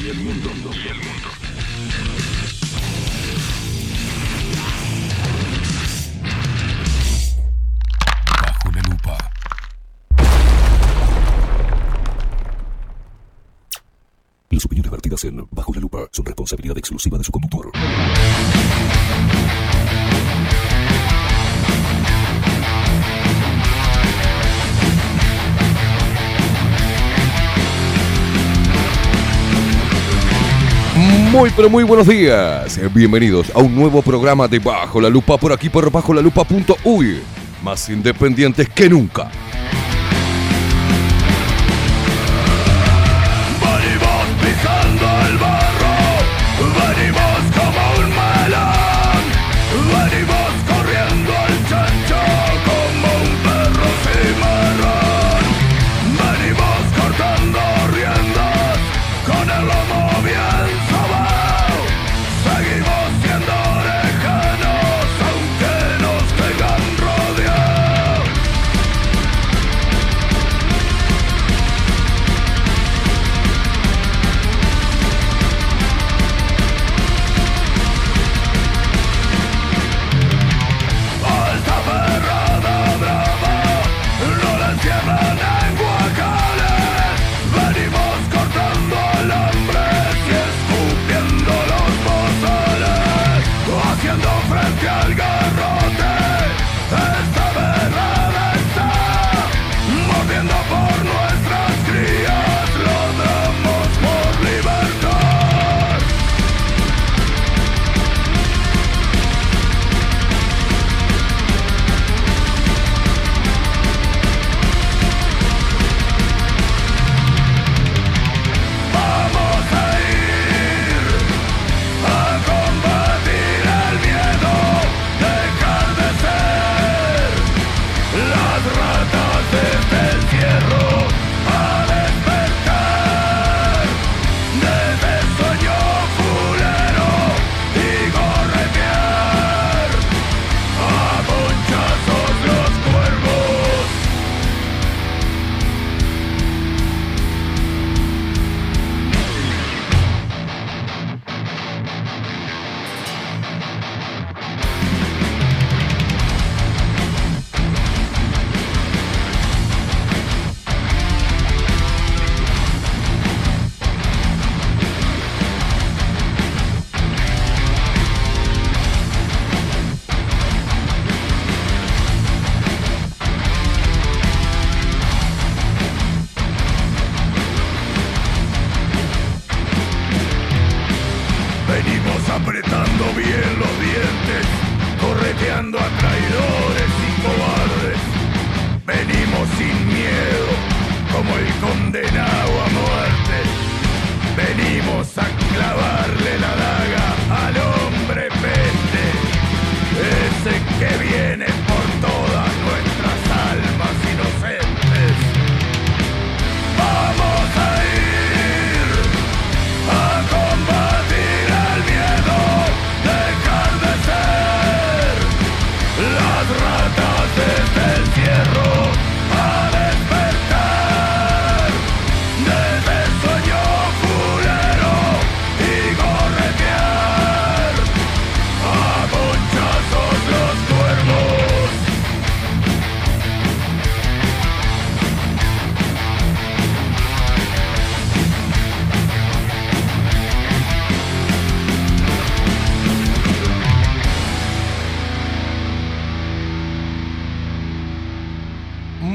y el mundo. Y el mundo. Bajo la lupa. Las opiniones vertidas en Bajo la Lupa son responsabilidad exclusiva de su conductor. Muy pero muy buenos días. Bienvenidos a un nuevo programa de Bajo la Lupa por aquí por bajo la lupa.uy. Más independientes que nunca.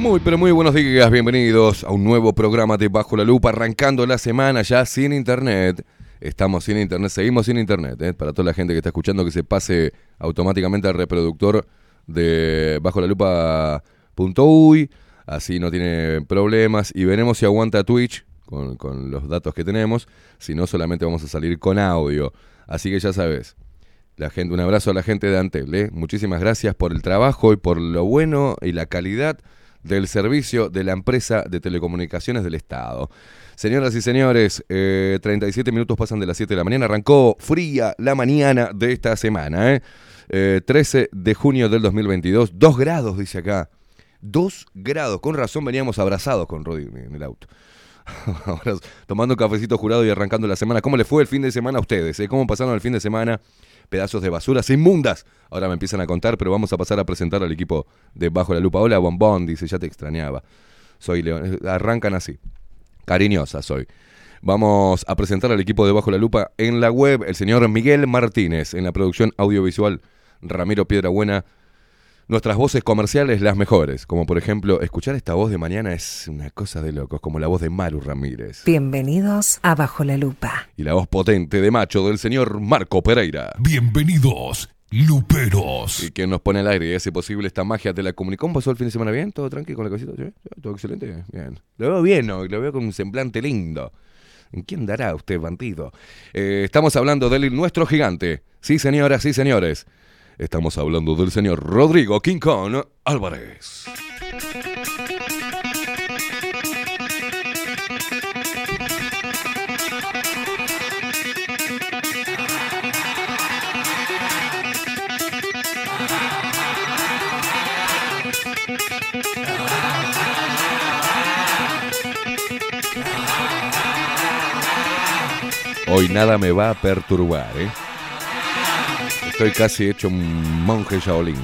Muy pero muy buenos días. Bienvenidos a un nuevo programa de Bajo la Lupa. Arrancando la semana ya sin internet. Estamos sin internet, seguimos sin internet. ¿eh? Para toda la gente que está escuchando, que se pase automáticamente al reproductor de bajo la lupa.uy. Así no tiene problemas. Y veremos si aguanta Twitch con, los datos que tenemos. Si no, solamente vamos a salir con audio. Así que ya sabes. La gente, un abrazo a la gente de Antel. ¿eh? Muchísimas gracias por el trabajo y por lo bueno y la calidad del servicio de la empresa de telecomunicaciones del Estado. Señoras y señores, eh, 37 minutos pasan de las 7 de la mañana. Arrancó fría la mañana de esta semana. ¿eh? Eh, 13 de junio del 2022. 2 grados, dice acá. 2 grados. Con razón veníamos abrazados con Rodi en el auto. Tomando un cafecito jurado y arrancando la semana. ¿Cómo le fue el fin de semana a ustedes? eh? ¿Cómo pasaron el fin de semana? Pedazos de basuras inmundas. Ahora me empiezan a contar, pero vamos a pasar a presentar al equipo de Bajo la Lupa. Hola, Bombón, dice, ya te extrañaba. Soy León. Arrancan así. Cariñosa soy. Vamos a presentar al equipo de Bajo la Lupa en la web, el señor Miguel Martínez, en la producción audiovisual Ramiro Piedrabuena. Nuestras voces comerciales las mejores, como por ejemplo, escuchar esta voz de mañana es una cosa de locos, como la voz de Maru Ramírez. Bienvenidos a Bajo la Lupa. Y la voz potente de macho del señor Marco Pereira. Bienvenidos, luperos. Y quien nos pone al aire y hace posible esta magia te la comunicó. ¿Cómo pasó el fin de semana bien? ¿Todo tranquilo con la cosita? ¿Sí? ¿Todo excelente? Bien. Lo veo bien hoy, lo veo con un semblante lindo. ¿En quién dará usted, bandido? Eh, estamos hablando del nuestro gigante. Sí, señoras, sí, señores. Estamos hablando del señor Rodrigo Kong Álvarez. Hoy nada me va a perturbar, ¿eh? Estoy casi hecho un monje Shaolin.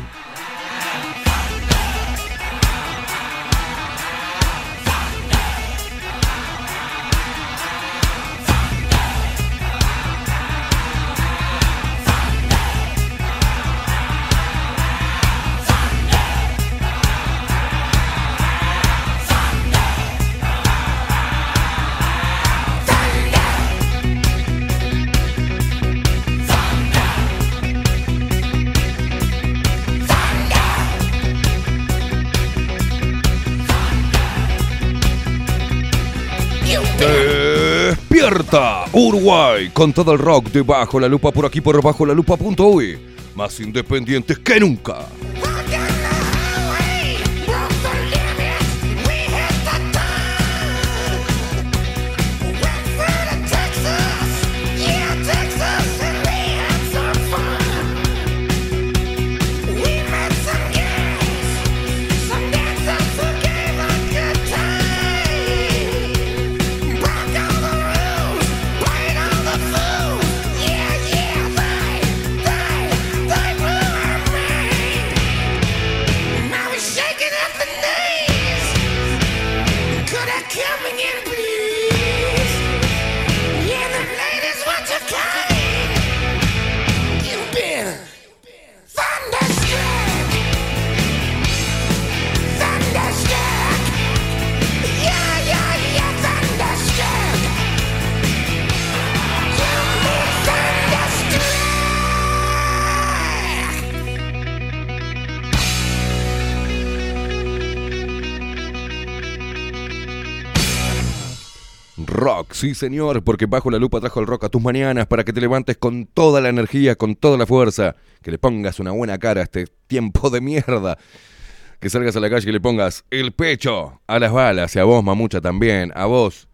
Uruguay con todo el rock de Bajo la Lupa por aquí por bajo la lupa.uy. Más independientes que nunca. Sí señor, porque Bajo la Lupa trajo el rock a tus mañanas para que te levantes con toda la energía, con toda la fuerza, que le pongas una buena cara a este tiempo de mierda. Que salgas a la calle y le pongas el pecho a las balas y a vos, mamucha, también, a vos.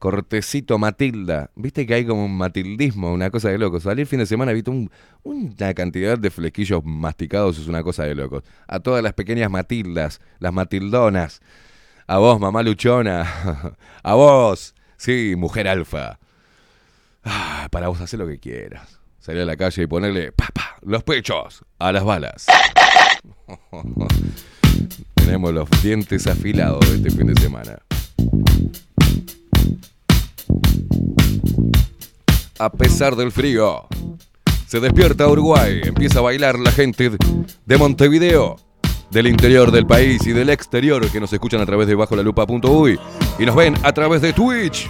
Cortecito Matilda. Viste que hay como un matildismo, una cosa de locos. Salir fin de semana, viste un- una cantidad de flequillos masticados, es una cosa de locos. A todas las pequeñas Matildas, las Matildonas. A vos, mamá luchona. A vos, sí, mujer alfa. Ah, para vos, hacer lo que quieras. Salir a la calle y ponerle pa, los pechos a las balas. Tenemos los dientes afilados este fin de semana. A pesar del frío, se despierta Uruguay. Empieza a bailar la gente de Montevideo, del interior del país y del exterior que nos escuchan a través de bajo la lupa.uy y nos ven a través de Twitch.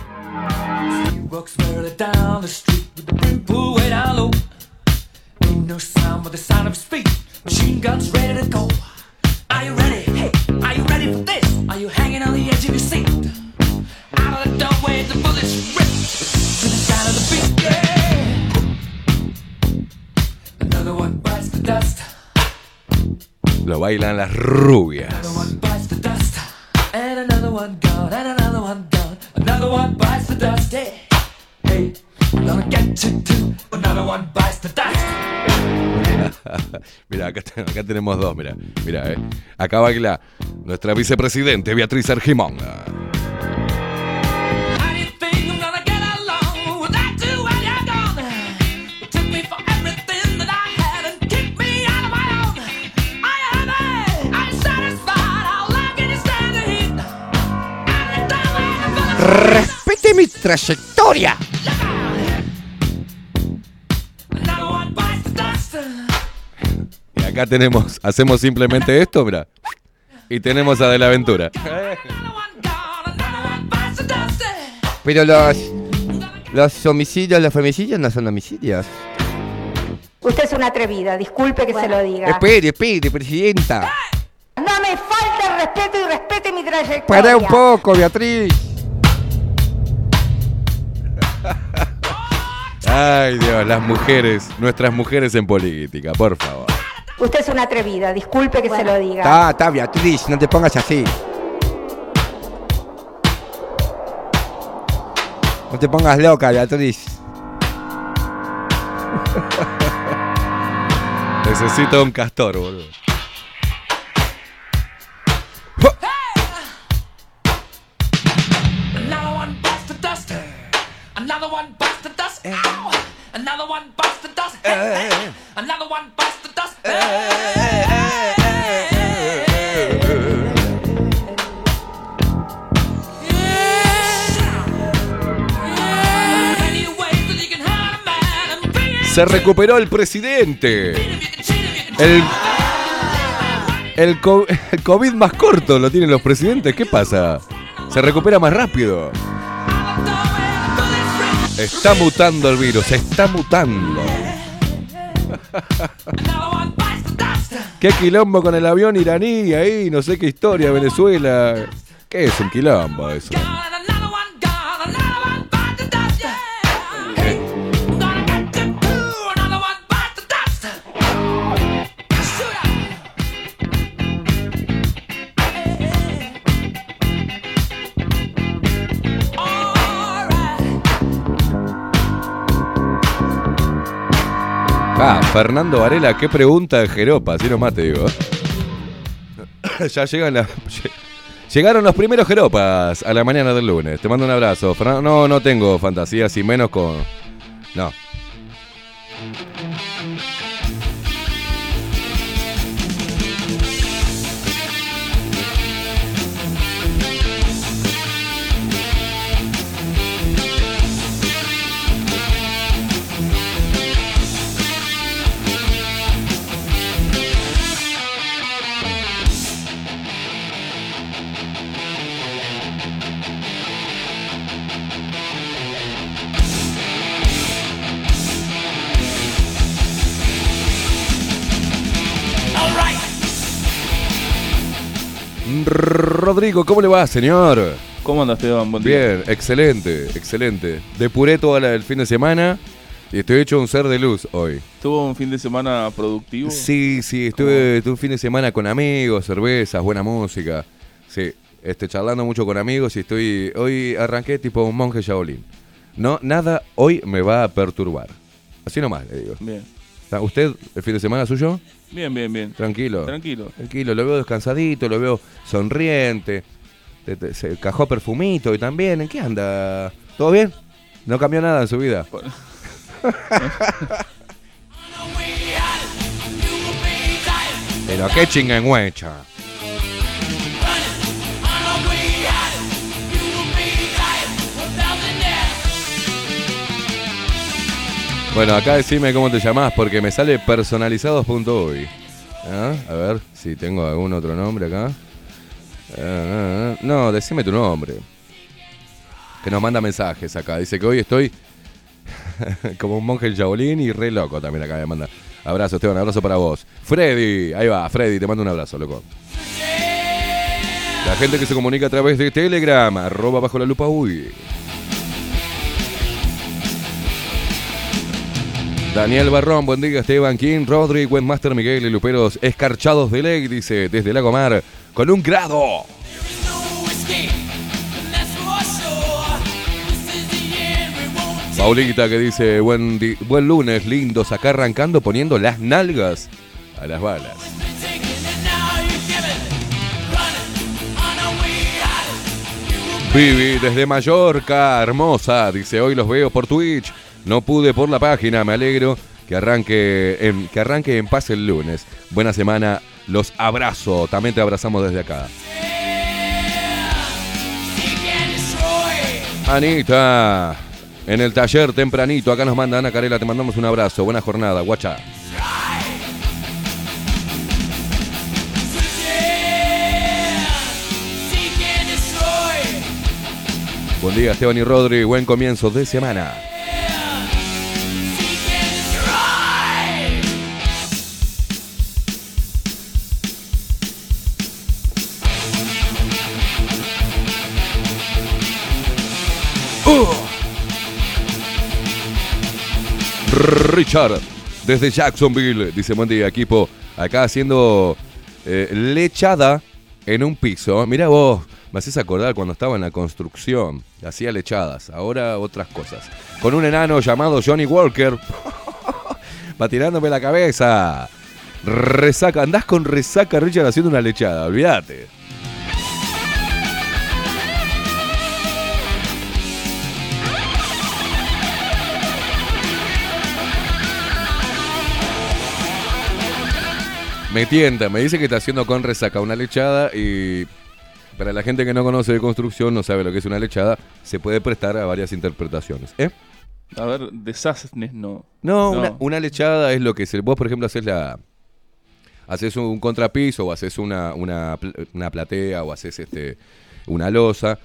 Lo bailan las rubias. Mira, acá tenemos dos, mira. Mira, eh. Acá baila nuestra vicepresidente Beatriz Argimón. Respete mi trayectoria. Y acá tenemos, hacemos simplemente esto, mira. Y tenemos a De la Aventura. Pero los. Los homicidios, los femicidios no son homicidios. Usted es una atrevida, disculpe que se lo diga. Espere, espere, presidenta. No me falte respeto y respete mi trayectoria. Pará un poco, Beatriz. Ay, Dios, las mujeres, nuestras mujeres en política, por favor. Usted es una atrevida, disculpe que se lo diga. Está, está, Beatriz, no te pongas así. No te pongas loca, Beatriz. Necesito un castor, boludo. Dust. Ow! Another one the dust. Another one the dust. Se recuperó el presidente. El, el, co- el COVID más corto lo tienen los presidentes. ¿Qué pasa? Se recupera más rápido. Está mutando el virus, está mutando. Qué quilombo con el avión iraní ahí, no sé qué historia, Venezuela. ¿Qué es un quilombo eso? Ah, Fernando Varela, qué pregunta de Jeropa, así nomás te digo. ya llegan. Llegaron los primeros Jeropas a la mañana del lunes. Te mando un abrazo. Fernando, no, no tengo fantasías y menos con. No. Rodrigo, ¿cómo le va, señor? ¿Cómo andas, Esteban? Buen día. Bien, excelente, excelente. Depuré todo el fin de semana y estoy hecho un ser de luz hoy. ¿Tuvo un fin de semana productivo? Sí, sí, estuve, estuve un fin de semana con amigos, cervezas, buena música. Sí, este, charlando mucho con amigos y estoy. Hoy arranqué tipo un monje Shaolin. No, nada hoy me va a perturbar. Así nomás le digo. Bien. ¿Usted, el fin de semana suyo? Bien, bien, bien. Tranquilo. Tranquilo. Tranquilo, lo veo descansadito, lo veo sonriente. te- te- se cajó perfumito y también. ¿En qué anda? ¿Todo bien? No cambió nada en su vida. Pero qué chingüengüecha. Bueno, acá decime cómo te llamás porque me sale personalizados.uy. ¿Ah? A ver si tengo algún otro nombre acá. Ah, no, decime tu nombre. Que nos manda mensajes acá. Dice que hoy estoy como un monje Shaolin y re loco también acá me manda. Abrazo, Esteban, abrazo para vos. Freddy, ahí va, Freddy, te mando un abrazo, loco. La gente que se comunica a través de Telegram, arroba bajo la lupa uy. Daniel Barrón, buen día, Esteban King, Rodri, Webmaster Miguel y Luperos, escarchados de ley, dice, desde Lago Mar, con un grado. Paulita que dice, buen, buen lunes, lindos, acá arrancando poniendo las nalgas a las balas. Vivi desde Mallorca, hermosa, dice, hoy los veo por Twitch, no pude por la página, me alegro que arranque en, que arranque en paz el lunes. Buena semana, los abrazo, también te abrazamos desde acá. Anita, en el taller tempranito, acá nos manda Ana Carela, te mandamos un abrazo, buena jornada, guacha. Buen día Esteban y Rodri, buen comienzo de semana. Richard, desde Jacksonville, dice buen día equipo, acá haciendo eh, lechada en un piso. Mira vos, me haces acordar cuando estaba en la construcción, hacía lechadas, ahora otras cosas. Con un enano llamado Johnny Walker, va tirándome la cabeza. Resaca, andás con resaca Richard haciendo una lechada, olvídate. Me tienta, me dice que está haciendo con resaca una lechada y para la gente que no conoce de construcción, no sabe lo que es una lechada, se puede prestar a varias interpretaciones. ¿eh? A ver, desastres no. No, Una, una lechada es lo que se, vos, por ejemplo, haces la haces un contrapiso o haces una, una, una platea o haces este una losa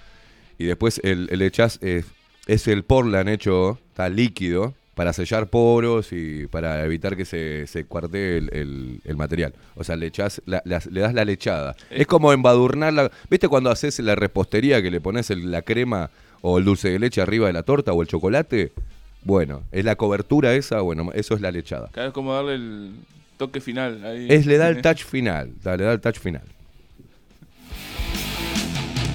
y después el, el echás es, es el portland hecho, está líquido para sellar poros y para evitar que se, se cuarte el, el- el material. O sea, le echás, la- le das la lechada. Es como embadurnar la... ¿Viste cuando haces la repostería que le pones el- la crema o el dulce de leche arriba de la torta o el chocolate? Bueno, es la cobertura esa, bueno, eso es la lechada. Cada vez como darle el toque final. Ahí. Es, le da el touch final, da- le da el touch final.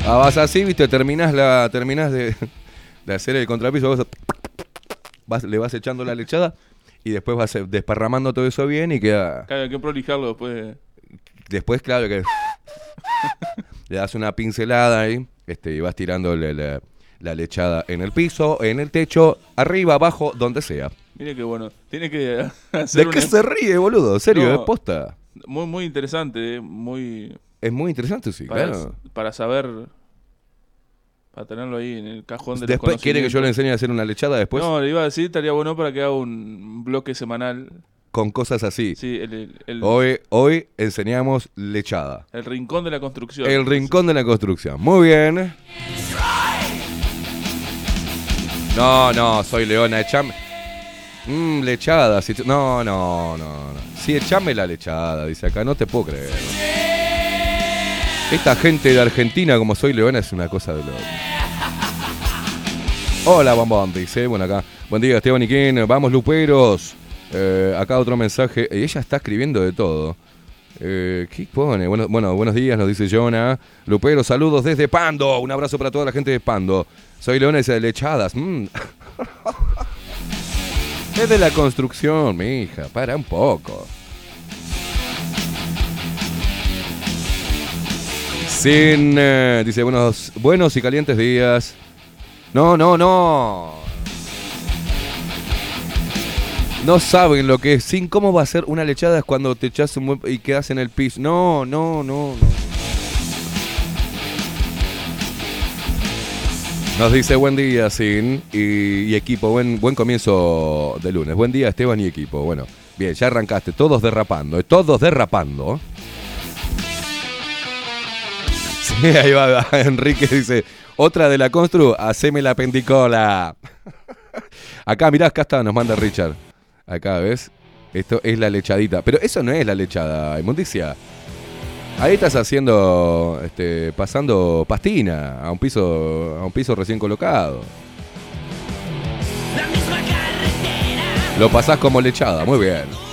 Ah, vas así, viste, terminás, la, terminás de, de hacer el contrapiso, vas, vas- le vas echando la lechada y después vas eh, desparramando todo eso bien y queda... Claro, hay que prolijarlo después. Después, claro que le das una pincelada ahí este, y vas tirando la, la- la lechada en el piso, en el techo, arriba, abajo, donde sea. Mire que bueno. Tiene que hacer ¿De qué una- se ríe, boludo? ¿En serio? No. ¿Es posta? Muy, muy interesante, eh, muy... Es muy interesante, sí, para, claro. para saber... Para tenerlo ahí en el cajón de los Después, ¿Quiere que yo le enseñe a hacer una lechada después? No, le iba a decir, estaría bueno para que haga un bloque semanal. Con cosas así. Sí, el, el, el- Hoy, hoy enseñamos lechada. el rincón de la construcción. El rincón de la construcción. Muy bien. No, no, soy Leona, echame. Mmm, lechada. si No, no, no, no. Sí, echame la lechada, dice acá. No te puedo creer. Esta gente de Argentina, como soy Leona, es una cosa de loco. Hola, Bombón, dice. Bueno, acá. Buen día, Esteban y Ken. Vamos, Luperos. Eh, acá otro mensaje. Eh, Ella está escribiendo de todo. Eh, ¿Qué pone? Bueno, bueno, buenos días, nos dice Jonah. Lupero, saludos desde Pando. Un abrazo para toda la gente de Pando. Soy Leones de Lechadas. Mm. es de la construcción, mi hija. Para un poco. Sin, eh, dice, buenos, buenos y calientes días. No, no, no. No saben lo que es. Sin cómo va a ser una lechada es cuando te echas un buen- y quedas en el piso. No, no, no, no. Nos dice buen día, Sin y, equipo. Buen, buen comienzo de lunes. Buen día, Esteban y equipo. Bueno, bien, ya arrancaste. Todos derrapando. eh, Todos derrapando. ahí va. Enrique dice: Otra de la constru, haceme la pendicola. Acá, mirá, acá está, nos manda Richard. Acá, ¿ves? Esto es la lechadita. Pero eso no es la lechada, inmundicia. Ahí estás haciendo, este, pasando pastina a un piso, a un piso recién colocado. Lo pasás como lechada, muy bien.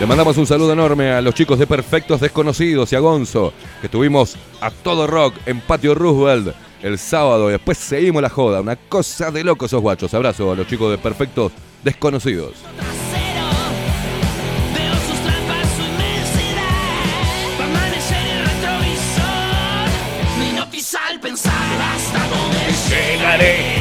Le mandamos un saludo enorme a los chicos de Perfectos Desconocidos y a Gonzo, que estuvimos a todo rock en Patio Roosevelt el sábado y después seguimos la joda. Una cosa de locos esos guachos. Abrazo a los chicos de Perfectos Desconocidos. Veo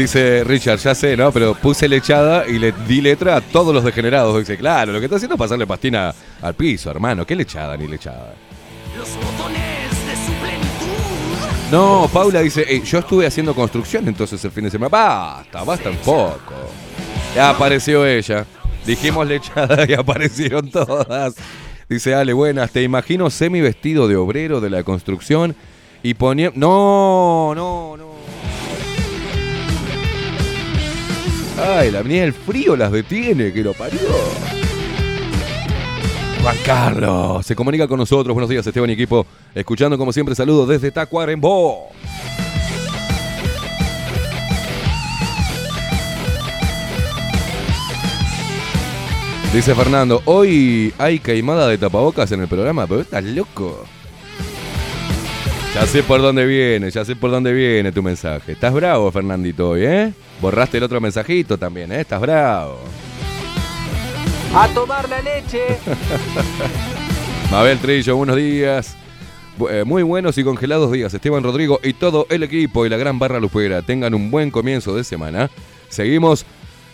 Dice Richard, ya sé, ¿no? Pero puse lechada y le di letra a todos los degenerados. Dice, claro, lo que está haciendo es pasarle pastina al piso, hermano. ¿Qué lechada ni lechada? Los botones de su plenitud. No, Paula dice, "Ey, yo estuve haciendo construcción entonces el fin de semana. Basta, basta un poco. Ya apareció ella. Dijimos lechada y aparecieron todas. Dice Ale, buenas, te imagino semi vestido de obrero de la construcción y ponía... No, no, no. Ay, la venida del frío las detiene, que lo parió. Juan Carlos se comunica con nosotros. Buenos días, Esteban y equipo. Escuchando como siempre, saludos desde Tacuarembó. Dice Fernando, hoy hay caimada de tapabocas en el programa, pero estás loco. Ya sé por dónde viene, ya sé por dónde viene tu mensaje. Estás bravo, Fernandito, hoy, ¿eh? Borraste el otro mensajito también, ¿eh? Estás bravo. A tomar la leche. Mabel Trillo, buenos días. Eh, Muy buenos y congelados días, Esteban Rodrigo y todo el equipo y la gran barra lupera. Tengan un buen comienzo de semana. Seguimos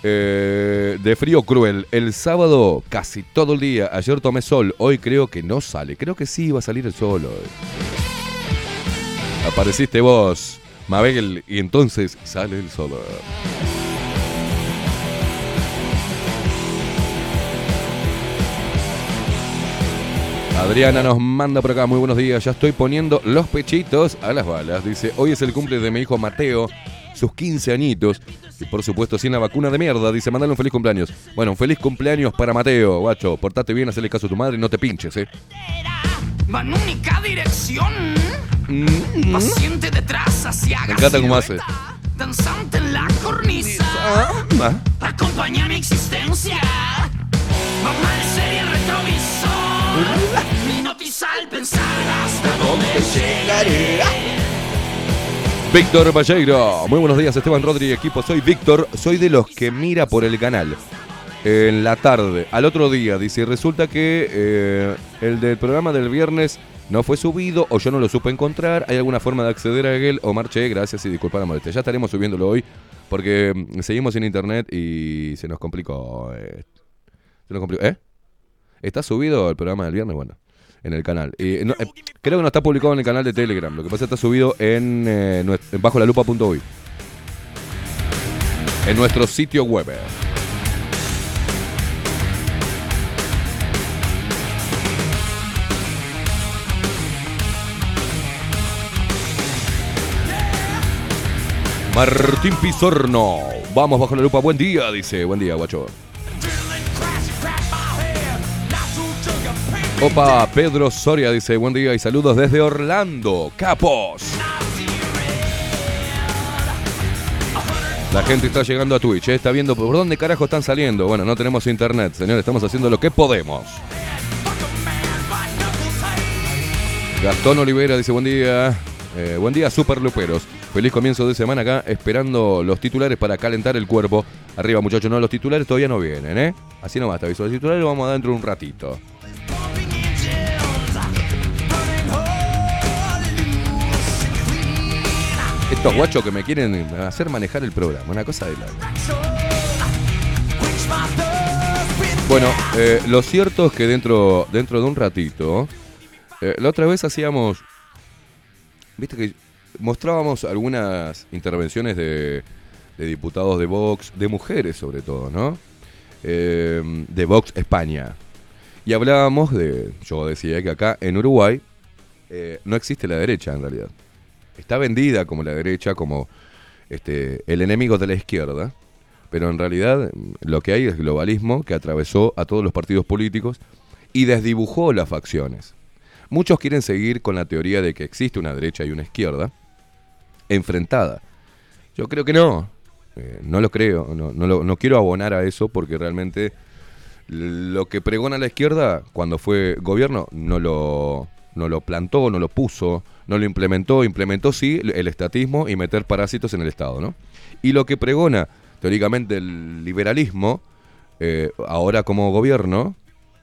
eh, de frío cruel. El sábado casi todo el día. Ayer tomé sol, hoy creo que no sale. Creo que sí va a salir el sol hoy. Apareciste vos, Mabel, y entonces sale el sol. Adriana nos manda por acá, muy buenos días. Ya estoy poniendo los pechitos a las balas. Dice, hoy es el cumple de mi hijo Mateo, sus 15 añitos. Y por supuesto, sin la vacuna de mierda. Dice, mandale un feliz cumpleaños. Bueno, un feliz cumpleaños para Mateo, guacho. Portate bien, hacele caso a tu madre y no te pinches, eh. Única dirección. Paciente detrás hacia Me encanta cómo hace. Danzante en la cornisa. Ah. Acompaña mi existencia. Va mal serie el retrovisor. Hipnotiza al pensar hasta dónde llegaré. Víctor Valleiro. Muy buenos días, Esteban Rodri y equipo. Soy Víctor, soy de los que mira por el canal. En la tarde, al otro día, dice, resulta que eh, el del programa del viernes no fue subido o yo no lo supe encontrar. ¿Hay alguna forma de acceder a él? O marché, gracias y disculpa la molestia. Ya estaremos subiéndolo hoy porque mm, seguimos en internet y se nos complicó. eh, se nos complicó. ¿Eh? ¿Está subido el programa del viernes? Bueno, en el canal. Eh, creo que no está publicado en el canal de Telegram. Lo que pasa es que está subido en, eh, en bajo la lupa.uy. En nuestro sitio web. Martín Pizorno. Vamos bajo la lupa. Buen día, dice. Buen día, guacho. Opa, Pedro Soria dice, buen día y saludos desde Orlando, capos. La gente está llegando a Twitch, ¿eh? está viendo por dónde carajo están saliendo. Bueno, no tenemos internet, señor, estamos haciendo lo que podemos. Gastón Olivera dice, buen día. Eh, buen día, super luperos. Feliz comienzo de semana acá, esperando los titulares para calentar el cuerpo. Arriba, muchachos, no, los titulares todavía no vienen, ¿eh? Así nomás, te aviso. Los titulares los vamos a dar dentro de un ratito. Estos guachos que me quieren hacer manejar el programa, una cosa de la. Bueno, eh, lo cierto es que dentro, dentro de un ratito, eh, la otra vez hacíamos, viste que mostrábamos algunas intervenciones de, de diputados de Vox, de mujeres sobre todo, ¿no? Eh, de Vox España. Y hablábamos de, yo decía que acá en Uruguay eh, no existe la derecha en realidad. Está vendida como la derecha, como este, el enemigo de la izquierda, pero en realidad mm, lo que hay es globalismo que atravesó a todos los partidos políticos y desdibujó las facciones. Muchos quieren seguir con la teoría de que existe una derecha y una izquierda enfrentada. Yo creo que no, eh, no lo creo, no, no, no quiero abonar a eso porque realmente lo que pregona la izquierda cuando fue gobierno no lo, no lo plantó, no lo puso, no lo implementó, implementó sí el estatismo y meter parásitos en el Estado, ¿no? Y lo que pregona teóricamente el liberalismo, eh, ahora como gobierno,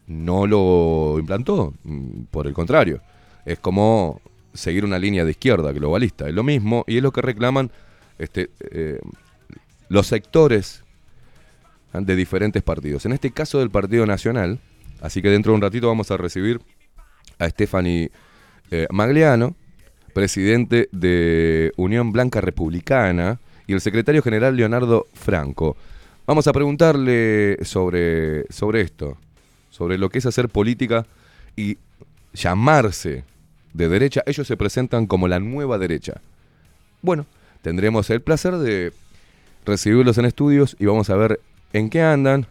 no lo implantó, mm, por el contrario, es como seguir una línea de izquierda globalista, es lo mismo y es lo que reclaman este, eh, los sectores de diferentes partidos. En este caso del Partido Nacional, así que dentro de un ratito vamos a recibir a Stephanie eh, Magliano, presidente de Unión Blanca Republicana, y el secretario general Leonardo Franco. Vamos a preguntarle sobre, sobre esto, sobre lo que es hacer política y llamarse de derecha. Ellos se presentan como la nueva derecha. Bueno, tendremos el placer de recibirlos en estudios y vamos a ver en qué andan.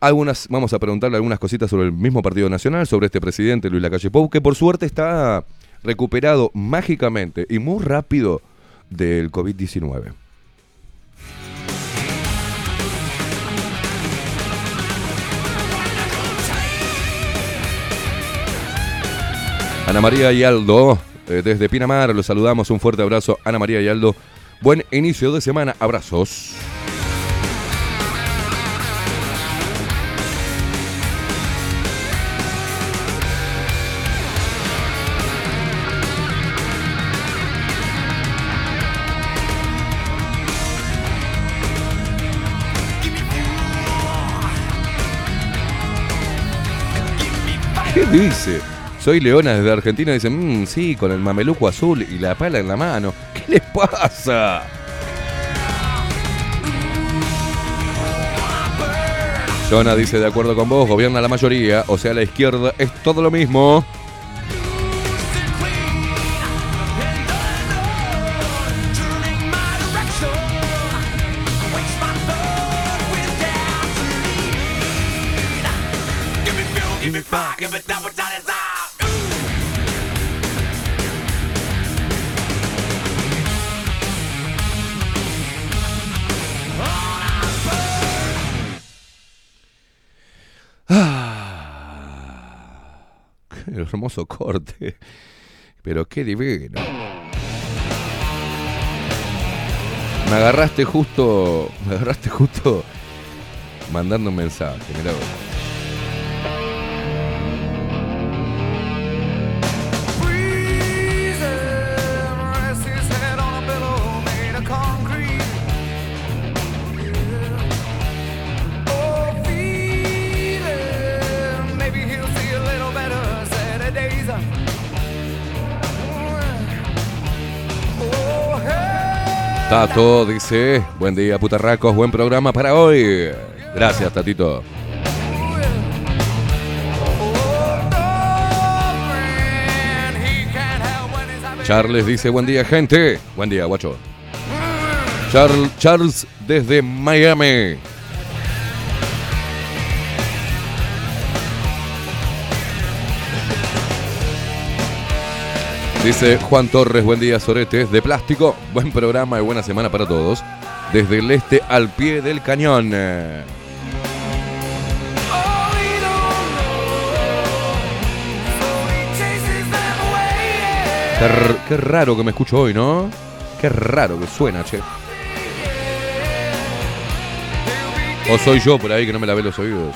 Algunas, vamos a preguntarle algunas cositas sobre el mismo Partido Nacional, sobre este presidente Luis Lacalle Pou, que por suerte está recuperado mágicamente y muy rápido del COVID-19. Ana María y eh, desde Pinamar, los saludamos, un fuerte abrazo. Ana María y Aldo, buen inicio de semana, abrazos. ¿Qué dice? Soy Leona desde Argentina. Dice, mmm, sí, con el mameluco azul y la pala en la mano. ¿Qué les pasa? Jonah dice, de acuerdo con vos, gobierna la mayoría, o sea, la izquierda es todo lo mismo. Qué hermoso corte. Pero qué divino. Me agarraste justo. Me agarraste justo mandando un mensaje. Mirá vos. Tato dice, buen día putarracos, buen programa para hoy. Gracias, Tatito. Charles dice, buen día gente. Buen día, guacho. Charles, Charles desde Miami. Dice Juan Torres, buen día Soretes, de plástico, buen programa y buena semana para todos. Desde el este al pie del cañón. Qué, raro que me escucho hoy, ¿no? Qué raro que suena, che. O soy yo por ahí que no me lavé los oídos.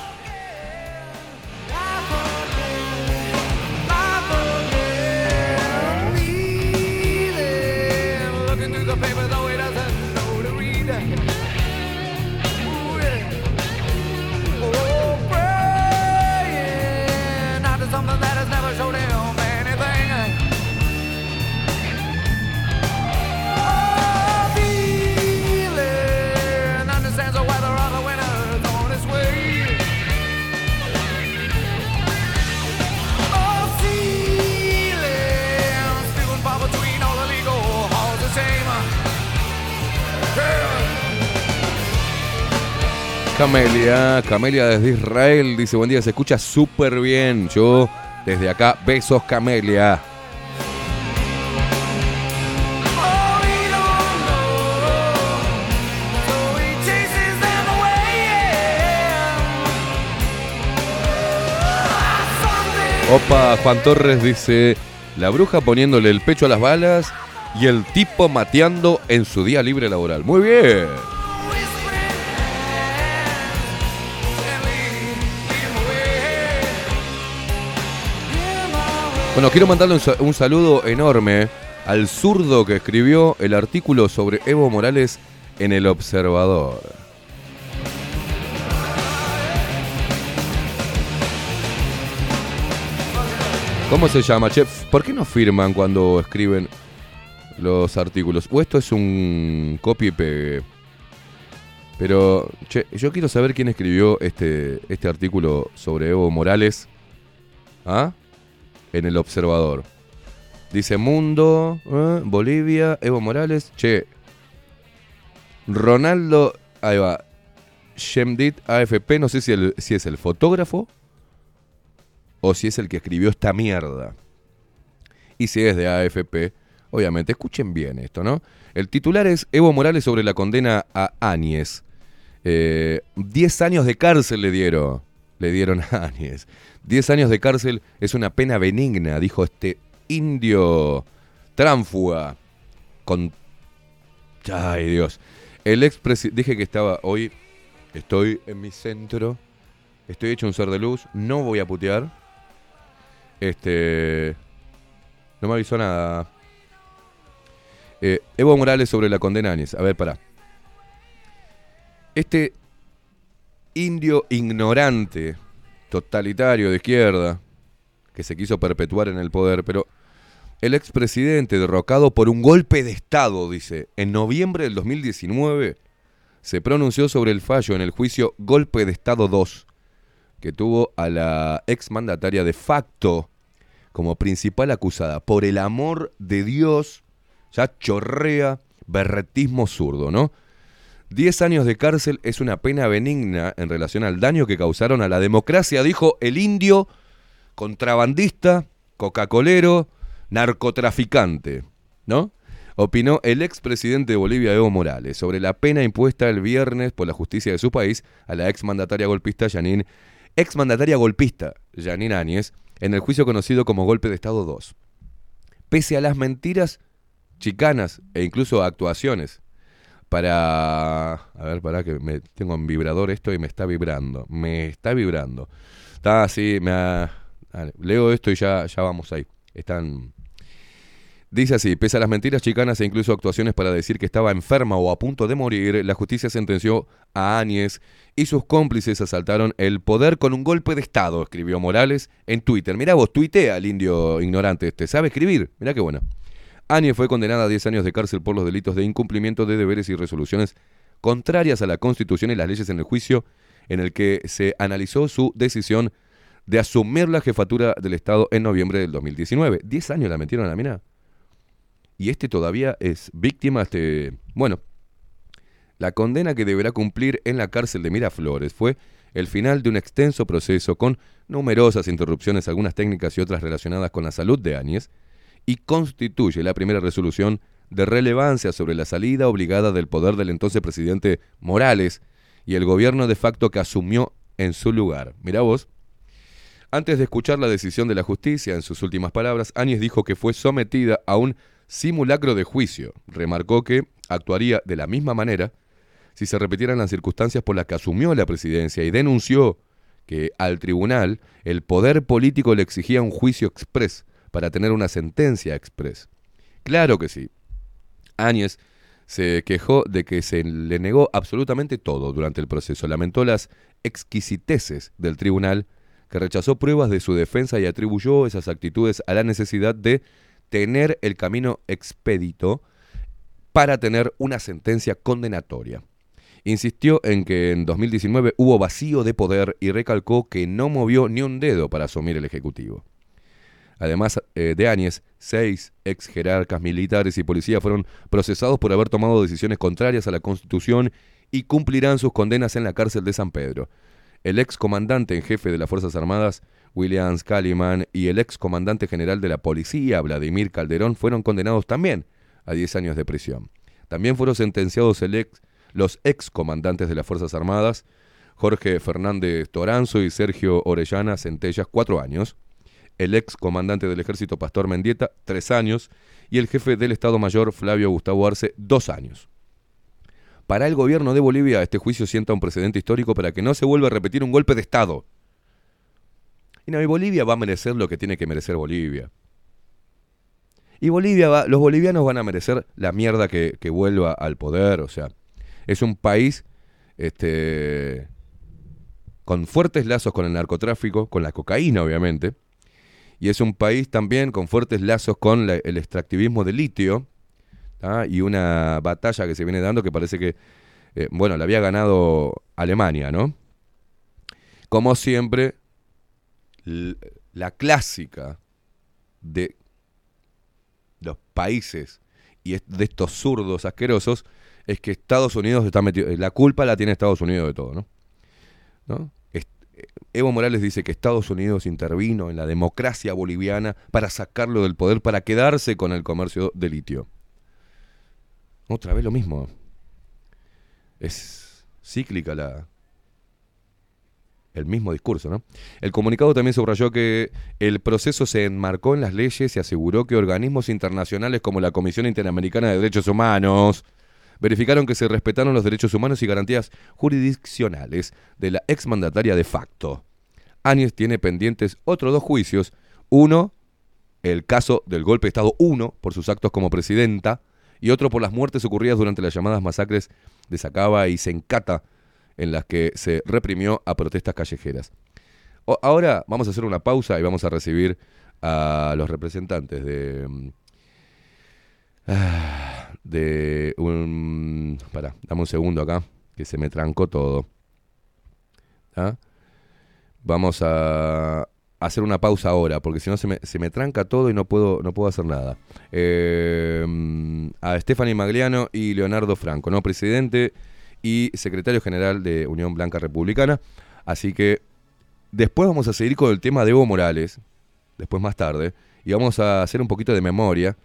Camelia, Camelia desde Israel, dice buen día, se escucha súper bien. Yo desde acá, besos Camelia. Opa, Juan Torres dice, la bruja poniéndole el pecho a las balas y el tipo mateando en su día libre laboral. Muy bien. Bueno, quiero mandarle un, sa- un saludo enorme al zurdo que escribió el artículo sobre Evo Morales en El Observador. ¿Cómo se llama, chef? ¿Por qué no firman cuando escriben los artículos? O esto es un copy y pegue. Pero, che, yo quiero saber quién escribió este, este artículo sobre Evo Morales. ¿Ah? En el Observador. Dice Mundo, ¿eh? Bolivia, Evo Morales. Che, Ronaldo, ahí va. Shemdit AFP, no sé si, es el fotógrafo o si es el que escribió esta mierda. Y si es de AFP, obviamente, escuchen bien esto, ¿no? El titular es Evo Morales sobre la condena a Áñez. Eh, 10 años de cárcel le dieron. Le dieron a Áñez. 10 años de cárcel es una pena benigna, dijo este indio tránfuga. Con. Ay, Dios. El ex Dije que estaba hoy. Estoy en mi centro. Estoy hecho un ser de luz. No voy a putear. Este. No me avisó nada. Eh, Evo Morales sobre la condena Áñez. A ver, pará. Este indio ignorante, totalitario de izquierda, que se quiso perpetuar en el poder, pero el expresidente derrocado por un golpe de Estado, dice, en noviembre del 2019, se pronunció sobre el fallo en el juicio Golpe de Estado 2, que tuvo a la exmandataria de facto como principal acusada. Por el amor de Dios, ya chorrea berretismo zurdo, ¿no? 10 años de cárcel es una pena benigna en relación al daño que causaron a la democracia, dijo el indio contrabandista, coca-colero, narcotraficante, ¿no? Opinó el expresidente de Bolivia, Evo Morales, sobre la pena impuesta el viernes por la justicia de su país a la exmandataria golpista Janine, exmandataria golpista Janine Áñez, en el juicio conocido como Golpe de Estado 2. Pese a las mentiras chicanas e incluso actuaciones para... A ver, para que me tengo en vibrador esto y me está vibrando. Me está vibrando. Está así, me ha- dale, leo esto y ya, ya vamos ahí. Están... Dice así, pese a las mentiras chicanas e incluso actuaciones para decir que estaba enferma o a punto de morir, la justicia sentenció a Áñez y sus cómplices asaltaron el poder con un golpe de Estado, escribió Morales en Twitter. Mirá vos, tuitea al indio ignorante este, sabe escribir, mirá qué bueno. Áñez fue condenada a 10 años de cárcel por los delitos de incumplimiento de deberes y resoluciones contrarias a la Constitución y las leyes en el juicio en el que se analizó su decisión de asumir la jefatura del Estado en noviembre del 2019. 10 años la metieron a la mina. Y este todavía es víctima, este, bueno, la condena que deberá cumplir en la cárcel de Miraflores fue el final de un extenso proceso con numerosas interrupciones, algunas técnicas y otras relacionadas con la salud de Áñez, y constituye la primera resolución de relevancia sobre la salida obligada del poder del entonces presidente Morales y el gobierno de facto que asumió en su lugar. Mirá vos. Antes de escuchar la decisión de la justicia, en sus últimas palabras, Áñez dijo que fue sometida a un simulacro de juicio. Remarcó que actuaría de la misma manera si se repitieran las circunstancias por las que asumió la presidencia y denunció que al tribunal el poder político le exigía un juicio express para tener una sentencia express. Claro que sí. Áñez se quejó de que se le negó absolutamente todo durante el proceso. Lamentó las exquisiteces del tribunal que rechazó pruebas de su defensa y atribuyó esas actitudes a la necesidad de tener el camino expedito para tener una sentencia condenatoria. Insistió en que en 2019 hubo vacío de poder y recalcó que no movió ni un dedo para asumir el Ejecutivo. Además eh, de Áñez, seis ex jerarcas militares y policías fueron procesados por haber tomado decisiones contrarias a la Constitución y cumplirán sus condenas en la cárcel de San Pedro. El ex comandante en jefe de las Fuerzas Armadas, William Scaliman, y el ex comandante general de la policía, Vladimir Calderón, fueron condenados también a 10 años de prisión. También fueron sentenciados los ex comandantes de las Fuerzas Armadas, Jorge Fernández Toranzo y Sergio Orellana Centellas, cuatro años, el ex comandante del ejército Pastor Mendieta, tres años, y el jefe del Estado Mayor Flavio Gustavo Arce, dos años. Para el gobierno de Bolivia, este juicio sienta un precedente histórico para que no se vuelva a repetir un golpe de Estado. Y no, y Bolivia va a merecer lo que tiene que merecer Bolivia. Y Bolivia va, los bolivianos van a merecer la mierda que, que vuelva al poder, o sea. Es un país este, con fuertes lazos con el narcotráfico, con la cocaína obviamente, y es un país también con fuertes lazos con el extractivismo de litio, y una batalla que se viene dando que parece que, eh, bueno, la había ganado Alemania, ¿no? Como siempre, la clásica de los países y de estos zurdos asquerosos es que Estados Unidos está metido, la culpa la tiene Estados Unidos de todo, ¿no? ¿No? Evo Morales dice que Estados Unidos intervino en la democracia boliviana para sacarlo del poder, para quedarse con el comercio de litio. Otra vez lo mismo. Es cíclica la, el mismo discurso, ¿no? El comunicado también subrayó que el proceso se enmarcó en las leyes y aseguró que organismos internacionales como la Comisión Interamericana de Derechos Humanos verificaron que se respetaron los derechos humanos y garantías jurisdiccionales de la exmandataria de facto. Áñez tiene pendientes otros dos juicios. Uno, el caso del golpe de Estado 1 por sus actos como presidenta y otro por las muertes ocurridas durante las llamadas masacres de Sacaba y Sencata en las que se reprimió a protestas callejeras. Ahora vamos a hacer una pausa y vamos a recibir a los representantes de mm, ah, de un para dame un segundo acá que se me trancó todo. ¿Ah? vamos a hacer una pausa ahora porque si no se me, se me tranca todo y no puedo no puedo hacer nada. Eh, a Stephanie Magliano y Leonardo Franco no presidente y secretario general de Unión Blanca Republicana. Así que después vamos a seguir con el tema de Evo Morales después más tarde y vamos a hacer un poquito de memoria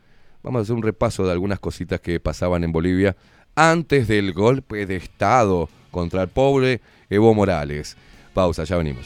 Vamos a hacer un repaso de algunas cositas que pasaban en Bolivia antes del golpe de Estado contra el pobre Evo Morales. Pausa, ya venimos.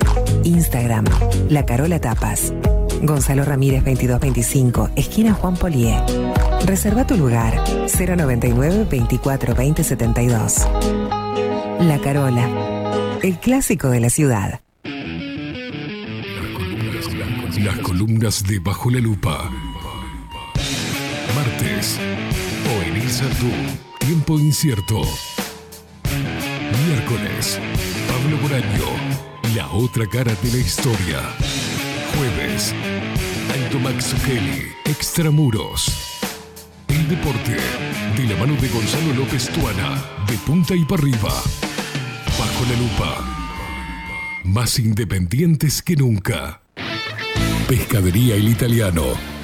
Instagram, La Carola Tapas. Gonzalo Ramírez 2225, esquina Juan Polié. Reserva tu lugar 099 24 20 72. La Carola, el clásico de la ciudad. Las columnas de Bajo la Lupa. Martes. O en Tú. Tiempo incierto. Miércoles. Pablo Boraño. La otra cara de la historia. Jueves. Aldo Maxuchelli. Extramuros. El deporte. De la mano de Gonzalo López Tuana. De punta y para arriba. Bajo la lupa. Más independientes que nunca. Pescadería El Italiano.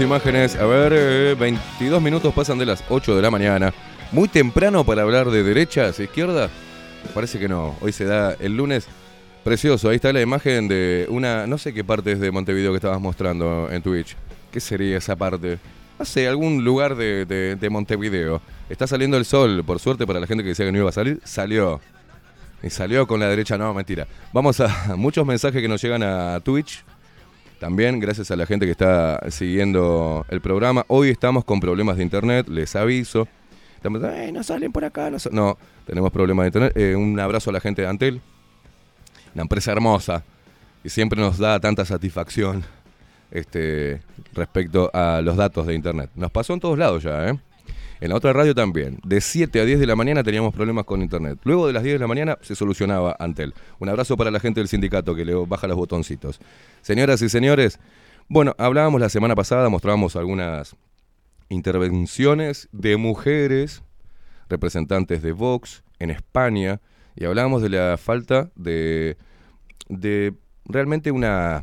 Imágenes. A ver, eh, 22 minutos pasan de las 8 de la mañana. Muy temprano para hablar de derechas, izquierda. Parece que no. Hoy se da el lunes. Precioso. Ahí está la imagen de una. No sé qué parte es de Montevideo que estabas mostrando en Twitch. ¿Qué sería esa parte? No sé, algún lugar de- de Montevideo. Está saliendo el sol, por suerte, para la gente que decía que no iba a salir. Salió. Y salió con la derecha, no, mentira. Vamos a muchos mensajes que nos llegan a Twitch. También gracias a la gente que está siguiendo el programa. Hoy estamos con problemas de internet, les aviso. Estamos, "Eh, no salen por acá. No, sa-". no tenemos problemas de internet. Eh, un abrazo a la gente de Antel, una empresa hermosa y siempre nos da tanta satisfacción este, respecto a los datos de internet. Nos pasó en todos lados ya, ¿eh? En la otra radio también. De 7 a 10 de la mañana teníamos problemas con internet. Luego de las 10 de la mañana se solucionaba Antel. Un abrazo para la gente del sindicato que le baja los botoncitos. Señoras y señores, bueno, hablábamos la semana pasada, mostrábamos algunas intervenciones de mujeres representantes de Vox en España y hablábamos de la falta de, de realmente una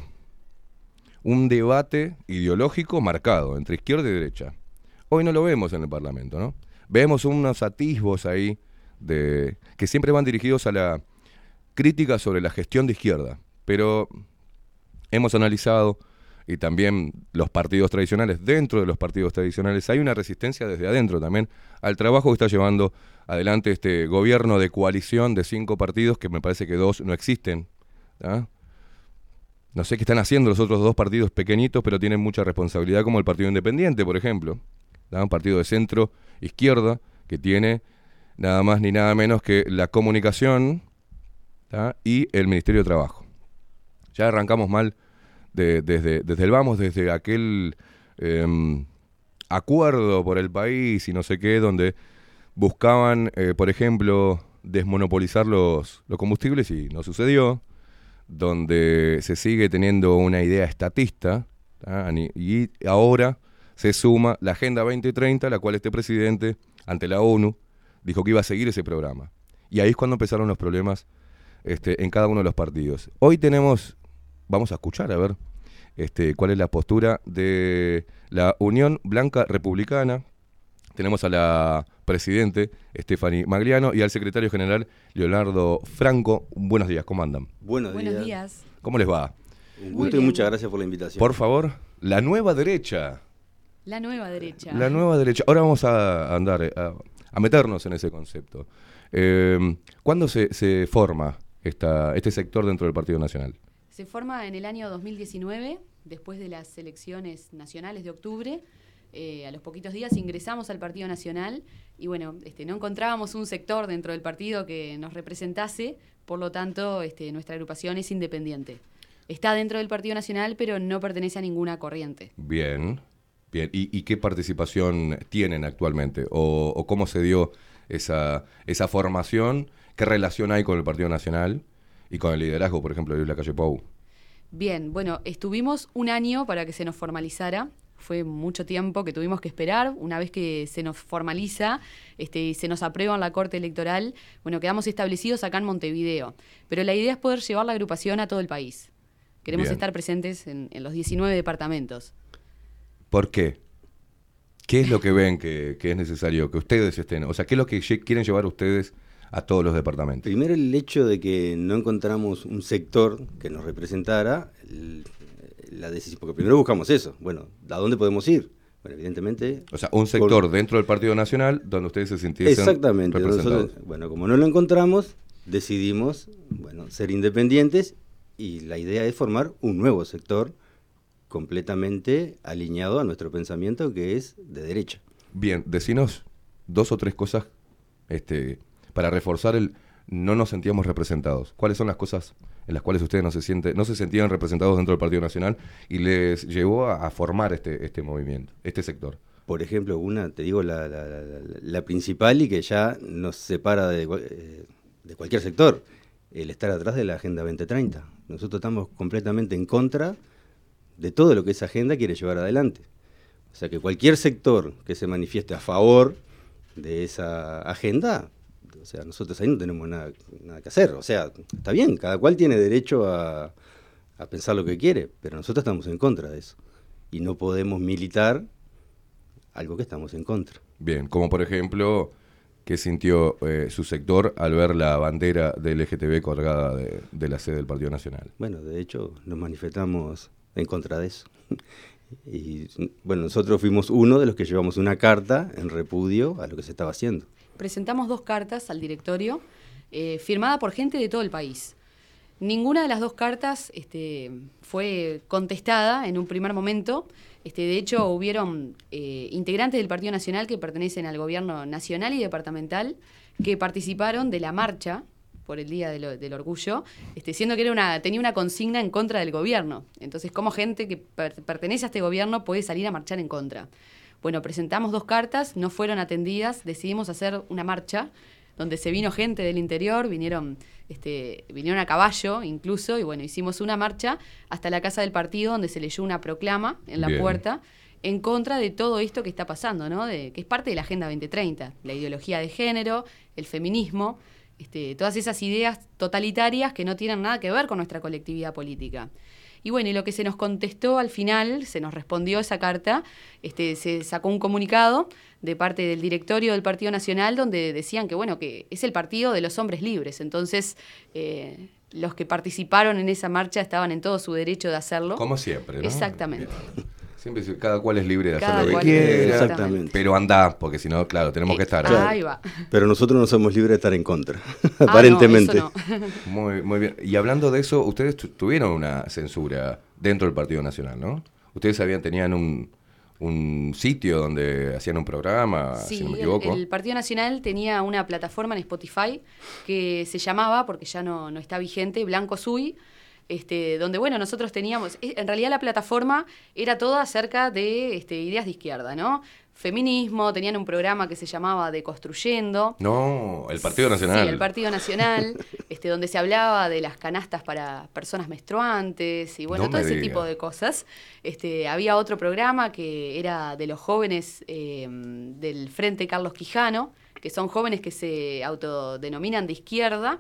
un debate ideológico marcado entre izquierda y derecha. Hoy no lo vemos en el Parlamento, ¿no? Vemos unos atisbos ahí de que siempre van dirigidos a la crítica sobre la gestión de izquierda, pero hemos analizado y también los partidos tradicionales, dentro de los partidos tradicionales hay una resistencia desde adentro también al trabajo que está llevando adelante este gobierno de coalición de cinco partidos, que me parece que dos no existen. ¿ah? No sé qué están haciendo los otros dos partidos pequeñitos, pero tienen mucha responsabilidad, como el Partido Independiente, por ejemplo. ¿Tá? Un partido de centro izquierda que tiene nada más ni nada menos que la comunicación y el Ministerio de Trabajo. Ya arrancamos mal de- desde, desde el vamos, desde aquel em, acuerdo por el país y no sé qué, donde buscaban, eh, por ejemplo, desmonopolizar los, los combustibles y no sucedió, donde se sigue teniendo una idea estatista, y ahora se suma la Agenda 2030, la cual este presidente, ante la ONU, dijo que iba a seguir ese programa. Y ahí es cuando empezaron los problemas este, en cada uno de los partidos. Hoy tenemos, vamos a escuchar a ver este, cuál es la postura de la Unión Blanca Republicana. Tenemos a la presidente Stephanie Magliano y al secretario general Leonardo Franco. Buenos días, ¿cómo andan? Buenos, Buenos días. días. ¿Cómo les va? Un Muy gusto y bien. muchas gracias por la invitación. Por favor, la nueva derecha. La nueva derecha. La nueva derecha. Ahora vamos a andar, a, a meternos en ese concepto. Eh, ¿Cuándo se, se forma esta, este sector dentro del Partido Nacional? Se forma en el año 2019, después de las elecciones nacionales de octubre. Eh, a los poquitos días ingresamos al Partido Nacional y bueno, este, no encontrábamos un sector dentro del partido que nos representase, por lo tanto este, nuestra agrupación es independiente. Está dentro del Partido Nacional, pero no pertenece a ninguna corriente. Bien, bien. ¿Y, y qué participación tienen actualmente? ¿O, o cómo se dio esa, esa formación? ¿Qué relación hay con el Partido Nacional y con el liderazgo, por ejemplo, de Luis Lacalle Pou? Bien, bueno, estuvimos un año para que se nos formalizara. Fue mucho tiempo que tuvimos que esperar. Una vez que se nos formaliza este, se nos aprueba en la Corte Electoral, bueno, quedamos establecidos acá en Montevideo. Pero la idea es poder llevar la agrupación a todo el país. Queremos Bien. estar presentes en, en los 19 departamentos. ¿Por qué? ¿Qué es lo que ven que, que es necesario que ustedes estén? O sea, ¿qué es lo que quieren llevar ustedes a todos los departamentos? Primero el hecho de que no encontramos un sector que nos representara, el- la decisión, porque primero buscamos eso. Bueno, ¿a dónde podemos ir? Bueno, evidentemente. O sea, un sector dentro del Partido Nacional donde ustedes se sintiesen Exactamente. representados. nosotros, bueno, como no lo encontramos, decidimos bueno, ser independientes y la idea es formar un nuevo sector completamente alineado a nuestro pensamiento que es de derecha. Bien, decinos dos o tres cosas este, para reforzar el no nos sentíamos representados. ¿Cuáles son las cosas en las cuales ustedes no se siente, no se sentían representados dentro del Partido Nacional y les llevó a, a formar este, este movimiento, este sector? Por ejemplo, una, te digo, la, la- la- la- principal y que ya nos separa de, eh, de cualquier sector, el estar atrás de la Agenda 2030. Nosotros estamos completamente en contra de todo lo que esa agenda quiere llevar adelante. O sea que cualquier sector que se manifieste a favor de esa agenda, o sea, nosotros ahí no tenemos nada, nada que hacer. O sea, está bien, cada cual tiene derecho a, a pensar lo que quiere, pero nosotros estamos en contra de eso. Y no podemos militar algo que estamos en contra. Bien, como por ejemplo, ¿qué sintió eh, su sector al ver la bandera del LGTB colgada de, de la sede del Partido Nacional? Bueno, de hecho, nos manifestamos en contra de eso. Y bueno, nosotros fuimos uno de los que llevamos una carta en repudio a lo que se estaba haciendo. Presentamos dos cartas al directorio, eh, firmada por gente de todo el país. Ninguna de las dos cartas este, fue contestada en un primer momento. Este, de hecho, hubieron eh, integrantes del Partido Nacional que pertenecen al gobierno nacional y departamental que participaron de la marcha por el Día del, del Orgullo, este, siendo que era una, tenía una consigna en contra del gobierno. Entonces, ¿cómo gente que per- pertenece a este gobierno puede salir a marchar en contra? Bueno, presentamos dos cartas, no fueron atendidas, decidimos hacer una marcha donde se vino gente del interior, vinieron, este, vinieron a caballo incluso, y bueno, hicimos una marcha hasta la casa del partido donde se leyó una proclama en la Bien. puerta en contra de todo esto que está pasando, ¿no? De, que es parte de la Agenda 2030, la ideología de género, el feminismo, este, todas esas ideas totalitarias que no tienen nada que ver con nuestra colectividad política. Y bueno, y lo que se nos contestó al final, se nos respondió esa carta, este, se sacó un comunicado de parte del directorio del Partido Nacional donde decían que bueno, que es el partido de los hombres libres. Entonces, eh, los que participaron en esa marcha estaban en todo su derecho de hacerlo. Como siempre, ¿no? Exactamente. Siempre cada cual es libre de hacer lo que quiera. Exactamente. Pero anda, porque si no, claro, tenemos que estar. Claro. Ahí va. Pero nosotros no somos libres de estar en contra, Ah, no, aparentemente. Muy, muy bien. Y hablando de eso, ustedes tu- tuvieron una censura dentro del Partido Nacional, ¿no? Ustedes habían, tenían un, un sitio donde hacían un programa, Sí, si no me el- equivoco. El, Partido Nacional tenía una plataforma en Spotify que se llamaba, porque ya no, no está vigente, Blanco Sui, este, donde, bueno, nosotros teníamos, eh, en realidad la plataforma era toda acerca de este, ideas de izquierda, ¿no? Feminismo, tenían un programa que se llamaba Deconstruyendo. No, el Partido Nacional. Sí, el Partido Nacional, este, donde se hablaba de las canastas para personas menstruantes y bueno, No todo ese diga. tipo de cosas. Este, había otro programa que era de los jóvenes eh, del Frente Carlos Quijano, que son jóvenes que se autodenominan de izquierda.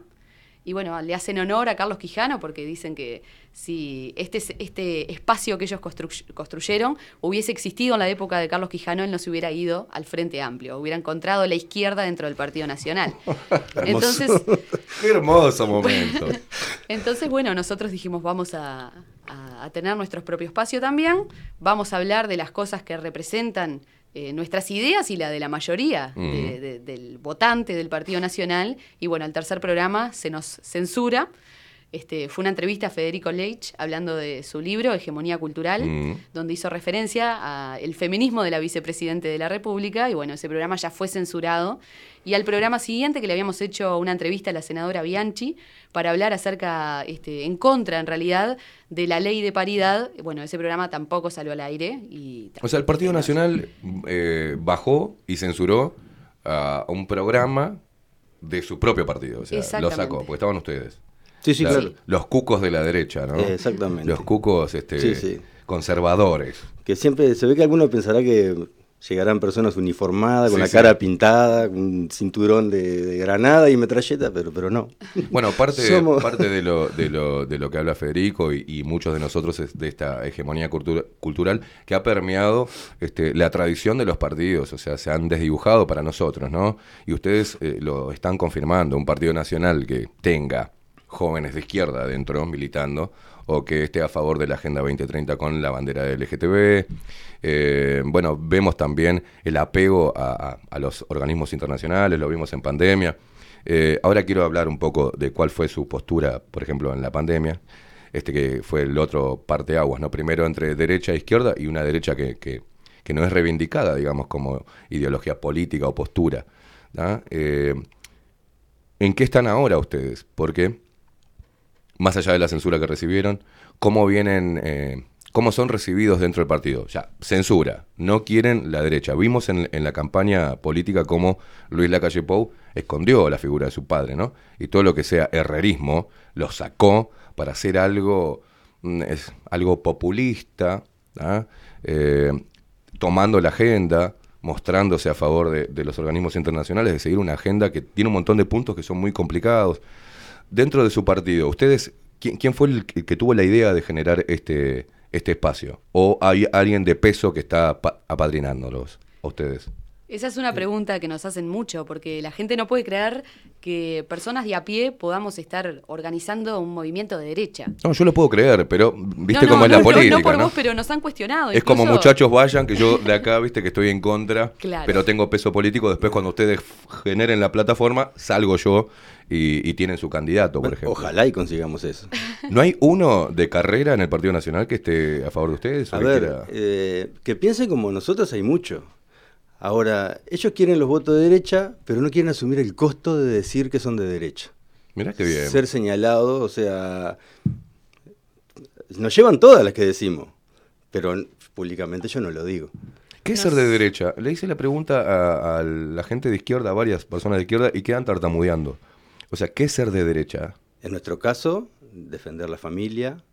Y bueno, le hacen honor a Carlos Quijano porque dicen que si este, este espacio que ellos constru- construyeron hubiese existido en la época de Carlos Quijano, él no se hubiera ido al Frente Amplio, hubiera encontrado la izquierda dentro del Partido Nacional. Entonces, Qué hermoso momento. entonces, bueno, nosotros dijimos, vamos a, a- a tener nuestro propio espacio también, vamos a hablar de las cosas que representan eh, nuestras ideas y la de la mayoría de- Mm. de- del votante del Partido Nacional. Y bueno, el tercer programa se nos censura. Este, fue una entrevista a Federico Leitch hablando de su libro, Hegemonía Cultural, Mm. donde hizo referencia al feminismo de la vicepresidente de la República. Y bueno, ese programa ya fue censurado. Y al programa siguiente, que le habíamos hecho una entrevista a la senadora Bianchi para hablar acerca, este, en contra en realidad, de la ley de paridad, bueno, ese programa tampoco salió al aire. Y O sea, el Partido Nacional eh, bajó y censuró a un programa de su propio partido. O sea, lo sacó, porque estaban ustedes. Sí, sí, La- claro. Los cucos de la derecha, ¿no? Eh, exactamente. Los cucos este, Sí, sí. conservadores. Que siempre se ve que alguno pensará que llegarán personas uniformadas, con Sí, la sí. cara pintada, con un cinturón de, de granada y metralleta, pero, pero no. Bueno, parte, Somos- parte de, lo, de, lo, de lo que habla Federico y, y muchos de nosotros es de esta hegemonía cultura- cultural que ha permeado este, la tradición de los partidos, o sea, se han desdibujado para nosotros, ¿no? Y ustedes eh, lo están confirmando, un partido nacional que tenga jóvenes de izquierda dentro militando o que esté a favor de la Agenda 2030 con la bandera del LGTB. Eh, bueno, vemos también el apego a, los organismos internacionales, lo vimos en pandemia. Eh, ahora quiero hablar un poco de cuál fue su postura, por ejemplo, en la pandemia, este que fue el otro parteaguas, ¿no? Primero entre derecha e izquierda y una derecha que, que- no es reivindicada, digamos, como ideología política o postura. Eh, ¿En qué están ahora ustedes? Porque, más allá de la censura que recibieron, ¿cómo vienen, eh, cómo son recibidos dentro del partido? Ya, censura, no quieren la derecha. Vimos en, la campaña política cómo Luis Lacalle Pou escondió la figura de su padre, ¿no? Y todo lo que sea herrerismo lo sacó para hacer algo, mm, es, algo populista, ¿ah? Eh, tomando la agenda, mostrándose a favor de, de los organismos internacionales, de seguir una agenda que tiene un montón de puntos que son muy complicados. Dentro de su partido, ¿ustedes, quién, quién fue el que tuvo la idea de generar este, este espacio? ¿O hay alguien de peso que está pa- apadrinándolos a ustedes? Esa es una pregunta que nos hacen mucho, porque la gente no puede creer que personas de a pie podamos estar organizando un movimiento de derecha. No, yo lo puedo creer, pero viste No, no, cómo es la no, política. No por vos, pero nos han cuestionado. Es como muchachos vayan, que yo de acá, viste, que estoy en contra, Claro. pero tengo peso político. Después, cuando ustedes generen la plataforma, salgo yo y, y tienen su candidato, por ejemplo. Ojalá y consigamos eso. ¿No hay uno de carrera en el Partido Nacional que esté a favor de ustedes? A ver, eh, que piensen como nosotros hay mucho. Ahora, ellos quieren los votos de derecha, pero no quieren asumir el costo de decir que son de derecha. Mirá qué bien. Ser señalados, o sea, nos llevan todas las que decimos, pero públicamente yo no lo digo. ¿Qué es ser de derecha? Le hice la pregunta a, a la gente de izquierda, a varias personas de izquierda, y quedan tartamudeando. O sea, ¿qué es ser de derecha? En nuestro caso, defender la familia,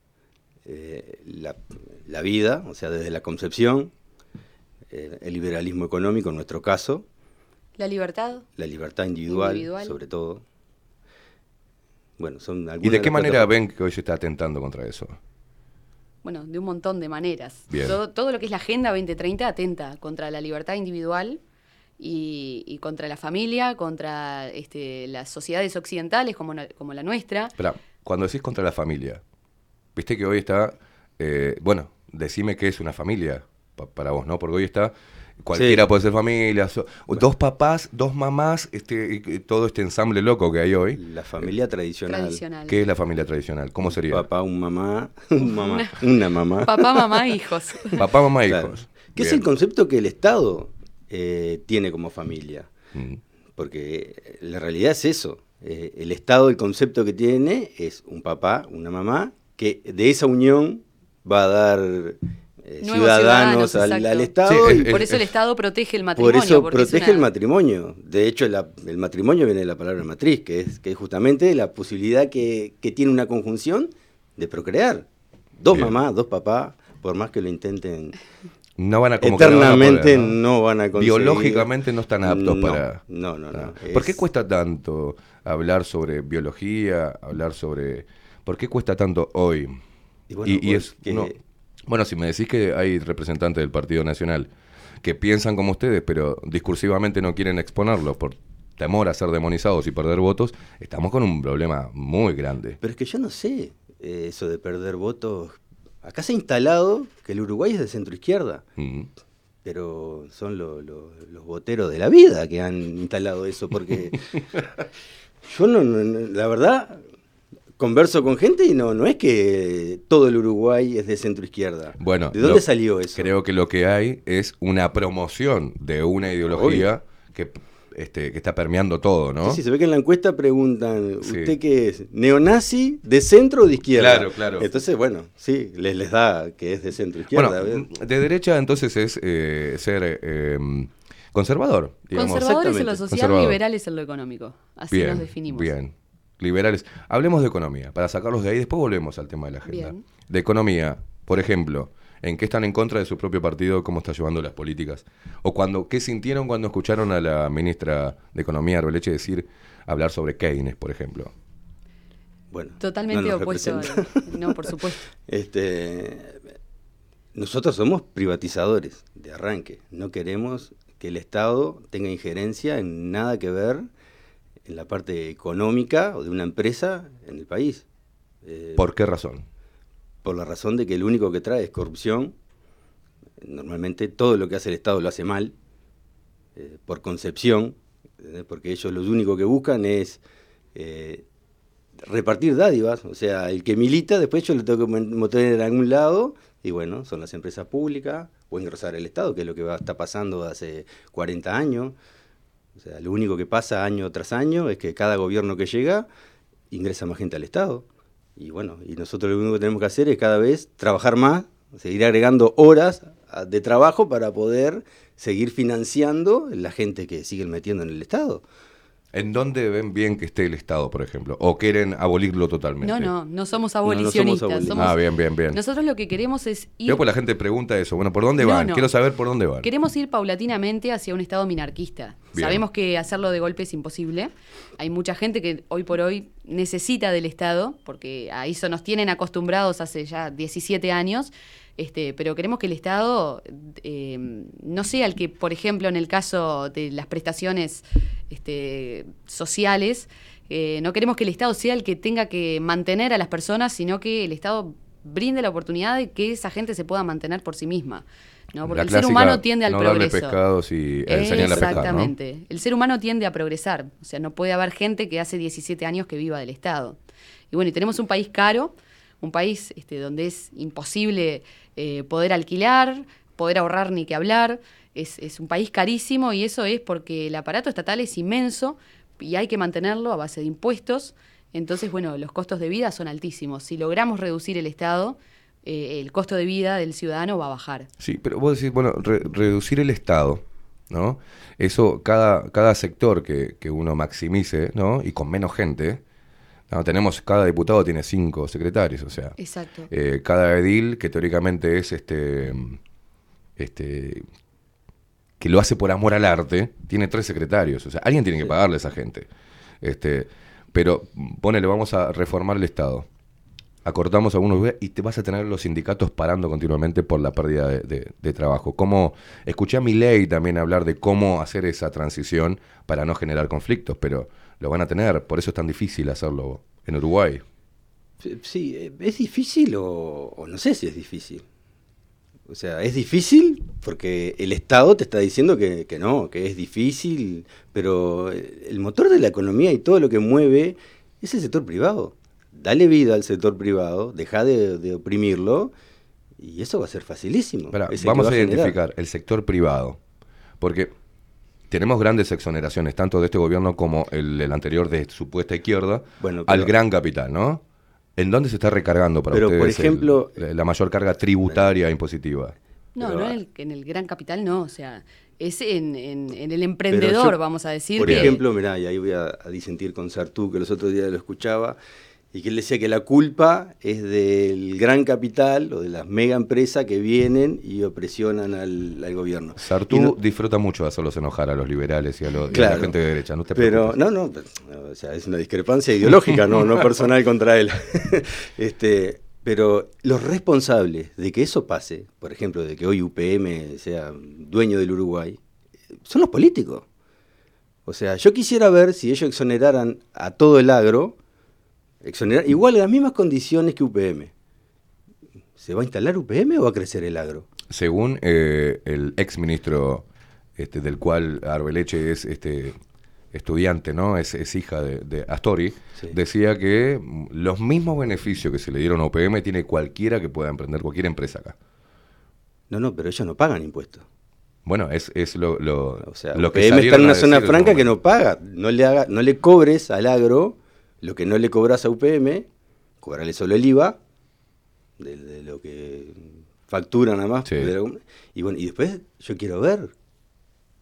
eh, la, la vida, o sea, desde la concepción, eh, el liberalismo económico en nuestro caso, La libertad. la libertad individual, Individual. sobre todo. Bueno, son algunas ¿Y de qué manera ven que hoy se está atentando contra eso? Bueno, de un montón de maneras. Todo lo que es la Agenda 2030 atenta contra la libertad individual y, y contra la familia, contra este, las sociedades occidentales como, como la nuestra. Espera, cuando decís contra la familia, viste que hoy está, eh, bueno, decime qué es una familia pa- para vos, ¿no? Porque hoy está, cualquiera Sí. puede ser familia, so- dos papás, dos mamás, este, todo este ensamble loco que hay hoy. La familia tradicional. Tradicional. ¿Qué es la familia tradicional? ¿Cómo sería? Papá, un mamá, un mamá, una mamá. Papá, mamá, hijos. Papá, mamá, Claro. hijos. Que es el concepto que el Estado eh, tiene como familia. Mm. Porque eh, la realidad es eso. Eh, el Estado, el concepto que tiene es un papá, una mamá, que de esa unión va a dar eh, ciudadanos, ciudadanos, al, Estado. Sí, y Por eso el Estado protege el matrimonio. por eso es protege una- el matrimonio. De hecho, la- el matrimonio viene de la palabra matriz, que es, que es justamente la posibilidad que, que tiene una conjunción de procrear. Dos Bien. mamás, dos papás, por más que lo intenten No van a como que no van a eternamente poder, no, van a conseguir. Biológicamente no están aptos No, para... No, no, no. ¿Por qué Es- cuesta tanto hablar sobre biología, hablar sobre... ¿Por qué cuesta tanto hoy? Y bueno, y, y es Bueno, si me decís que hay representantes del Partido Nacional que piensan como ustedes, pero discursivamente no quieren exponerlo por temor a ser demonizados y perder votos, estamos con un problema muy grande. Pero es que yo no sé eh, eso de perder votos. Acá se ha instalado que el Uruguay es de centro izquierda, Mm. pero son lo- lo- los voteros de la vida que han instalado eso, porque yo no, la verdad, converso con gente y no, no es que todo el Uruguay es de centro izquierda. Bueno, ¿de dónde lo- salió eso? Creo que lo que hay es una promoción de una ideología que, este, que está permeando todo, ¿no? Sí, sí, se ve que en la encuesta preguntan, Sí. ¿usted qué es? ¿Neonazi, de centro o de izquierda? Claro, claro. Entonces, bueno, sí, les, les da que es de centro izquierda. Bueno, ¿ves? de derecha entonces es eh, ser eh, em, conservador. Digamos. Conservadores en lo social, Conservador. liberales en lo económico. Así Bien, nos definimos. Bien. Liberales. Hablemos de economía, para sacarlos de ahí, después volvemos al tema de la agenda. Bien. De economía, por ejemplo, ¿en qué están en contra de su propio partido? ¿Cómo está llevando las políticas? O cuando, ¿qué sintieron cuando escucharon a la ministra de Economía, Arbeleche, decir, hablar sobre Keynes, por ejemplo? Bueno, Totalmente no opuesto. al- No, por supuesto. Este, nosotros somos privatizadores de arranque. No queremos que el Estado tenga injerencia en nada que ver en la parte económica o de una empresa en el país. Eh, ¿Por qué razón? Por la razón de que el único que trae es corrupción. Normalmente todo lo que hace el Estado lo hace mal, eh, por concepción, porque ellos lo único que buscan es eh, repartir dádivas. O sea, el que milita, después yo lo tengo que meter en algún lado, y bueno, son las empresas públicas, o engrosar el Estado, que es lo que va, está pasando hace 40 años. O sea, lo único que pasa año tras año es que cada gobierno que llega ingresa más gente al Estado. Y bueno, y nosotros lo único que tenemos que hacer es cada vez trabajar más, seguir agregando horas a- de trabajo para poder seguir financiando la gente que siguen metiendo en el Estado. ¿En dónde ven bien que esté el Estado, por ejemplo? ¿O quieren abolirlo totalmente? No, no, no somos no somos abolicionistas. somos- Ah, bien, bien, bien. Nosotros lo que queremos es ir, Yo, pues la gente pregunta eso. Bueno, ¿por dónde No, van? no. Quiero saber por dónde van. queremos ir paulatinamente hacia un Estado minarquista. Bien. Sabemos que hacerlo de golpe es imposible. Hay mucha gente que hoy por hoy necesita del Estado, porque a eso nos tienen acostumbrados hace ya 17 años. Este, pero queremos que el Estado eh, no sea el que, por ejemplo, en el caso de las prestaciones este, sociales, eh, no queremos que el Estado sea el que tenga que mantener a las personas, sino que el Estado brinde la oportunidad de que esa gente se pueda mantener por sí misma. ¿no? Porque el ser humano tiende al no progreso. enseñarle a pescar, ¿no? Exactamente. El ser humano tiende a progresar. O sea, no puede haber gente que hace 17 años que viva del Estado. Y bueno, y tenemos un país caro, un país este, donde es imposible eh, poder alquilar, poder ahorrar ni que hablar. Es, un país carísimo y eso es porque el aparato estatal es inmenso y hay que mantenerlo a base de impuestos. Entonces, bueno, los costos de vida son altísimos. Si logramos reducir el Estado, eh, el costo de vida del ciudadano va a bajar. Sí, pero vos decís, bueno, re- reducir el Estado, ¿no? Eso, cada, cada sector que, que uno maximice, ¿no? Y con menos gente, ¿no? Tenemos, cada diputado tiene cinco secretarios, o sea. Exacto. eh, cada edil, que teóricamente es este, este, que lo hace por amor al arte, tiene tres secretarios. O sea, alguien tiene que pagarle a esa gente. Este, pero ponele, vamos a reformar el Estado. Acortamos algunos lugares y te vas a tener los sindicatos parando continuamente por la pérdida de, de- de trabajo. Como escuché a mi ley también hablar de cómo hacer esa transición para no generar conflictos, pero lo van a tener, por eso es tan difícil hacerlo en Uruguay. Sí, ¿es difícil o, o no sé si es difícil? O sea, es difícil porque el Estado te está diciendo que, que no, que es difícil, pero el motor de la economía y todo lo que mueve es el sector privado. Dale vida al sector privado, deja de, de oprimirlo y eso va a ser facilísimo. Espera, vamos va a identificar el sector privado, porque tenemos grandes exoneraciones, tanto de este gobierno como el, el anterior de supuesta izquierda, Bueno, al gran capital, ¿no? ¿En dónde se está recargando para Pero, por ustedes el- ejemplo- la- la mayor carga tributaria impositiva? No, Pero- no en el, en el gran capital no, o sea, es en, en- en el emprendedor, yo, vamos a decir. Por que- ejemplo, mirá, y ahí voy a, a disentir con Sartú, que los otros días lo escuchaba, y que él decía que la culpa es del gran capital o de las mega empresas que vienen y opresionan al, al gobierno. Sartú no- disfruta mucho de hacerlos enojar a los liberales y a, los- y a Claro. la gente de derecha, no te Pero, no, no, o sea, es una discrepancia ideológica, no, no personal contra él. este, pero los responsables de que eso pase, por ejemplo, de que hoy UPM sea dueño del Uruguay, son los políticos. O sea, yo quisiera ver si ellos exoneraran a todo el agro, exonerar, igual las mismas condiciones que UPM. ¿Se va a instalar UPM o va a crecer el agro? Según eh, el ex ministro este, del cual Arbeleche es este, estudiante, ¿no? Es, es hija de, de Astori, decía que los mismos beneficios que se le dieron a UPM tiene cualquiera que pueda emprender, cualquier empresa acá. No, no, pero ellos no pagan impuestos. Bueno, es, es lo, lo, O sea, lo que UPM está en una zona franca que no paga. No le, haga, no le cobres al agro lo que no le cobras a UPM, cobrarle solo el IVA de, de lo que factura nada más. y bueno, y después yo quiero ver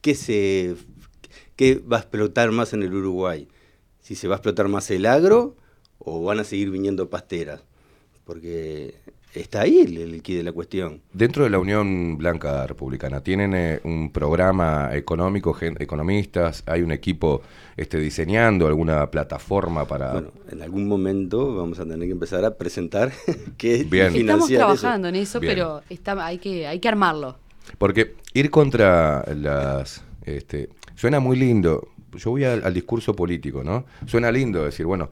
qué se qué va a explotar más en el Uruguay. Si se va a explotar más el agro o van a seguir viniendo pasteras. Porque está ahí el, el quid de la cuestión. Dentro de la Unión Blanca Republicana, ¿tienen eh, un programa económico, gen- economistas? ¿Hay un equipo este, diseñando alguna plataforma para...? Bueno, en algún momento vamos a tener que empezar a presentar qué es Bien. Estamos eso. trabajando en eso, Bien. pero está, hay, que, hay que armarlo. Porque ir contra las... Este, suena muy lindo. Yo voy al, al discurso político, ¿no? Suena lindo decir, bueno,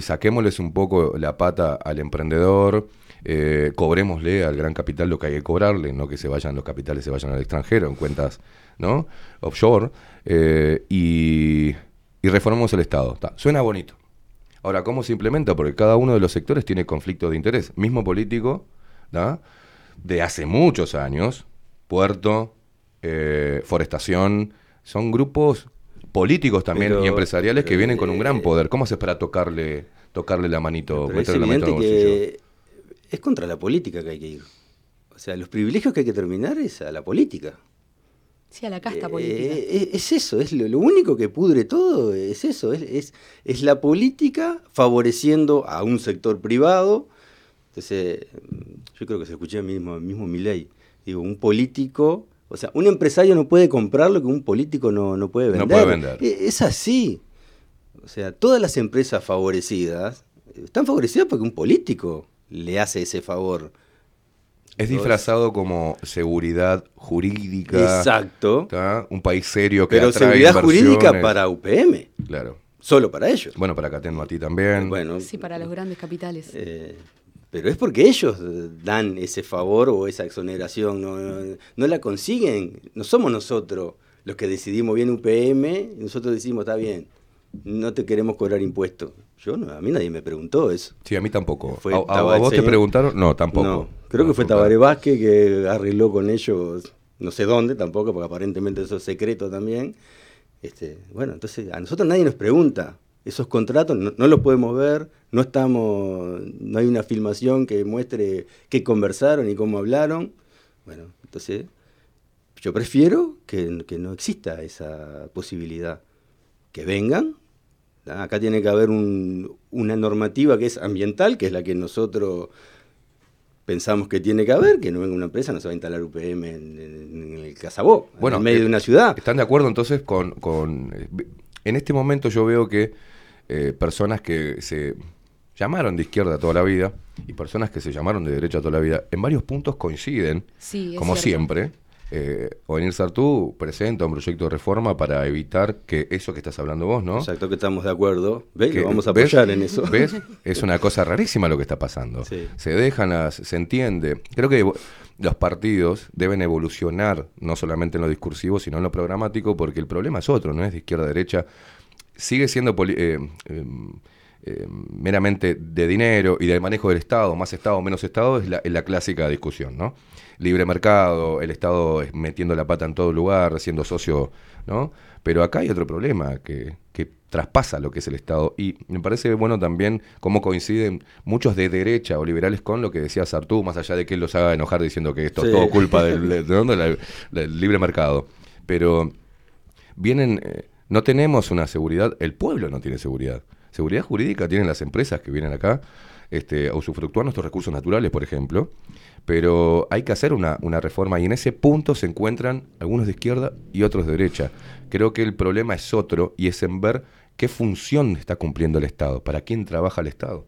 saquémosles un poco la pata al emprendedor, eh, cobrémosle al gran capital lo que hay que cobrarle, no que se vayan los capitales, se vayan al extranjero en cuentas, ¿no? Offshore, eh, y, y reformamos el Estado. Ta, Suena bonito. Ahora, ¿cómo se implementa? Porque cada uno de los sectores tiene conflictos de interés. Mismo político, ¿da? de hace muchos años, puerto, eh, forestación, son grupos políticos también Pero- y empresariales que vienen con un gran eh, poder. ¿Cómo haces para tocarle, tocarle la manito, meterle la manito en el evidente bolsillo? Es contra la política que hay que ir. O sea, los privilegios que hay que terminar es a la política. Sí, a la casta Eh, política. eh, es eso, es lo, lo único que pudre todo, es eso, es, es, es la política favoreciendo a un sector privado. Entonces, yo creo que se escuché mismo, mismo mi ley. Digo, un político, o sea, un empresario no puede comprar lo que un político no, no puede No vender. puede vender. E- Es así. O sea, todas las empresas favorecidas eh, están favorecidas porque un político le hace ese favor. Es disfrazado como seguridad jurídica. Exacto. ¿tá? Un país serio que Pero atrae seguridad jurídica para UPM. Claro. Solo para ellos. Bueno, para Cateno a ti también. Bueno, Sí, para los grandes capitales. eh, pero es porque ellos dan ese favor o esa exoneración. No, no- no la consiguen. No somos nosotros los que decidimos bien UPM. y nosotros decimos, está bien, no te queremos cobrar impuestos. Yo no, a mí nadie me preguntó eso. Sí, a mí tampoco. Fue ¿A, vos te preguntaron? No, tampoco. No, creo que fue Tabaré Vázquez que arregló con ellos, no sé dónde tampoco, porque aparentemente eso es secreto también. Este, bueno, entonces a nosotros nadie nos pregunta. Esos contratos no, no los podemos ver, no estamos, no hay una filmación que muestre qué conversaron y cómo hablaron. Bueno, entonces yo prefiero que, que no exista esa posibilidad. Que vengan. Acá tiene que haber un- una normativa que es ambiental, que es la que nosotros pensamos que tiene que haber, que no venga una empresa, no se va a instalar UPM en, en- en el Casabó, Bueno, en medio eh, de una ciudad. ¿Están de acuerdo entonces con... con eh, en este momento yo veo que eh, personas que se llamaron de izquierda toda la vida y personas que se llamaron de derecha toda la vida, en varios puntos coinciden, Sí, como cierto. siempre. Eh, Ovenir Sartú presenta un proyecto de reforma para evitar que eso que estás hablando vos, ¿no? Exacto, que estamos de acuerdo. ¿Ves? Que- Lo vamos a ¿ves? apoyar en eso. ¿Ves? Es una cosa rarísima lo que está pasando. Sí. Se dejan las, se entiende. Creo que los partidos deben evolucionar, no solamente en lo discursivo, sino en lo programático, porque el problema es otro, no es de izquierda a derecha. Sigue siendo poli- eh, eh, eh, meramente de dinero y del manejo del Estado, más Estado, menos Estado, es la, es la clásica discusión, ¿no? Libre mercado, el Estado es metiendo la pata en todo lugar, siendo socio, ¿no? Pero acá hay otro problema que, que traspasa lo que es el Estado y me parece bueno también cómo coinciden muchos de derecha o liberales con lo que decía Sartú, más allá de que él los haga enojar diciendo que esto Sí. es todo culpa del libre mercado. Pero vienen, eh, no tenemos una seguridad, el pueblo no tiene seguridad. Seguridad jurídica tienen las empresas que vienen acá este, usufructuar nuestros recursos naturales, por ejemplo, pero hay que hacer una, reforma y en ese punto se encuentran algunos de izquierda y otros de derecha. Creo que el problema es otro y es en ver qué función está cumpliendo el Estado, para quién trabaja el Estado.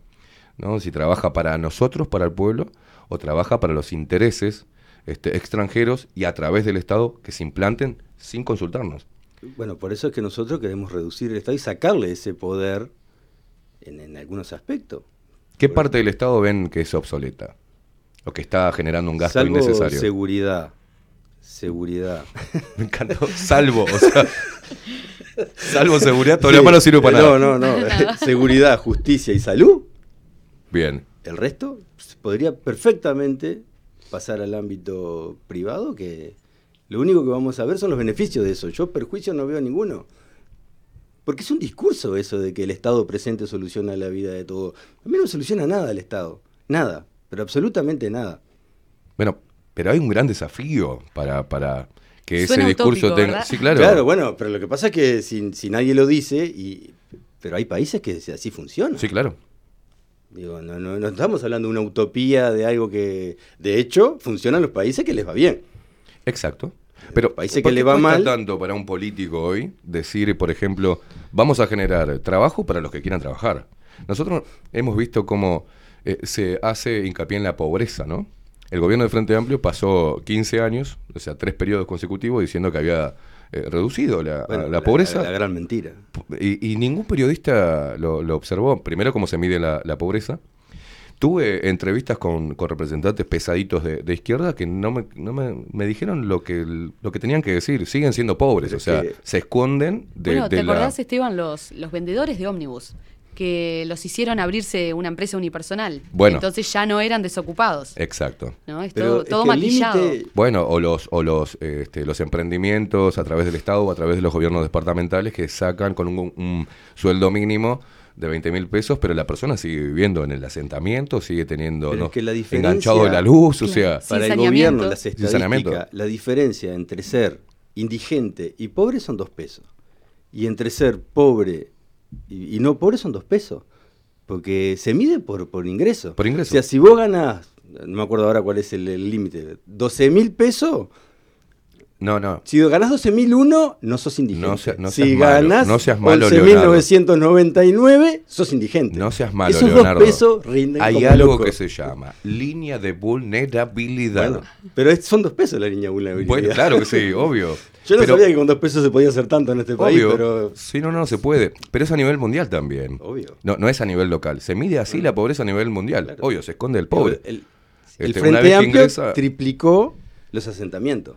¿no? Si trabaja para nosotros, para el pueblo, o trabaja para los intereses este, extranjeros y a través del Estado que se implanten sin consultarnos. Bueno, por eso es que nosotros queremos reducir el Estado y sacarle ese poder en algunos aspectos. ¿Qué parte del Estado ven que es obsoleta? O que está generando un gasto Salvo innecesario. seguridad. Seguridad. Me encantó. Salvo, o sea. salvo seguridad, todo lo demás no sirve para no, nada. No, no, Seguridad, justicia y salud. Bien. El resto podría perfectamente pasar al ámbito privado, que lo único que vamos a ver son los beneficios de eso. Yo perjuicio no veo ninguno. Porque es un discurso eso de que el Estado presente soluciona la vida de todo. A mí no soluciona nada el Estado. Nada. Pero absolutamente nada. Bueno, pero hay un gran desafío para, para que Suena ese discurso utópico, tenga. ¿verdad? Sí, claro. Claro, bueno, pero lo que pasa es que si, si nadie lo dice, y pero hay países que así funciona. Sí, claro. Digo, no, no, no estamos hablando de una utopía de algo que, de hecho, funcionan los países que les va bien. Exacto. Pero países ¿por que le va mal. tanto para un político hoy decir, por ejemplo, vamos a generar trabajo para los que quieran trabajar? Nosotros hemos visto cómo eh, se hace hincapié en la pobreza, ¿no? El gobierno de Frente Amplio pasó 15 años, o sea, tres periodos consecutivos, diciendo que había eh, reducido la, Bueno, la la- pobreza. la gran mentira. Y, y ningún periodista lo, lo observó. Primero, cómo se mide la pobreza. Tuve entrevistas con, con representantes pesaditos de, de izquierda que no, me, no me, me dijeron lo que, lo que tenían que decir. Siguen siendo pobres, Pero o sea, que- se esconden de, bueno, ¿te de la... acordás, Esteban, los, los vendedores de ómnibus? Que los hicieron abrirse una empresa unipersonal. Bueno. Entonces ya no eran desocupados. Exacto. ¿no? Es Pero todo, es todo maquillado. Bueno, o los, o los, este, los emprendimientos a través del Estado o a través de los gobiernos departamentales que sacan con un, un sueldo mínimo de 20 mil pesos, pero la persona sigue viviendo en el asentamiento, sigue teniendo Pero ¿no? es que la diferencia- enganchado de la luz, o sea, Sin Para el gobierno, las estadísticas, la diferencia entre ser indigente y pobre son dos pesos. Y entre ser pobre y, y no pobre son dos pesos. Porque se mide por, por ingreso. Por ingreso. O sea, si vos ganas, no me acuerdo ahora cuál es el el límite, 12 mil pesos, No, no. Si ganás 12.001, no sos indigente. No sea- no si seas malo, ganás no seas malo, 11.999, sos indigente. No seas malo, Esos Leonardo. dos pesos rinden Hay como algo loco. que se llama línea de vulnerabilidad. Bueno, pero es- son dos pesos la línea vulnerabilidad. Bueno, claro que sí, obvio. Yo no Pero- sabía que con dos pesos se podía hacer tanto en este país, Obvio. pero Sí, no, no, se puede. Pero es a nivel mundial también. Obvio. No, no es a nivel local. Se mide así la pobreza a nivel mundial. Obvio, se esconde el pobre. el, Este, el Frente Amplio ingresa- triplicó los asentamientos.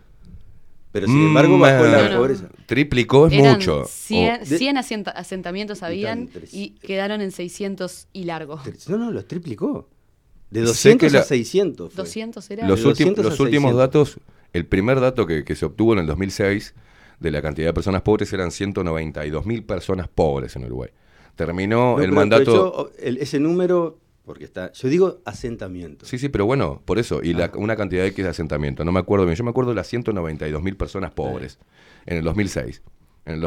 Pero sin embargo bajó Mm, la no. pobreza. Triplicó es Eran mucho. 100, O- 100 asienta- asentamientos habían y quedaron en 600 y largo. No, no, los triplicó. De Sé 200 que la- a 600. fue. 200 era. Los, De últimos 200 a los últimos 600. datos, el primer dato que, que se obtuvo en el 2006 de la cantidad de personas pobres eran 192 mil personas pobres en Uruguay. Terminó No, el pero- mandato... pero yo, el- ese número, porque está. Yo digo asentamiento. Sí, sí, pero bueno, por eso, y la- una cantidad de X de asentamiento, no me acuerdo bien, yo me acuerdo de las 192 mil personas pobres en el 2006. En el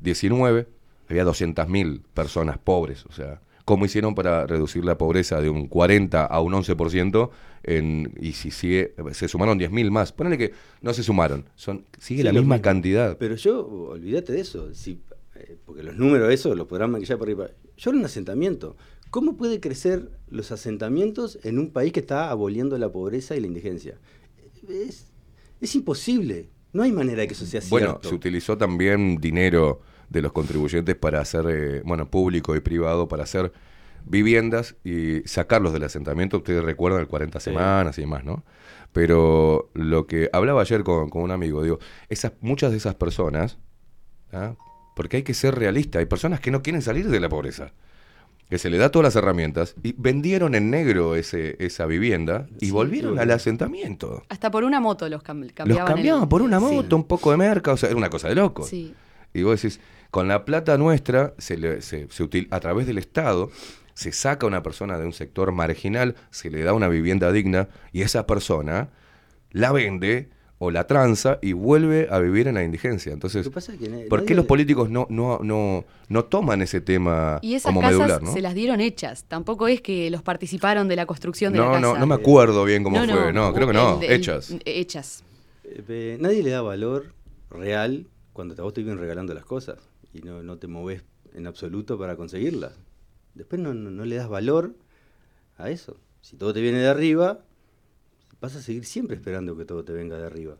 2019 había 200 mil personas pobres, o sea, ¿cómo hicieron para reducir la pobreza de un 40 a un 11%? En, y si sigue, se sumaron 10 mil más. Ponele que no se sumaron, son, sigue Sí, la misma mismo. cantidad. Pero yo, olvídate de eso. Si, eh, porque los números, eso, los podrán maquillar por arriba. Yo era un asentamiento. ¿Cómo puede crecer los asentamientos en un país que está aboliendo la pobreza y la indigencia? Es, es imposible. No hay manera de que eso sea Bueno, cierto. se utilizó también dinero de los contribuyentes para hacer, eh, bueno, público y privado, para hacer viviendas y sacarlos del asentamiento. Ustedes recuerdan el 40 semanas y demás, ¿no? Pero lo que hablaba ayer con, con un amigo, digo, esas, muchas de esas personas, ¿ah? porque hay que ser realista, hay personas que no quieren salir de la pobreza, que se le da todas las herramientas y vendieron en negro ese, esa vivienda y Sí, volvieron al asentamiento. Hasta por una moto los cam- cambiaban. Los el- cambiaban por una Sí. moto, un poco de merca, o sea, era una cosa de loco. Sí. Y vos decís, con la plata nuestra, se le- se- se util- a través del Estado, se saca a una persona de un sector marginal, se le da una vivienda digna y esa persona la vende o la tranza y vuelve a vivir en la indigencia. Entonces, na- ¿por qué los políticos no, no, no, no toman ese tema Y esas como casas medular? ¿no? se las dieron hechas. Tampoco es que los participaron de la construcción de no, la casa. no, no me acuerdo bien cómo No, fue. No, creo que no. el- el- hechas. hechas. Eh, eh, nadie le da valor real cuando te- a vos te vienen regalando las cosas y no, no te moves en absoluto para conseguirlas. Después no, no- no le das valor a eso. Si todo te viene de arriba, vas a seguir siempre esperando que todo te venga de arriba.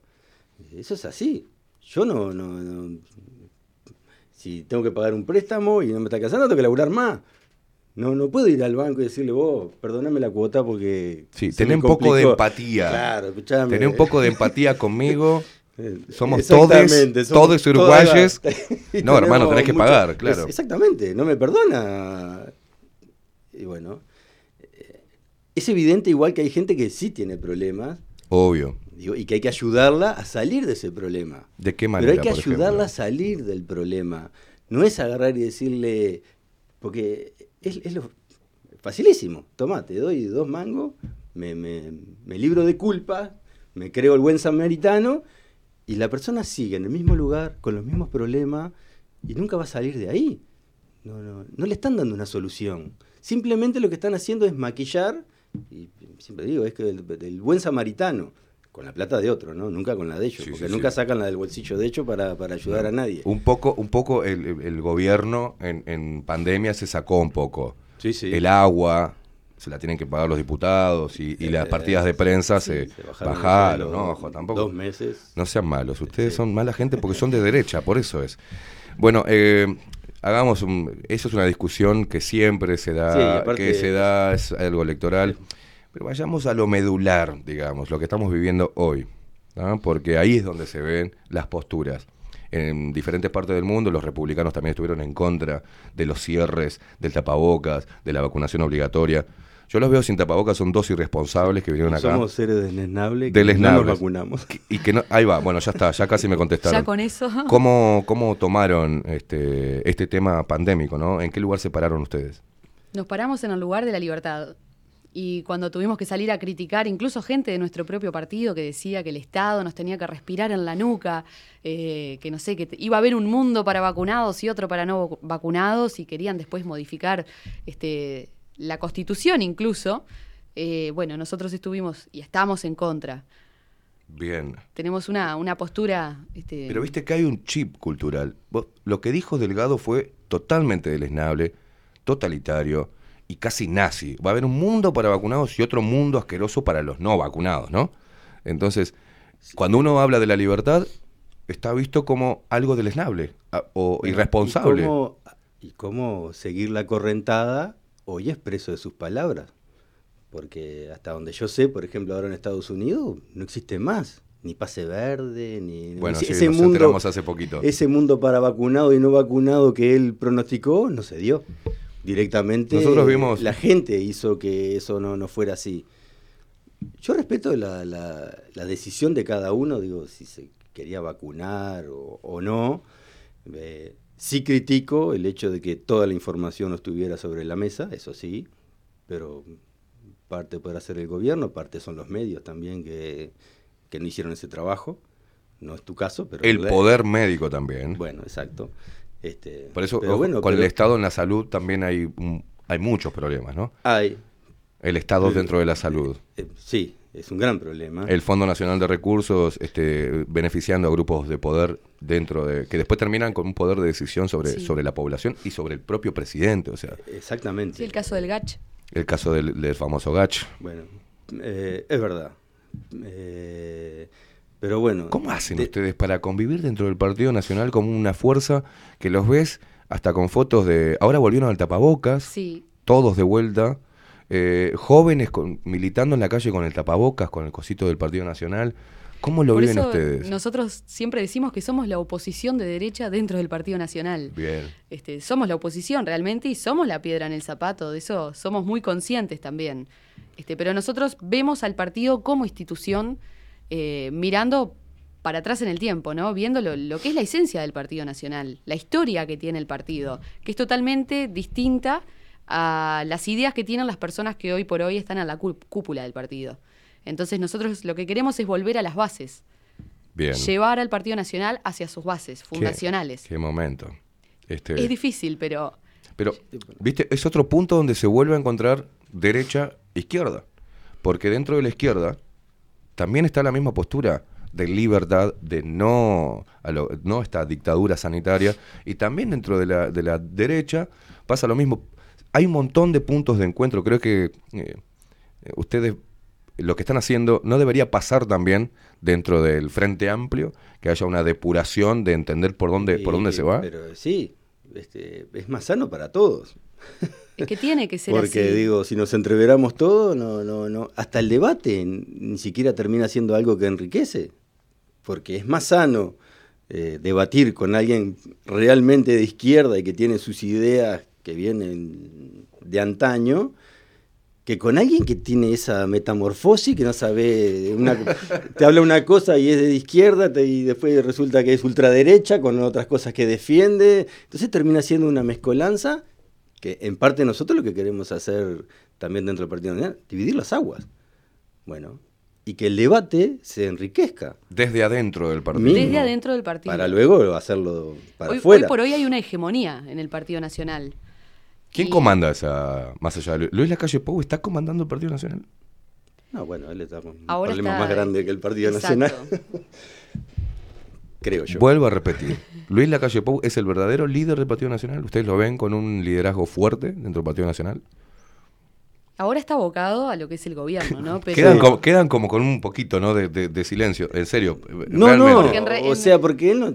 Eso es así. Yo no, no, no- si tengo que pagar un préstamo y no me está casando, tengo que laburar más. No, no puedo ir al banco y decirle, vos, perdóname la cuota porque... Sí, me un poco de complicó". empatía. Claro, escuchame. Tené un poco de empatía conmigo. Somos todos, todos uruguayos. No, hermano, tenés que mucho- pagar, claro. Es- exactamente, no me perdona. Y bueno, es evidente igual que hay gente que sí tiene problemas Obvio. digo, y que hay que ayudarla a salir de ese problema. ¿De qué manera? Pero hay que ayudarla a salir del problema. No es agarrar y decirle, porque es, es lo facilísimo. Tomá, te doy dos mangos, me, me- me libro de culpa, me creo el buen samaritano y la persona sigue en el mismo lugar, con los mismos problemas y nunca va a salir de ahí. No, no, no le están dando una solución. Simplemente lo que están haciendo es maquillar, y siempre digo, es que el, el buen samaritano, con la plata de otro, ¿no? Nunca con la de ellos, Sí, porque sí, nunca sí. sacan la del bolsillo de ellos para, para ayudar a nadie. Un poco, un poco el, gobierno en, en pandemia se sacó un poco. Sí, sí. El agua se la tienen que pagar los diputados y, y las Eh, partidas de prensa se, se bajaron ¿no? Ojo, tampoco. dos meses. No sean malos, ustedes son mala gente porque son de derecha, por eso es. Bueno, eh, hagamos un, eso es una discusión que siempre se da, Sí, y aparte- que se da, es algo electoral. Pero vayamos a lo medular, digamos, lo que estamos viviendo hoy. Porque ahí es donde se ven las posturas. En diferentes partes del mundo los republicanos también estuvieron en contra de los cierres, del tapabocas, de la vacunación obligatoria. Yo los veo sin tapabocas, son dos irresponsables que vinieron acá. Somos seres desnesnables que no nos vacunamos. Y que no, ahí va, bueno, ya está, ya casi me contestaron. Ya con eso. ¿Cómo, cómo tomaron este, este tema pandémico, no? ¿En qué lugar se pararon ustedes? Nos paramos en el lugar de la libertad. Y cuando tuvimos que salir a criticar, incluso gente de nuestro propio partido que decía que el Estado nos tenía que respirar en la nuca, eh, que no sé, que iba a haber un mundo para vacunados y otro para no vacunados, y querían después modificar este, la constitución incluso, eh, bueno, nosotros estuvimos y estamos en contra. Bien. Tenemos una, una postura... Este, Pero viste que hay un chip cultural. Vos- lo que dijo Delgado fue totalmente deleznable, totalitario y casi nazi. Va a haber un mundo para vacunados y otro mundo asqueroso para los no vacunados, ¿no? Entonces, cuando uno habla de la libertad, está visto como algo deleznable o irresponsable. ¿Y cómo, y cómo seguir la correntada hoy es preso de sus palabras? Porque hasta donde yo sé, por ejemplo, ahora en Estados Unidos no existe más. Ni pase verde, ni... Bueno, ese, sí, ese nos mundo, hace poquito. Ese mundo para vacunado y no vacunado que él pronosticó, no se dio. Directamente Nosotros vimos- la gente hizo que eso no, no fuera así. Yo respeto la, la- la decisión de cada uno, digo, si se quería vacunar o, o no. Eh, sí critico el hecho de que toda la información no estuviera sobre la mesa, eso sí, pero parte podrá ser el gobierno, parte son los medios también que, que no hicieron ese trabajo. No es tu caso, pero... El poder médico también. Bueno, exacto. Este, Por eso, pero bueno, con el Estado en la salud también hay, hay muchos problemas, ¿no? Hay. El Estado Eh, dentro de la salud. Eh, sí, es un gran problema. El Fondo Nacional de Recursos este, beneficiando a grupos de poder dentro de... que después terminan con un poder de decisión sobre, Sí. sobre la población y sobre el propio presidente. O sea, Exactamente. sí, el caso del GACH. el caso del, del famoso Gach. Bueno, eh, es verdad. Eh, pero bueno. ¿Cómo hacen de- ustedes para convivir dentro del Partido Nacional como una fuerza que los ves hasta con fotos de... Ahora volvieron al tapabocas, Sí, todos de vuelta, eh, jóvenes con- militando en la calle con el tapabocas, con el cosito del Partido Nacional. ¿Cómo lo Por viven eso ustedes? nosotros siempre decimos que somos la oposición de derecha dentro del Partido Nacional. Bien. Este, somos la oposición realmente y somos la piedra en el zapato, de eso somos muy conscientes también. Este, pero nosotros vemos al partido como institución eh, mirando para atrás en el tiempo, ¿no? Viendo lo, lo que es la esencia del Partido Nacional, la historia que tiene el partido, que es totalmente distinta a las ideas que tienen las personas que hoy por hoy están en la cú- cúpula del partido. Entonces nosotros lo que queremos es volver a las bases, Bien. llevar al Partido Nacional hacia sus bases fundacionales. Qué, momento. Este, Es difícil, pero Pero, viste, es otro punto donde se vuelve a encontrar derecha e izquierda. Porque dentro de la izquierda también está la misma postura de libertad, de no, a lo- no esta dictadura sanitaria. Y también dentro de la, de la derecha pasa lo mismo. Hay un montón de puntos de encuentro. Creo que eh, ustedes lo que están haciendo no debería pasar también dentro del Frente Amplio, que haya una depuración de entender por dónde, por dónde se va. Pero sí, este, es más sano para todos. es que tiene que ser Porque así. digo, si nos entreveramos todos, no, no, no, hasta el debate ni siquiera termina siendo algo que enriquece. Porque es más sano eh, debatir con alguien realmente de izquierda y que tiene sus ideas que vienen de antaño, que con alguien que tiene esa metamorfosis, que no sabe, una- te habla una cosa y es de izquierda te- y después resulta que es ultraderecha con otras cosas que defiende. Entonces termina siendo una mezcolanza que en parte nosotros lo que queremos hacer también dentro del Partido Nacional, dividir las aguas. Bueno, y que el debate se enriquezca. Desde adentro del partido. Mismo. Desde adentro del partido. Para luego hacerlo para hoy, afuera. hoy por hoy hay una hegemonía en el Partido Nacional. ¿Quién Y- comanda esa, más allá de Lu- Luis Lacalle Pou, está comandando el Partido Nacional? No, bueno, él está con un Ahora problema está- más grande que el Partido Exacto. Nacional. Creo yo. Vuelvo a repetir. Luis Lacalle Pou es el verdadero líder del Partido Nacional. ¿Ustedes lo ven con un liderazgo fuerte dentro del Partido Nacional? Ahora está abocado a lo que es el gobierno, ¿no? Pero Quedan, como, quedan como con un poquito ¿no? de, de- de silencio, en serio. No, realmente. no, re- o sea, porque él no,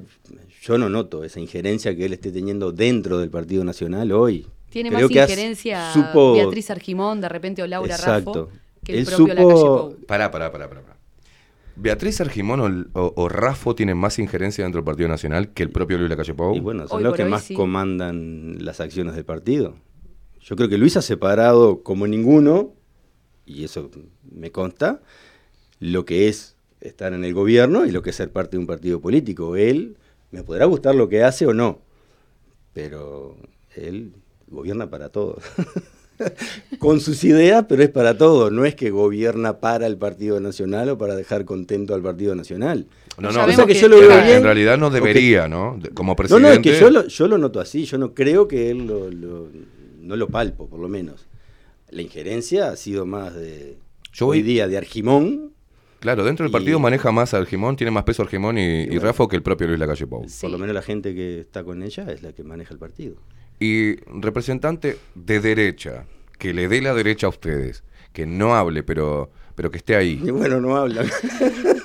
yo no noto esa injerencia que él esté teniendo dentro del Partido Nacional hoy. Tiene Creo más que has- injerencia supo- Beatriz Argimón, de repente, o Laura Exacto. Raffo, que el Él propio supo- Lacalle Pou. Pará, pará, pará, pará. pará. ¿Beatriz Argimón o, o- o Rafo tienen más injerencia dentro del Partido Nacional que el propio Luis Lacalle Pou? Y bueno, son Hoy los que hoy más sí. comandan las acciones del partido. Yo creo que Luis ha separado como ninguno, y eso me consta, lo que es estar en el gobierno y lo que es ser parte de un partido político. Él, me podrá gustar lo que hace o no, pero él gobierna para todos. Con sus ideas, pero es para todos. No es que gobierna para el Partido Nacional o para dejar contento al Partido Nacional. No, no, O sea que que- yo lo veo claro, bien. en realidad no debería, ¿no? Como No, presidente. no, es que yo lo, yo lo noto así, yo no creo que él lo, lo- no lo palpo, por lo menos. La injerencia ha sido más de Yo hoy día de Argimón Claro, dentro del Y- partido maneja más Argimón, tiene más peso Argimón y, y bueno. Rafa que el propio Luis Lacalle Pou. Por lo menos la gente que está con ella es la que maneja el partido. Y representante de derecha, que le dé la derecha a ustedes, que no hable, pero, pero que esté ahí. Y bueno, no hablan.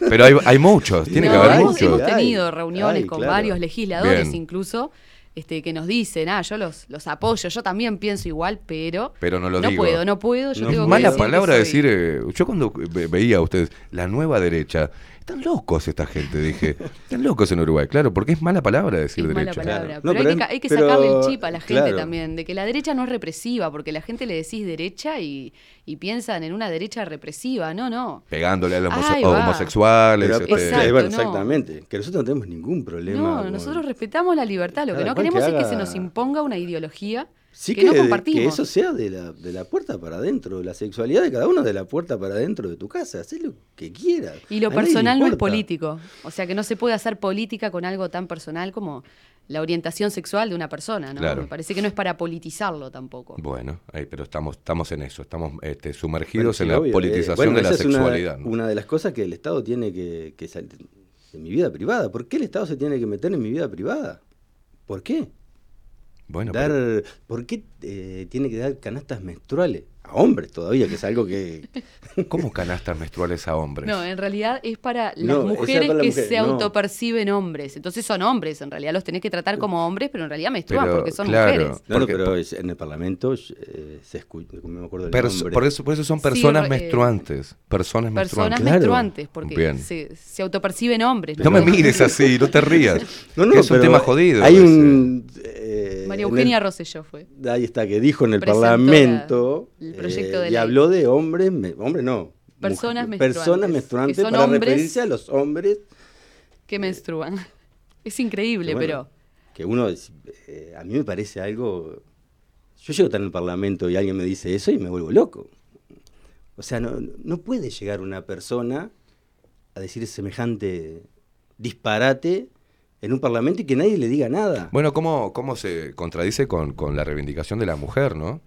Pero hay, hay muchos, tiene No, que haber muchos. hemos tenido reuniones con claro. varios legisladores Bien. incluso este, que nos dicen, ah, yo los, los apoyo, yo también pienso igual, pero, Pero no lo digo. puedo, no puedo, yo No, tengo que mala que palabra soy- decir, eh, yo cuando ve- veía a ustedes la nueva derecha, están locos esta gente, dije, están locos en Uruguay, claro, porque es mala palabra decir Es mala derecha. palabra. No, pero, pero hay, que, ca- hay que pero, sacarle el chip a la gente claro. también, de que la derecha no es represiva, porque la gente le decís derecha y, y piensan en una derecha represiva. No, no. Pegándole a los homosexuales. Pero, este, Exacto, bueno, no. exactamente. Que nosotros no tenemos ningún problema. No, con- nosotros respetamos la libertad. Lo que no queremos que es que se nos imponga una ideología Sí que, que, no compartimos. que eso sea de la, de la puerta para adentro. La sexualidad de cada uno de la puerta para adentro de tu casa. Haz lo que quieras. Y lo A personal no es político. O sea que no se puede hacer política con algo tan personal como la orientación sexual de una persona, ¿no? Claro. Me parece que no es para politizarlo tampoco. Bueno, pero estamos, estamos en eso, estamos este, sumergidos Bueno, sí, en la obvio, eh, politización bueno, de la una- sexualidad. ¿no? Una, de las cosas que el Estado tiene que, que sal- en mi vida privada. ¿Por qué el Estado se tiene que meter en mi vida privada? ¿Por qué? Bueno, dar, pero- ¿Por qué eh, tiene que dar canastas menstruales? A hombres todavía, que es algo que... ¿cómo canastas menstruales a hombres? No, en realidad es para las No, mujeres para la que mujer, se no. autoperciben hombres. Entonces son hombres, en realidad los tenés que tratar como hombres, pero en realidad menstruan Pero, porque son claro. mujeres. No, pero es- en el Parlamento eh, se escucha, me acuerdo nombre. por, eso, por eso son Sí, personas eh, menstruantes. Personas Personas menstruantes. Claro. menstruantes, porque Bien. se, se autoperciben hombres. No me mires así, no te rías. No, no, es un tema jodido. Hay un... eh, María en Eugenia el- Rosselló fue. Ahí está, que dijo en el Parlamento la- proyecto eh, de y ley. habló de hombres, me- hombres no, Personas menstruantes, personas que menstruantes son para referirse a los hombres Que menstruan. Es increíble, que, bueno, pero... que uno, eh, a mí me parece algo, yo llego a estar en el Parlamento y alguien me dice eso y me vuelvo loco. O sea, no, no puede llegar una persona a decir semejante disparate en un Parlamento y que nadie le diga nada. Bueno, ¿cómo, cómo se contradice con, con la reivindicación de la mujer, no?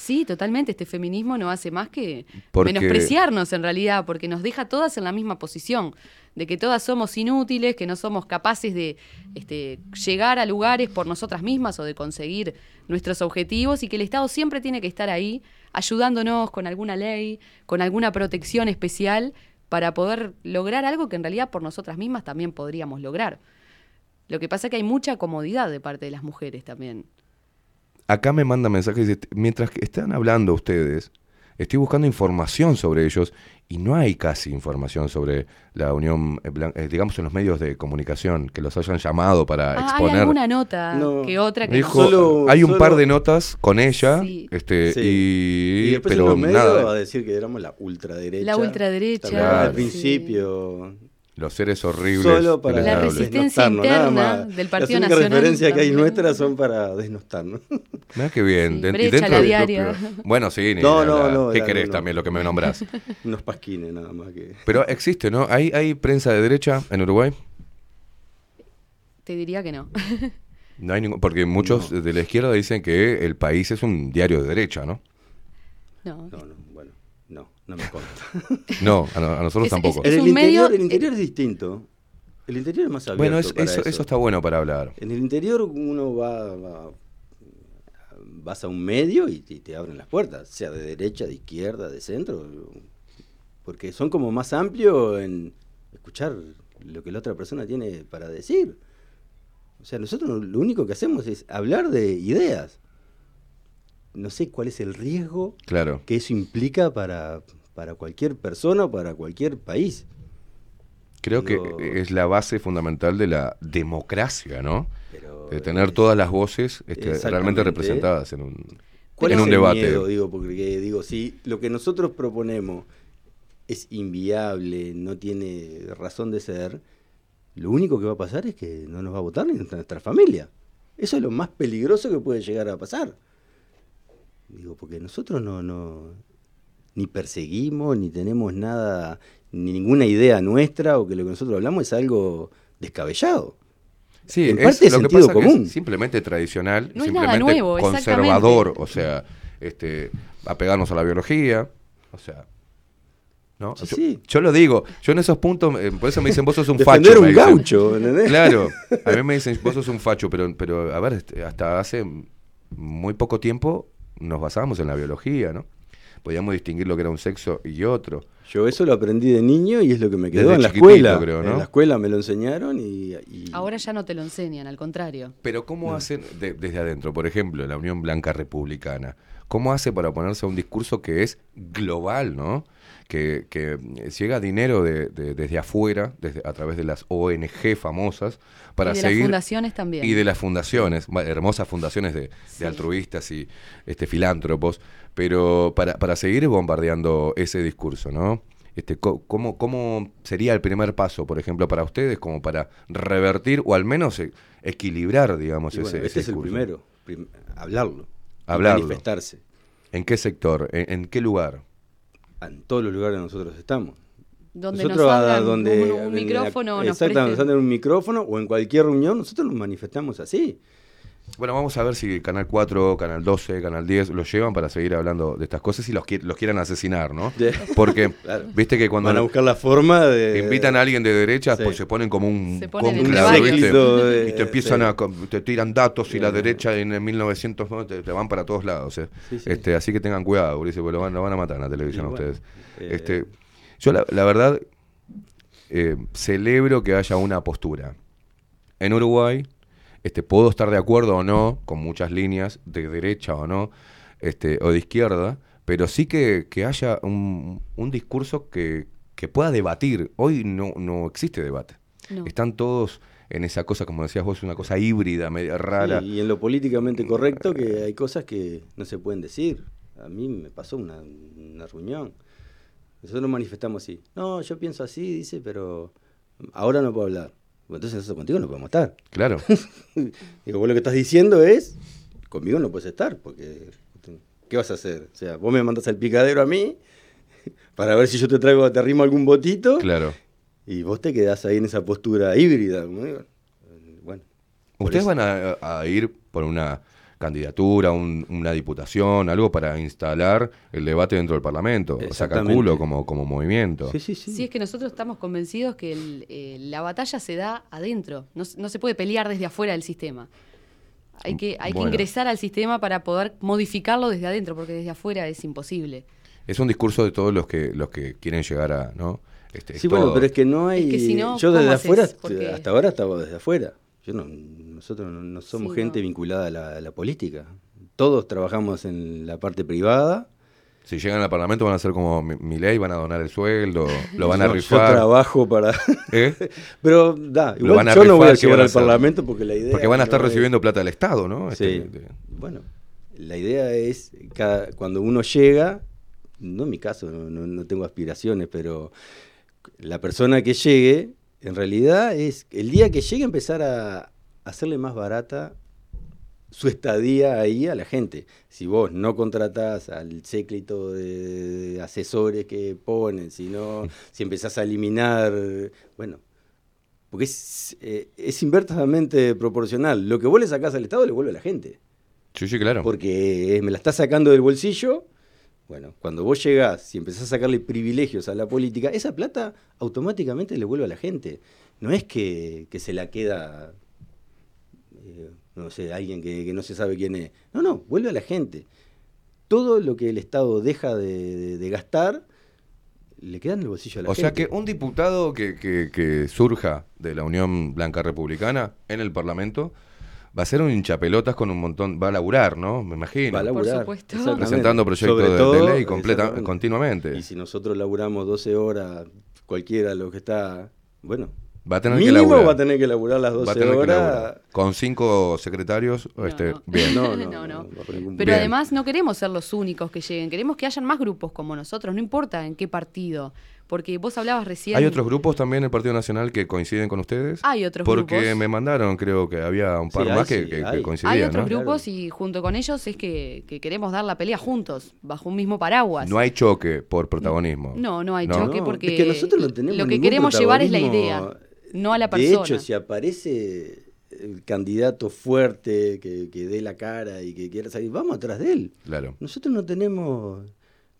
Sí, totalmente. Este feminismo no hace más que Porque- menospreciarnos en realidad, porque nos deja todas en la misma posición, de que todas somos inútiles, que no somos capaces de este, llegar a lugares por nosotras mismas o de conseguir nuestros objetivos y que el Estado siempre tiene que estar ahí ayudándonos con alguna ley, con alguna protección especial para poder lograr algo que en realidad por nosotras mismas también podríamos lograr. Lo que pasa es que hay mucha comodidad de parte de las mujeres también. Acá me manda mensajes, dice, mientras que están hablando ustedes, estoy buscando información sobre ellos y no hay casi información sobre la Unión, eh, digamos, en los medios de comunicación que los hayan llamado para Ah, hay exponer. alguna nota No. que otra que Dijo, no. Solo- hay un solo- par de notas con ella, Sí. este, Sí. y, Y después en pero los medios nada, a decir que éramos la ultraderecha. La ultraderecha, Al sí. Los seres horribles. Solo para La resistencia desnostarnos, nada interna más. del Partido Las únicas Nacional referencias que hay nuestras son para desnostarnos. Mirá qué bien. Sí, brecha, dentro la diaria. propio- Bueno, sí, ni No, no, no, ¿Qué la- querés no. también lo que me nombrás? Unos pasquines nada más que. Pero existe, ¿no? ¿Hay, ¿Hay prensa de derecha en Uruguay? Te diría que no. No hay ningún, porque muchos de la izquierda dicen que el país es un diario de derecha, ¿no? No. No, no, no, me consta. No, a, no- a nosotros Es- tampoco. es- en el interior, medio- el interior es distinto. El interior es más abierto. bueno, es- para eso, eso está bueno para hablar. En el interior uno va, va- vas a un medio y, y te abren las puertas, sea de derecha, de izquierda, de centro, porque son como más amplios en escuchar lo que la otra persona tiene para decir. O sea, nosotros lo único que hacemos es hablar de ideas. No sé cuál es el riesgo Claro. que eso implica para, para cualquier persona o para cualquier país. Creo Digo- que es la base fundamental de la democracia, ¿no? Pero, De tener todas las voces este, realmente representadas en un, ¿Cuál en es un el debate. miedo? Digo, porque digo, si lo que nosotros proponemos es inviable, no tiene razón de ser, lo único que va a pasar es que no nos va a votar ni nuestra, nuestra familia. Eso es lo más peligroso que puede llegar a pasar. Digo, porque nosotros no, no ni perseguimos, ni tenemos nada, ni ninguna idea nuestra, o que lo que nosotros hablamos es algo descabellado. Sí, en es parte es lo que pasa que común. es simplemente tradicional, No es nada simplemente nuevo, conservador, o sea, este, apegarnos a la biología, o sea, ¿no? Sí, yo, sí. yo lo digo, yo en esos puntos, eh, por eso me dicen, vos sos un Defender facho. un gaucho, ¿entendés? Claro, a mí me dicen, vos sos un facho, pero, pero a ver, este, hasta hace muy poco tiempo nos basábamos en la biología, ¿no? Podíamos distinguir lo que era un sexo y otro. Yo eso lo aprendí de niño y es lo que me quedó Desde en la escuela. creo, ¿no? En la escuela me lo enseñaron y, y- Ahora ya no te lo enseñan, al contrario. Pero ¿cómo hacen de- desde adentro? Por ejemplo, la Unión Blanca Republicana. ¿Cómo hace para oponerse a un discurso que es global, ¿no? Que, que llega dinero de- de- desde afuera, desde, a través de las ONG famosas, para y de las seguir... fundaciones también. Y de las fundaciones, hermosas fundaciones de, de Sí. altruistas y este, filántropos, pero para, para seguir bombardeando ese discurso, ¿no? Este, ¿cómo, ¿Cómo sería el primer paso, por ejemplo, para ustedes, como para revertir o al menos e- equilibrar, digamos, y ese, bueno, ese este es el primero. prim- hablarlo. Manifestarse. ¿En qué sector? ¿En, en qué lugar? En todos los lugares donde nosotros estamos. Donde nosotros nos a- donde un, un micrófono, exactamente, nos un micrófono o en cualquier reunión, nosotros nos manifestamos así. Bueno, vamos a ver si Canal 4, Canal 12, Canal 10 los llevan para seguir hablando de estas cosas y los, qui- los quieran asesinar, ¿no? Porque, Claro. viste que cuando Van a buscar la forma de... invitan a alguien de derecha, Sí. pues se ponen como un varios. ¿viste? De- Y te empiezan sí. a, te tiran datos y la derecha en el 1900 ¿no? te, te van para todos lados. ¿eh? Sí, sí. Este, así que tengan cuidado, Ulises, porque lo van, lo van a matar en la televisión a ustedes. eh, Este, yo la, la verdad eh, celebro que haya una postura. En Uruguay, este, puedo estar de acuerdo o no con muchas líneas, de derecha o no, este, o de izquierda, pero sí que, que haya un, un discurso que, que pueda debatir. Hoy no, no existe debate. No. Están todos en esa cosa, como decías vos, una cosa híbrida, media rara. Y en lo políticamente correcto que hay cosas que no se pueden decir. A mí me pasó una, una reunión. Nosotros nos manifestamos así. No, yo pienso así, dice, pero ahora no puedo hablar. Entonces nosotros contigo no podemos estar. Claro. Digo, vos lo que estás diciendo es, conmigo no puedes estar, porque ¿qué vas a hacer? O sea, vos me mandas al picadero a mí para ver si yo te traigo, te arrimo algún botito, Claro. y vos te quedás ahí en esa postura híbrida. Bueno, ¿Ustedes van a, a ir por una candidatura, un- una diputación, algo para instalar el debate dentro del Parlamento? O sea, calculo como, como movimiento. Sí, sí, sí. Sí, es que nosotros estamos convencidos que el, eh, la batalla se da adentro, no, se- no se puede pelear desde afuera del sistema. Hay que, hay Bueno. que ingresar al sistema para poder modificarlo desde adentro, porque desde afuera es imposible. Es un discurso de todos los que los que quieren llegar a, ¿no? Este, Sí, bueno, pero es que no hay. Es que si no, yo ¿cómo desde afuera, Porque- hasta ahora estaba desde afuera. Yo no, nosotros no, no somos Sí, gente no. vinculada a la, a la política. Todos trabajamos en la parte privada. Si llegan al Parlamento van a ser como mi, mi ley, van a donar el sueldo, lo van a Yo- rifar. Yo trabajo para. ¿Eh? Pero da, Lo igual van a yo no voy a rifar, ¿qué llegar al hacer? Parlamento porque la idea. Porque van a estar no es- recibiendo plata del Estado, ¿no? Sí. Este, de- Bueno, la idea es, cada, cuando uno llega, no en mi caso, no, no- no tengo aspiraciones, pero la persona que llegue, en realidad es el día que llegue empezar a hacerle más barata su estadía ahí a la gente. Si vos no contratás al séclito de, asesores que ponen, si no, si empezás a eliminar, bueno, porque es, eh, es inversamente proporcional. Lo que vos le sacás al Estado le vuelve a la gente. Sí, sí, claro. Porque me la estás sacando del bolsillo. Bueno, cuando vos llegás y empezás a sacarle privilegios a la política, esa plata automáticamente le vuelve a la gente. No es que, que se la queda, eh, no sé, alguien que, que no se sabe quién es. No, no, vuelve a la gente. Todo lo que el Estado deja de, de- de gastar, le queda en el bolsillo a la O gente. sea que un diputado que, que- que surja de la Unión Blanca Republicana en el Parlamento va a ser un hinchapelotas con un montón, va a laburar, ¿no? Me imagino. Va a laburar. supuesto. exactamente. Presentando proyectos Sobre de- de ley completa- continuamente. Y si nosotros laburamos 12 horas, cualquiera lo que está, bueno, Va a tener que mínimo laburar. va a tener que laburar las Va a 12 tener que horas. laburar. Con cinco secretarios, este, no. bien. No, no, No, no. Pero Bien. además no queremos ser los únicos que lleguen, queremos que hayan más grupos como nosotros, no importa en qué partido, porque vos hablabas recién... ¿Hay otros grupos también en el Partido Nacional que coinciden con ustedes? Hay otros Porque grupos. me mandaron, creo que había un par Sí, hay, más que, sí, que- que hay. coincidían, Hay otros ¿no? grupos y junto con ellos es que, que queremos dar la pelea juntos, bajo un mismo paraguas. No hay choque por protagonismo. No, no hay No. choque porque es que nosotros no tenemos lo que queremos llevar es la idea, no a la De persona. hecho, si aparece el candidato fuerte que, que dé la cara y que quiera salir, vamos atrás de él. Claro. Nosotros no tenemos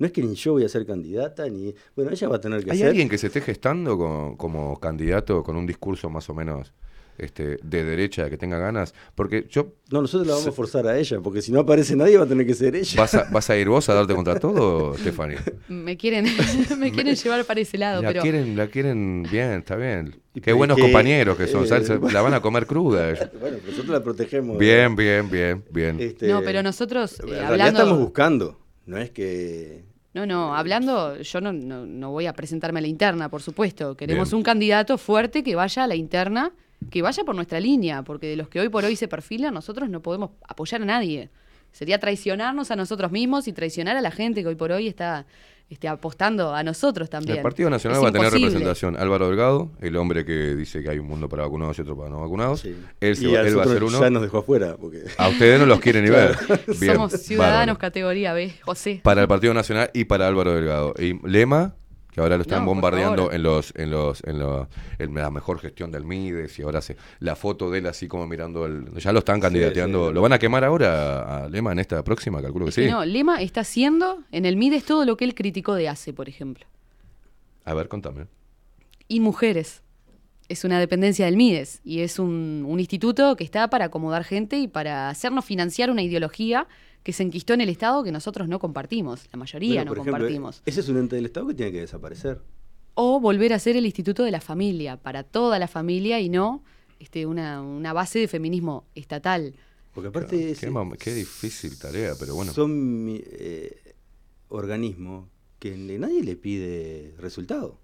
No es que ni yo voy a ser candidata, ni... Bueno, ella va a tener que ¿Hay ser... alguien que se esté gestando con- como candidato con un discurso más o menos este, de derecha que tenga ganas? Porque yo... No, nosotros la vamos a forzar a ella, porque si no aparece nadie va a tener que ser ella. ¿Vas a, vas a ir vos a darte contra todo, Stephanie? Me quieren, me quieren llevar para ese lado, La pero quieren, la quieren bien, está bien. Qué buenos que, compañeros que son, eh, la van a comer cruda. bueno, nosotros la protegemos. Bien, bien, bien, bien. Este, no, pero nosotros eh, hablando estamos buscando, no es que... No, no, hablando, yo no, no, no voy a presentarme a la interna, por supuesto. Queremos Bien. un candidato fuerte que vaya a la interna, que vaya por nuestra línea, porque de los que hoy por hoy se perfilan, nosotros no podemos apoyar a nadie. Sería traicionarnos a nosotros mismos y traicionar a la gente que hoy por hoy está este, apostando a nosotros también. El Partido Nacional Es va a tener representación. Álvaro Delgado, el hombre que dice que hay un mundo para vacunados y otro para no vacunados. Él, se Y va, a él va a ser uno. ya nos dejó afuera. Porque... A ustedes no los quieren ni ver. Bien, Somos ciudadanos bárbaro. categoría B, José. Para el Partido Nacional y para Álvaro Delgado. Y Lema, que ahora lo están No, bombardeando en los, en los, en los, en la mejor gestión del Mides y ahora se, la foto de él así como mirando el, ya lo están candidateando, sí. lo van a quemar ahora a Lema en esta próxima, calculo que Es que sí. no, Lema está haciendo en el MIDES todo lo que él criticó de ACE, por ejemplo. A ver, contame. y mujeres. Es una dependencia del MIDES y es un, un instituto que está para acomodar gente y para hacernos financiar una ideología que se enquistó en el Estado que nosotros no compartimos, la mayoría Bueno, no ejemplo, compartimos. Ese es un ente del Estado que tiene que desaparecer. O volver a ser el instituto de la familia, para toda la familia y no este, una, una base de feminismo estatal. Porque aparte Qué, ese- mam- qué difícil tarea, pero bueno. son eh, organismos que nadie le pide resultado.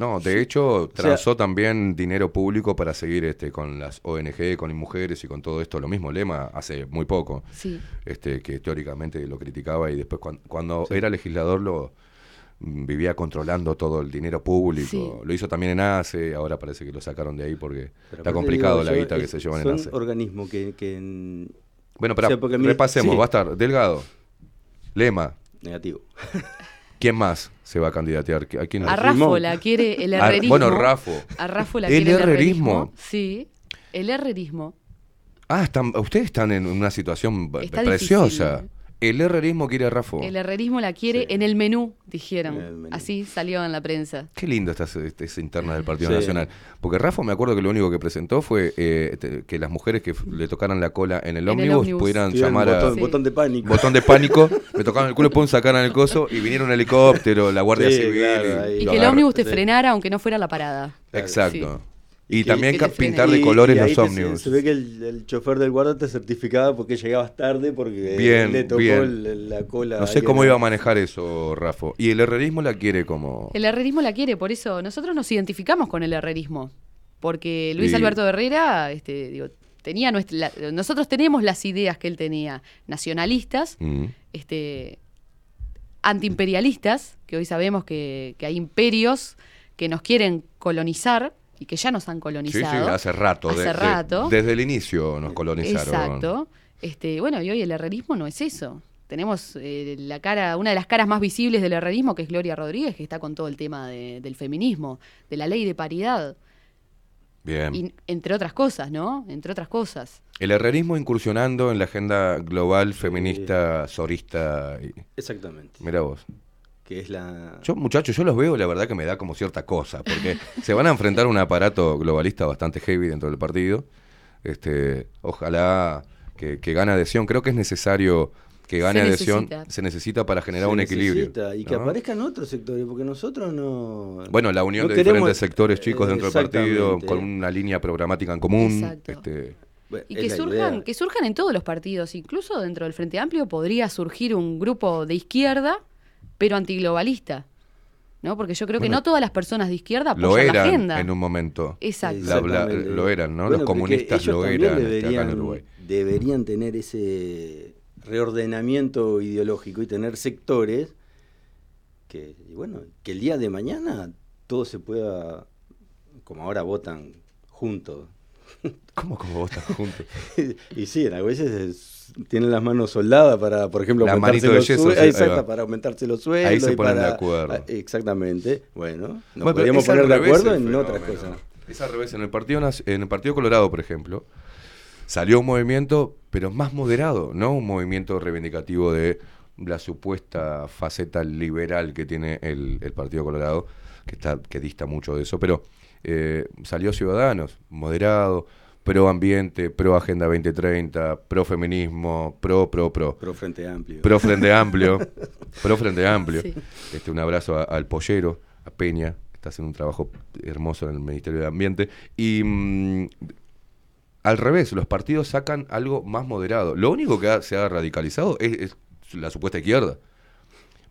No, de hecho, sea- transó también dinero público para seguir este con las ONG, con mujeres y con todo esto. Lo mismo Lema hace muy poco, Sí. este que teóricamente lo criticaba y después cuan- cuando, era legislador lo mm, vivía controlando todo el dinero público. Lo hizo también en ACE, ahora parece que lo sacaron de ahí porque Pero está complicado digo, la guita que se llevan en ACE. organismos que... que en- Bueno, o pero sea, porque a mí- repasemos, va a estar Delgado, Lema, Negativo. ¿Quién más se va a candidatear? ¿A quién? A Rafo la quiere el Ah, herrerismo. bueno, Rafo. A Rafo la ¿El quiere el herrerismo? Sí, el herrerismo. Ah, están, ustedes están en una situación Está preciosa. difícil. El herrerismo quiere a Rafo. El herrerismo la quiere en el menú, dijeron. Así salió en la prensa. Qué lindo estas, estas internas del Partido Sí. Nacional. Porque Rafa me acuerdo que lo único que presentó fue eh, te- que las mujeres que le tocaran la cola en el ómnibus ómnibus. pudieran llamar botón, a... Sí. botón de pánico. Botón de pánico, me tocaban el culo, pum, sacaran el coso y vinieron un helicóptero, la Guardia Sí, Civil. claro. Y que el ómnimus te sí. frenara aunque no fuera la parada. Exacto. Y también pintar de colores y ahí los te- ómnibus. Se, ve que el, el chofer del guarda te certificaba porque llegabas tarde porque Bien, le tocó bien. el- la cola. No sé cómo iba a manejar eso, Rafa. Y el herrerismo la quiere como... El herrerismo la quiere, por eso nosotros nos identificamos con el herrerismo. Porque Luis Sí. Alberto Herrera, este, digo, tenía nuestra, la- nosotros tenemos las ideas que él tenía, nacionalistas, Mm. este, antiimperialistas, que hoy sabemos que, que hay imperios que nos quieren colonizar y que ya nos han Sí, sí, colonizado. hace rato. Hace de- de- rato. desde el inicio nos colonizaron. Exacto. Este, bueno, y hoy el herrerismo no es eso. Tenemos eh, la cara, una de las caras más visibles del herrerismo, que es Gloria Rodríguez, que está con todo el tema de- del feminismo, de la ley de paridad, Bien. y, entre otras cosas, ¿no? Entre otras cosas. El herrerismo incursionando en la agenda global feminista, sorista. Y... Exactamente. Mira vos. Que es la. Yo, muchachos, yo los veo, la verdad que me da como cierta cosa, porque se van a enfrentar a un aparato globalista bastante heavy dentro del partido. Este, ojalá que, que gane adhesión. Creo que es necesario que gane Se adhesión. necesita. Se necesita para generar se un equilibrio. necesita, Y que ¿no? aparezcan otros sectores, porque nosotros no. Bueno, la unión no de queremos- diferentes sectores chicos dentro del partido, con una línea programática en común. Exacto. Este, Y que surjan, que surjan en todos los partidos, incluso dentro del Frente Amplio podría surgir un grupo de izquierda, pero antiglobalista. ¿No? Porque yo creo que Bueno, no todas las personas de izquierda lo apoyan la eran agenda. en un momento. Exacto. La- la- Exactamente. lo eran, ¿no? Bueno, Los comunistas ellos lo eran este, acá deberían, en Uruguay. deberían tener ese reordenamiento ideológico y tener sectores que, y bueno, que el día de mañana todo se pueda, como ahora votan juntos. ¿Cómo como estás juntos? y sí, a veces es- tienen las manos soldadas para, por ejemplo, aumentarse los yeso, exacto, va. para aumentarse los sueldos. Ahí se ponen de acuerdo. ah, Exactamente. Bueno, nos Bueno, podríamos poner de acuerdo en otras cosas. Es al revés. En el Partido, en el partido Colorado, por ejemplo, salió un movimiento, pero más moderado, no un movimiento reivindicativo de la supuesta faceta liberal que tiene el, el Partido Colorado, que, está, que dista mucho de eso, pero eh, salió Ciudadanos, moderado, pro ambiente, pro Agenda 2030, pro feminismo, pro, pro, pro. Pro Frente Amplio. Pro Frente Amplio. pro Frente Amplio. Sí. Este, un abrazo a- al pollero, a Peña, que está haciendo un trabajo hermoso en el Ministerio de Ambiente. Y mm, al revés, los partidos sacan algo más moderado. Lo único que ha- se ha radicalizado es, es la supuesta izquierda.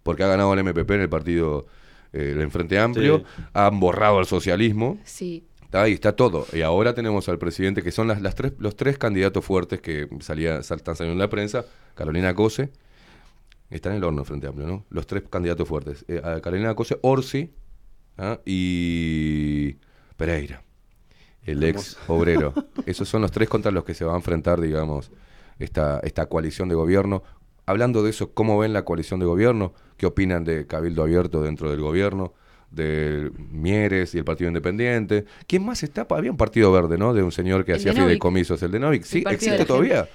Porque ha ganado el MPP en el partido eh, del Frente Amplio, han borrado al socialismo. Sí. Está ahí, está todo. Y ahora tenemos al presidente, que son las, las tres, los tres candidatos fuertes que salía, sal- están saliendo en la prensa. Carolina Cose, está en el horno Frente Amplio, ¿no? Los tres candidatos fuertes. Eh, a Carolina Cose, Orsi ¿ah? y Pereira, el ex obrero. Esos son los tres contra los que se va a enfrentar, digamos, esta, esta coalición de gobierno. Hablando de eso, ¿cómo ven la coalición de gobierno? ¿Qué opinan de Cabildo Abierto dentro del gobierno? De Mieres y el Partido Independiente. ¿Quién más está? Había un partido verde, ¿no? De un señor que El hacía fideicomisos, el de Novik. Sí, existe todavía.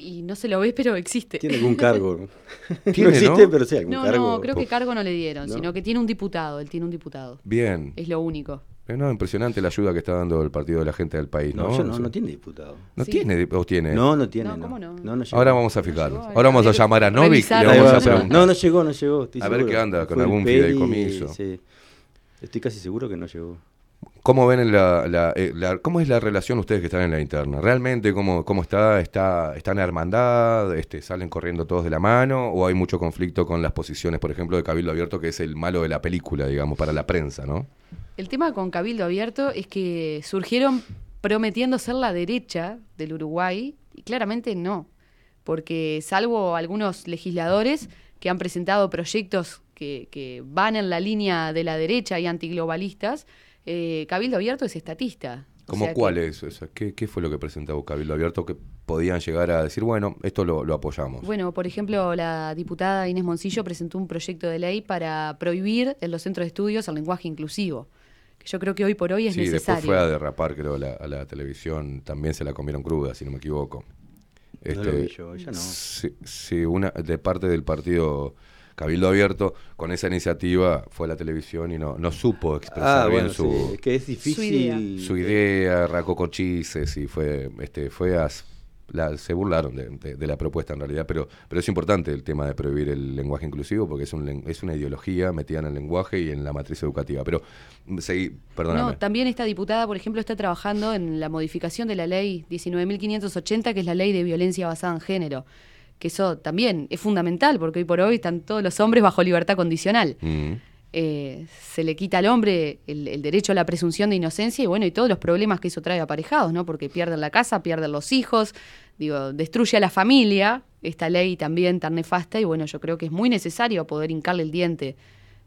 Y no se lo ve, pero existe. Tiene algún cargo. no existe, ¿no? pero sí, algún No, cargo. no, creo que cargo no le dieron, No. sino que tiene un diputado, él tiene un diputado. Bien. Es lo único. Eh, no, impresionante la ayuda que está dando el partido de la gente del país, ¿no? No, yo no, O sea, no tiene diputado. ¿No Sí. tiene? ¿O tiene? No, no tiene. No, No, ¿cómo no? No, no llegó. Ahora vamos a fijarnos. Ahora vamos a llamar a Novik y le vamos a preguntar. No, no llegó, no llegó. A ver qué anda, con algún fideicomiso. sí. Estoy casi seguro que no llegó. ¿Cómo ven la, la- eh, la- cómo es la relación ustedes que están en la interna? ¿Realmente cómo, cómo está? está? ¿Están en hermandad? Este, ¿Salen corriendo todos de la mano? ¿O hay mucho conflicto con las posiciones, por ejemplo, de Cabildo Abierto, que es el malo de la película, digamos, para la prensa, ¿no? El tema con Cabildo Abierto es que surgieron prometiendo ser la derecha del Uruguay y claramente no, porque salvo algunos legisladores que han presentado proyectos que, que van en la línea de la derecha y antiglobalistas, eh, Cabildo Abierto es estatista. O ¿Cómo? O sea, ¿qué, qué fue lo que presentó Cabildo Abierto que podían llegar a decir, bueno, esto lo, lo apoyamos? Bueno, por ejemplo, la diputada Inés Moncillo presentó un proyecto de ley para prohibir en los centros de estudios el lenguaje inclusivo, que yo creo que hoy por hoy es sí, después necesario. fue a derrapar, creo, a la, a la televisión. También se la comieron cruda, si no me equivoco. No lo vi yo, ella no. Sí, sí, una, de parte del partido Cabildo Abierto, con esa iniciativa fue a la televisión y no, no supo expresar Ah, bien bueno, su, sí, es que es difícil. su idea, arrancó con chistes y fue, este, fue a- la- se burlaron de, de- de la propuesta en realidad, pero, pero es importante el tema de prohibir el lenguaje inclusivo porque es, un, es una ideología metida en el lenguaje y en la matriz educativa. Pero mm, seguí, perdóname. No, también esta diputada, por ejemplo, está trabajando en la modificación de la ley 19.580, que es la ley de violencia basada en género. Que eso también es fundamental, porque hoy por hoy están todos los hombres bajo libertad condicional. Mm. Eh, se le quita al hombre el, el derecho a la presunción de inocencia y bueno, y todos los problemas que eso trae aparejados, ¿no? Porque pierden la casa, pierden los hijos, digo, destruye a la familia, esta ley también tan nefasta, y bueno, yo creo que es muy necesario poder hincarle el diente.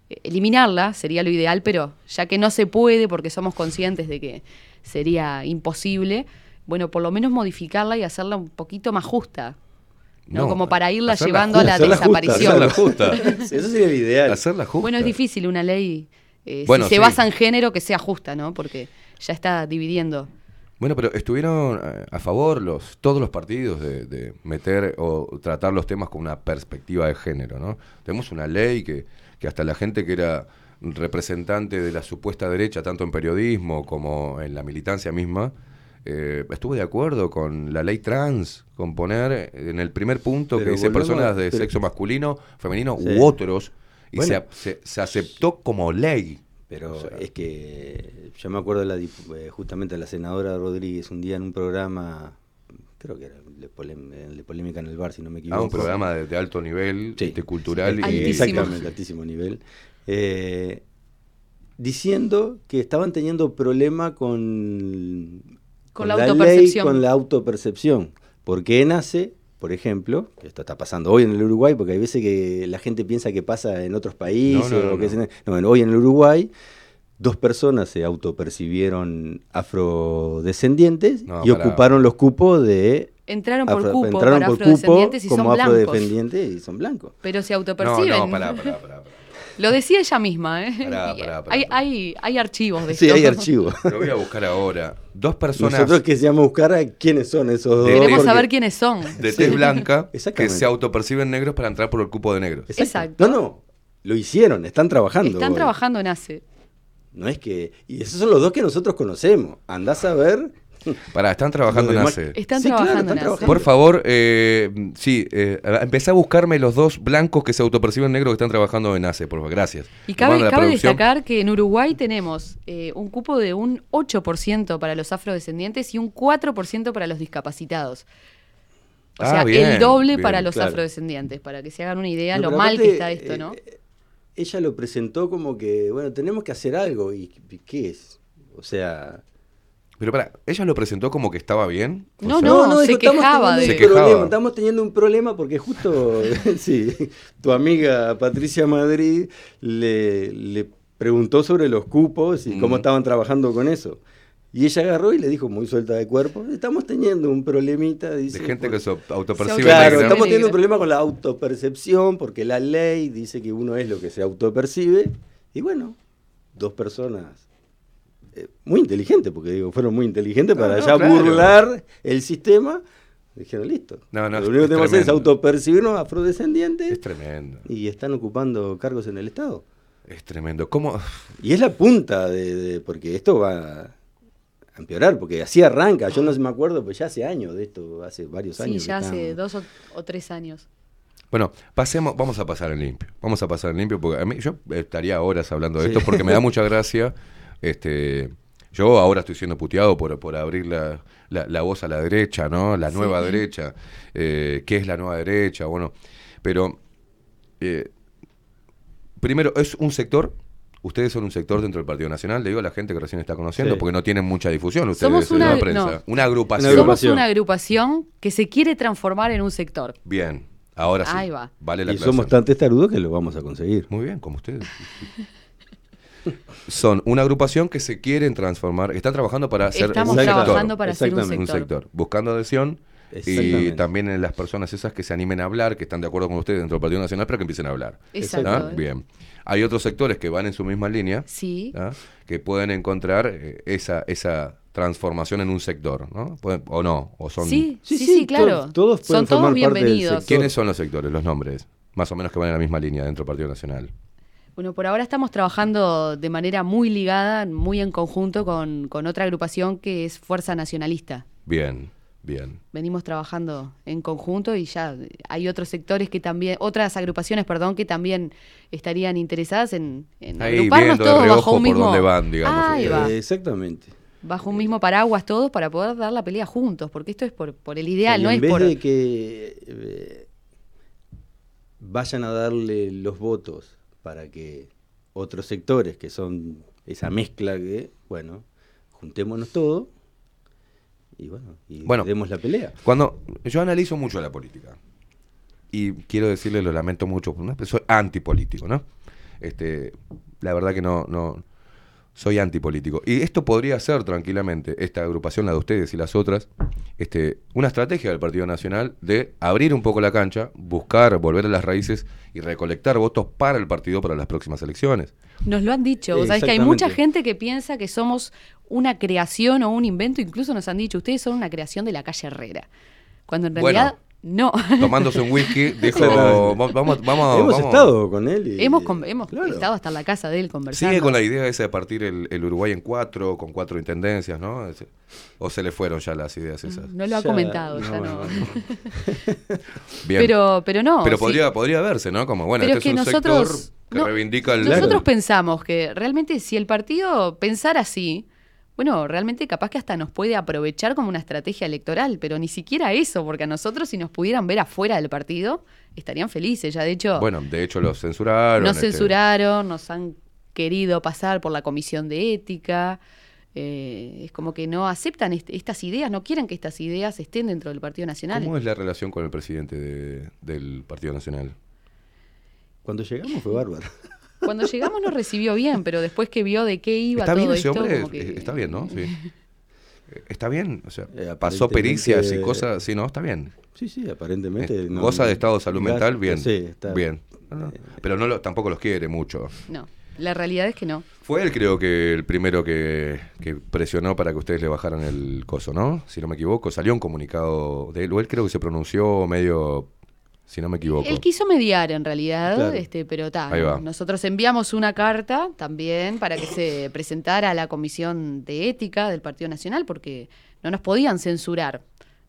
Eh, Eliminarla sería lo ideal, pero ya que no se puede porque somos conscientes de que sería imposible, bueno, por lo menos modificarla y hacerla un poquito más justa. ¿No? No, Como para irla llevando a la desaparición. justa, hacerla justa. Eso sería ideal. Hacerla justa. Bueno, es difícil una ley, eh, Bueno, si se sí. basa en género, que sea justa, ¿no? Porque ya está dividiendo. Bueno, pero estuvieron eh, a favor los todos los partidos de, de meter o tratar los temas con una perspectiva de género, ¿no? Tenemos una ley que, que hasta la gente que era representante de la supuesta derecha, tanto en periodismo como en la militancia misma, eh, estuvo de acuerdo con la ley trans, con poner en el primer punto Pero que dice personas de pero- sexo masculino, femenino Sí. u otros, y Bueno. se, se- se aceptó como ley. Pero O sea, es que yo me acuerdo la, eh, justamente de la senadora Rodríguez un día en un programa, creo que era de, polémica en el bar, si no me equivoco. Ah, un programa de, de alto nivel, Sí. este, cultural y Eh, Exactamente, altísimo nivel. Eh, diciendo que estaban teniendo problema con, Con la ley, autopercepción. con la autopercepción. Porque nace, por ejemplo, esto está pasando hoy en el Uruguay, porque hay veces que la gente piensa que pasa en otros países. No, no, no, o que no. es en- no, bueno, hoy en el Uruguay, dos personas se autopercibieron afrodescendientes No, y ocuparon los cupos de... Entraron por afro- cupo entraron para por cupo afrodescendientes y son como blancos. afrodescendientes y son blancos. Pero se autoperciben. No, no, pará, pará, pará, pará. Lo decía ella misma, ¿eh? Pará, Y pará, pará, hay, hay, hay archivos de Sí, esto. hay archivos. Lo voy a buscar ahora. Dos personas Nosotros queríamos buscar a quiénes son esos dos. Queremos porque- saber quiénes son. de Sí. tez blanca que se autoperciben negros para entrar por el cupo de negros. Exacto. No, no, lo hicieron, están trabajando. Están hoy. trabajando en ACE. No es que. Y esos son los dos que nosotros conocemos. Andás a ver. Pará, están trabajando en ACE. Están Sí, claro, trabajando están en ACE. trabajando. Por favor, eh, sí, eh, empecé a buscarme los dos blancos que se autoperciben negros que están trabajando en ACE, por favor, gracias. Y cabe, destacar que en Uruguay tenemos eh, un cupo de un 8% para los afrodescendientes y un 4% para los discapacitados. O Ah, sea, bien, el doble bien, para los claro. afrodescendientes, para que se hagan una idea No, lo mal aparte, que está esto, ¿no? eh, ella lo presentó como que, bueno, tenemos que hacer algo. ¿Y qué es? O sea. Pero pará, ella lo presentó como que estaba bien. No, sea, no, se dijo, quejaba de- Se quejaba. problema, Estamos teniendo un problema porque justo, sí, tu amiga Patricia Madrid le, le preguntó sobre los cupos y cómo Mm. estaban trabajando con eso. Y ella agarró y le dijo muy suelta de cuerpo, estamos teniendo un problemita, dice. de gente por- que se autopercibe Claro, estamos teniendo un problema con la autopercepción porque la ley dice que uno es lo que se autopercibe. Y bueno, dos personas eh, muy inteligentes, porque digo, fueron muy inteligentes No, para no, ya claro. burlar el sistema. Dijeron, listo. No, no, lo es- único que es tenemos que hacer es autopercibirnos afrodescendientes Es tremendo, y están ocupando cargos en el Estado. es tremendo. ¿Cómo? Y es la punta de, de- porque esto va a empeorar, porque así arranca. Yo no me acuerdo, pues ya hace años de esto, hace varios Sí, años. que ya hace dos o, o tres años. Bueno, pasemos, vamos a pasar en limpio. Vamos a pasar en limpio porque a mí, yo estaría horas hablando de Sí. esto porque me da mucha gracia. Este, yo ahora estoy siendo puteado por, por abrir la, la- la voz a la derecha, ¿no? La nueva derecha. Eh, ¿Qué es la nueva derecha? Bueno, pero eh, primero, es un sector. Ustedes son un sector dentro del Partido Nacional, le digo a la gente que recién está conociendo, Sí. porque no tienen mucha difusión ustedes Somos en una- la prensa. no. Una agrupación. Una Somos agrupación. una agrupación que se quiere transformar en un sector. Bien, ahora sí. Ahí va. Vale la Y somos tan testarudos que lo vamos a conseguir. Muy bien, como ustedes. Son una agrupación que se quieren transformar, están trabajando para hacer Estamos un sector, trabajando para hacer un Exactamente. un sector. sector, buscando adhesión y también en las personas esas que se animen a hablar, que están de acuerdo con ustedes dentro del Partido Nacional, pero que empiecen a hablar. Exacto. ¿Ah? Bien. Hay otros sectores que van en su misma línea, Sí. ¿ah? que pueden encontrar eh, esa, esa transformación en un sector, ¿no? Pueden- o no, o son... Sí, sí, Sí, sí, sí, claro. todos- todos pueden Son todos formar parte del bienvenidos. sector. ¿Quiénes son los sectores, los nombres? Más o menos que van en la misma línea dentro del Partido Nacional. Bueno, por ahora estamos trabajando de manera muy ligada, muy en conjunto con, con otra agrupación que es Fuerza Nacionalista. Bien, bien. Venimos trabajando en conjunto y ya hay otros sectores que también, otras agrupaciones, perdón, que también estarían interesadas en, en Ahí agruparnos viendo todos bajo un por mismo, dónde van, digamos. Ahí va. Eh, exactamente. bajo un mismo paraguas todos para poder dar la pelea juntos, porque esto es por, por el ideal, Y no en es vez por de que eh, vayan a darle los votos para que otros sectores, que son esa mezcla que, bueno, juntémonos todos y bueno, y Bueno. demos la pelea. Cuando yo analizo mucho la política y quiero decirle, lo lamento mucho, ¿no? soy antipolítico, ¿no? Este, la verdad que no, no soy antipolítico. Y esto podría ser tranquilamente, esta agrupación, la de ustedes y las otras, este, una estrategia del Partido Nacional de abrir un poco la cancha, buscar, volver a las raíces y recolectar votos para el partido para las próximas elecciones. Nos lo han dicho, vos sabés que hay mucha gente que piensa que somos una creación o un invento, incluso nos han dicho, ustedes son una creación de la calle Herrera. Cuando en Bueno. No. Tomándose un whisky, dijo, Claro. "Va- vamos, vamos, hemos vamos". estado con él y hemos con- hemos claro. estado hasta en la casa de él conversando. Sigue con la idea esa de partir el, el Uruguay en cuatro, con cuatro intendencias, ¿no? ¿O se le fueron ya las ideas esas? No lo ha Ya, comentado, ya no, no. no, Bien. Pero, pero no. Pero sí. podría, podría verse, ¿no? Como, bueno, Pero este es es que un nosotros- sector que no, reivindica el... Nosotros pensamos que realmente si el partido pensara así, bueno, realmente capaz que hasta nos puede aprovechar como una estrategia electoral, pero ni siquiera eso, porque a nosotros si nos pudieran ver afuera del partido, estarían felices. Ya de hecho, Bueno, de hecho los censuraron. nos este, censuraron, nos han querido pasar por la comisión de ética. eh, es como que no aceptan est- estas ideas, no quieren que estas ideas estén dentro del Partido Nacional. ¿Cómo es la relación con el presidente de- del Partido Nacional? Cuando llegamos fue bárbaro. Cuando llegamos nos recibió bien, pero después que vio de qué iba ¿Está todo bien ese esto, hombre? como que- Eh, Está bien, ¿no? Sí. Está bien, o sea, Eh, pasó pericias y cosas, sí, ¿no? Está bien. Sí, sí, aparentemente. Eh, no- Goza de estado de salud mental, bien. Sí, está Bien. no. Pero no lo- tampoco los quiere mucho. No, la realidad es que no. Fue él, creo que el primero que, que presionó para que ustedes le bajaran el coso, ¿no? Si no me equivoco, salió un comunicado de él, o él creo que se pronunció medio, si no me equivoco. Él quiso mediar en realidad, Claro. este, pero ta, Ahí va. nosotros enviamos una carta también para que se presentara a la Comisión de Ética del Partido Nacional porque no nos podían censurar.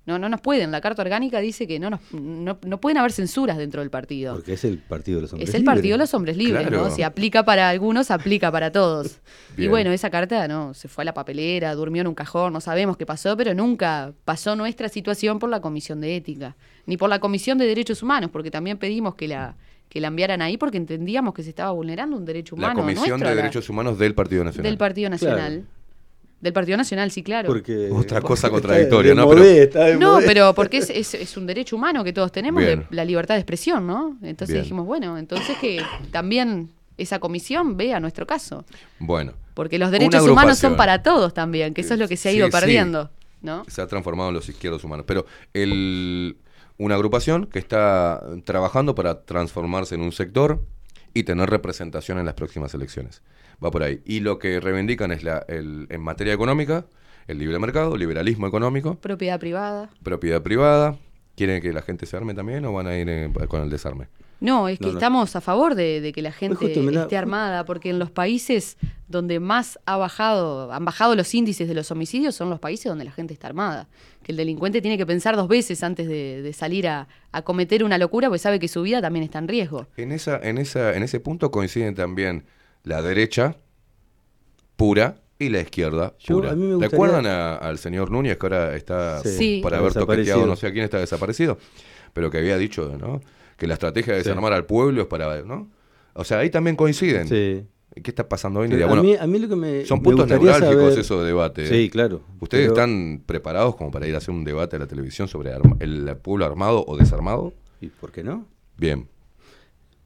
No, no nos pueden. La Carta Orgánica dice que no, nos, no, no pueden haber censuras dentro del partido. Porque es el partido de los hombres Es el libres. partido de los hombres libres, Claro. ¿no? Si aplica para algunos, aplica para todos. Y bueno, esa carta no, se fue a la papelera, durmió en un cajón, no sabemos qué pasó, pero nunca pasó nuestra situación por la Comisión de Ética, ni por la Comisión de Derechos Humanos, porque también pedimos que la que la enviaran ahí porque entendíamos que se estaba vulnerando un derecho la humano Comisión nuestro, de la- Derechos Humanos del Partido Nacional. del Partido Nacional. Del Partido Nacional, sí, claro. Porque Otra cosa contradictoria, ¿no? de No, pero porque es, es, es un derecho humano que todos tenemos, de la libertad de expresión, ¿no? Entonces Bien. dijimos, bueno, entonces que también esa comisión vea nuestro caso. Bueno. Porque los derechos humanos son para todos también, que eso es lo que se ha ido sí. perdiendo, ¿no? Se ha transformado en los izquierdos humanos. Pero el, una agrupación que está trabajando para transformarse en un sector y tener representación en las próximas elecciones. Va por ahí. Y lo que reivindican es la, el, en materia económica, el libre mercado, liberalismo económico, Propiedad privada. propiedad privada. ¿Quieren que la gente se arme también o van a ir con el desarme? No, es que No, no. estamos a favor de, de que la gente justo, mirá, esté armada, porque en los países donde más ha bajado, han bajado los índices de los homicidios son los países donde la gente está armada. Que el delincuente tiene que pensar dos veces antes de, de salir a, a cometer una locura, porque sabe que su vida también está en riesgo. En, esa, en, esa, en ese punto coinciden también la derecha pura y la izquierda Yo, pura. a mí me gustaría- ¿Recuerdan a- al señor Núñez que ahora está Sí. Sí. por haber Desaparecido. toqueteado, no sé a quién está desaparecido, pero que había dicho ¿no? que la estrategia de Sí. desarmar al pueblo es para... ¿no? O sea, ahí también coinciden. Sí. ¿Qué está pasando hoy en a mí- a mí lo que me- son me puntos gustaría neurálgicos saber- eso de debate. ¿eh? Sí, claro. ¿Ustedes Pero- están preparados como para ir a hacer un debate a la televisión sobre arma- el pueblo armado o desarmado? ¿Y por qué no? Bien.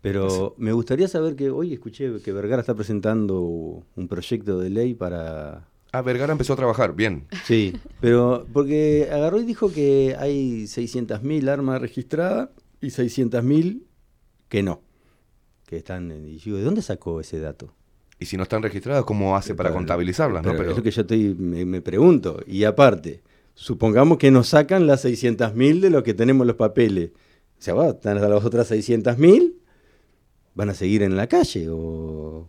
Pero me gustaría saber que hoy escuché que Vergara está presentando un proyecto de ley para... Ah, Vergara empezó a trabajar, bien. Sí, pero porque agarró y dijo que hay 600.000 armas registradas y 600.000 que no. Que están... en- Y digo, ¿de dónde sacó ese dato? Y si no están registradas, ¿cómo hace para contabilizarlas? no? Pero Pero es lo que yo estoy, me, me pregunto. Y aparte, supongamos que nos sacan las 600.000 de lo que tenemos en los papeles. O sea, va, están las otras 600.000, van a seguir en la calle o...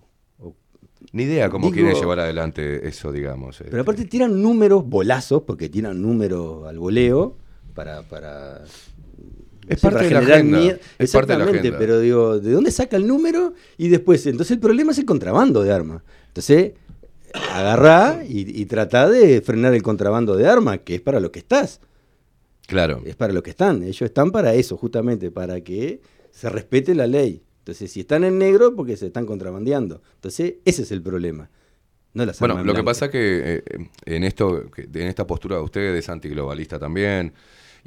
Ni idea cómo Digo- quieren llevar adelante eso, digamos. Pero aparte tiran números bolazos, porque tiran números al voleo para... para Es parte de la agenda, miedo. es parte de la Exactamente, agenda. pero digo, ¿de dónde saca el número? Y después, entonces el problema es el contrabando de armas. Entonces, agarrá y, y tratá de frenar el contrabando de armas, que es para lo que estás. Claro. Es para lo que están. Ellos están para eso, justamente, para que se respete la ley. Entonces, si están en negro, porque se están contrabandeando. Entonces, ese es el problema. No las Bueno, lo que pasa que eh, en esto, que- en esta postura de ustedes, antiglobalista también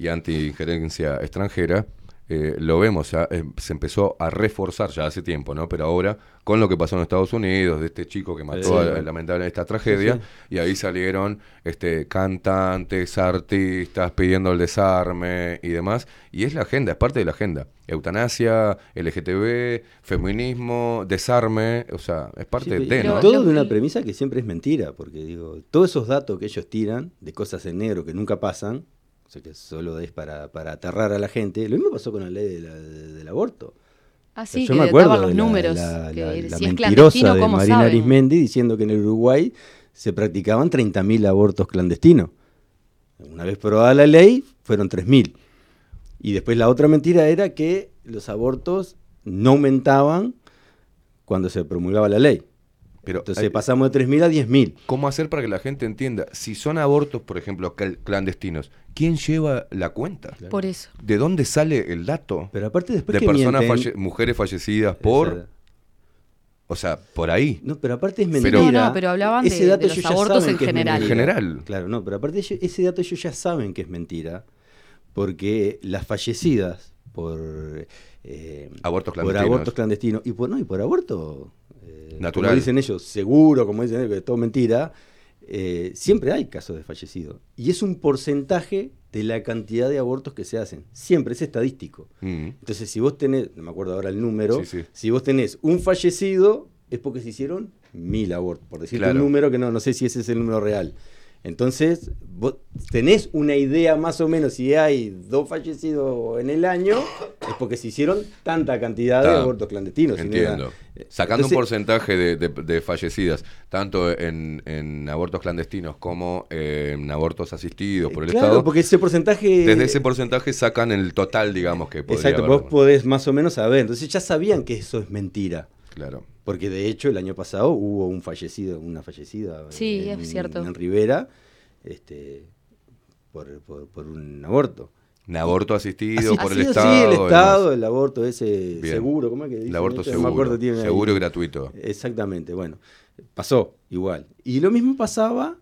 y anti-injerencia extranjera, eh, lo vemos, ya, eh, se empezó a reforzar ya hace tiempo, ¿no? Pero ahora, con lo que pasó en Estados Unidos, de este chico que mató Sí. a- lamentablemente esta tragedia, Sí, y ahí salieron este, cantantes, artistas pidiendo el desarme y demás, y es la agenda, es parte de la agenda. Eutanasia, LGTB, feminismo, desarme, o sea, es parte Sí, de, ¿no? todo de una premisa que siempre es mentira, porque digo, todos esos datos que ellos tiran de cosas en negro que nunca pasan, o sea que solo es para, para aterrar a la gente, lo mismo pasó con la ley de la- de- del aborto. Ah, sí, Yo que me acuerdo los de la- números, la, que la- si mentirosa de ¿cómo Marina saben? Arismendi diciendo que en el Uruguay se practicaban 30.000 abortos clandestinos. Una vez aprobada la ley, fueron 3.000. Y después la otra mentira era que los abortos no aumentaban cuando se promulgaba la ley. Pero Entonces hay- pasamos de 3.000 a 10.000. ¿Cómo hacer para que la gente entienda? Si son abortos, por ejemplo, clandestinos, ¿quién lleva la cuenta? Por eso. ¿De dónde sale el dato? Pero aparte después de que personas mienten- falle- mujeres fallecidas por... Exacto. O sea, por ahí. No, pero aparte es Pero- mentira. No, no, pero hablaban de- de los abortos en general. En general. Claro, no, pero aparte ese dato ellos ya saben que es mentira, porque las fallecidas por eh, Abortos por clandestinos. abortos clandestinos y por no y por aborto eh, Natural. como dicen ellos, seguro, como dicen ellos, que es todo mentira. eh, siempre hay casos de fallecidos. Y es un porcentaje de la cantidad de abortos que se hacen. Siempre, es estadístico. Mm. Entonces, si vos tenés, no me acuerdo ahora el número, Sí, sí. si vos tenés un fallecido, es porque se hicieron mil abortos, por decirte Claro. un número que no, no sé si ese es el número real. Entonces, vos tenés una idea más o menos si hay dos fallecidos en el año, es porque se hicieron tanta cantidad de abortos clandestinos. Entiendo. Sacando Entonces- un porcentaje de, de- de fallecidas, tanto en, en abortos clandestinos como en abortos asistidos por el Claro, Estado, porque ese porcentaje... desde ese porcentaje sacan el total, digamos, que podría Exacto, haber. vos podés más o menos saber. Entonces ya sabían que eso es mentira. Claro. Porque de hecho el año pasado hubo un fallecido, una fallecida Sí, en, es cierto. en Rivera este, por, por- por un aborto. Un aborto asistido, por el Estado. Sí, el Estado, el aborto ese Bien. seguro, ¿cómo es que dicen? El aborto? No seguro. me acuerdo, tiene ahí. seguro y gratuito. Exactamente, bueno, pasó igual. Y lo mismo pasaba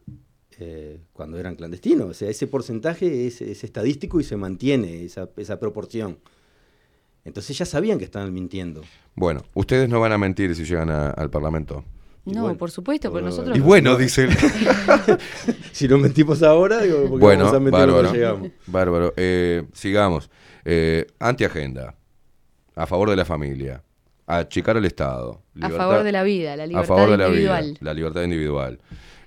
eh, cuando eran clandestinos. O sea, ese porcentaje es, es estadístico y se mantiene esa, esa proporción. Entonces ya sabían que estaban mintiendo. Bueno, ustedes no van a mentir si llegan a- al Parlamento. No, por supuesto, porque nosotros. Y bueno, dice él. si no mentimos ahora, digo, porque bueno, vamos a mentir bárbaro. llegamos. Bárbaro. Eh, sigamos. Eh, antiagenda. A favor de la familia. Achicar el Estado. A favor de la vida, la a libertad favor de la individual. vida. La libertad individual.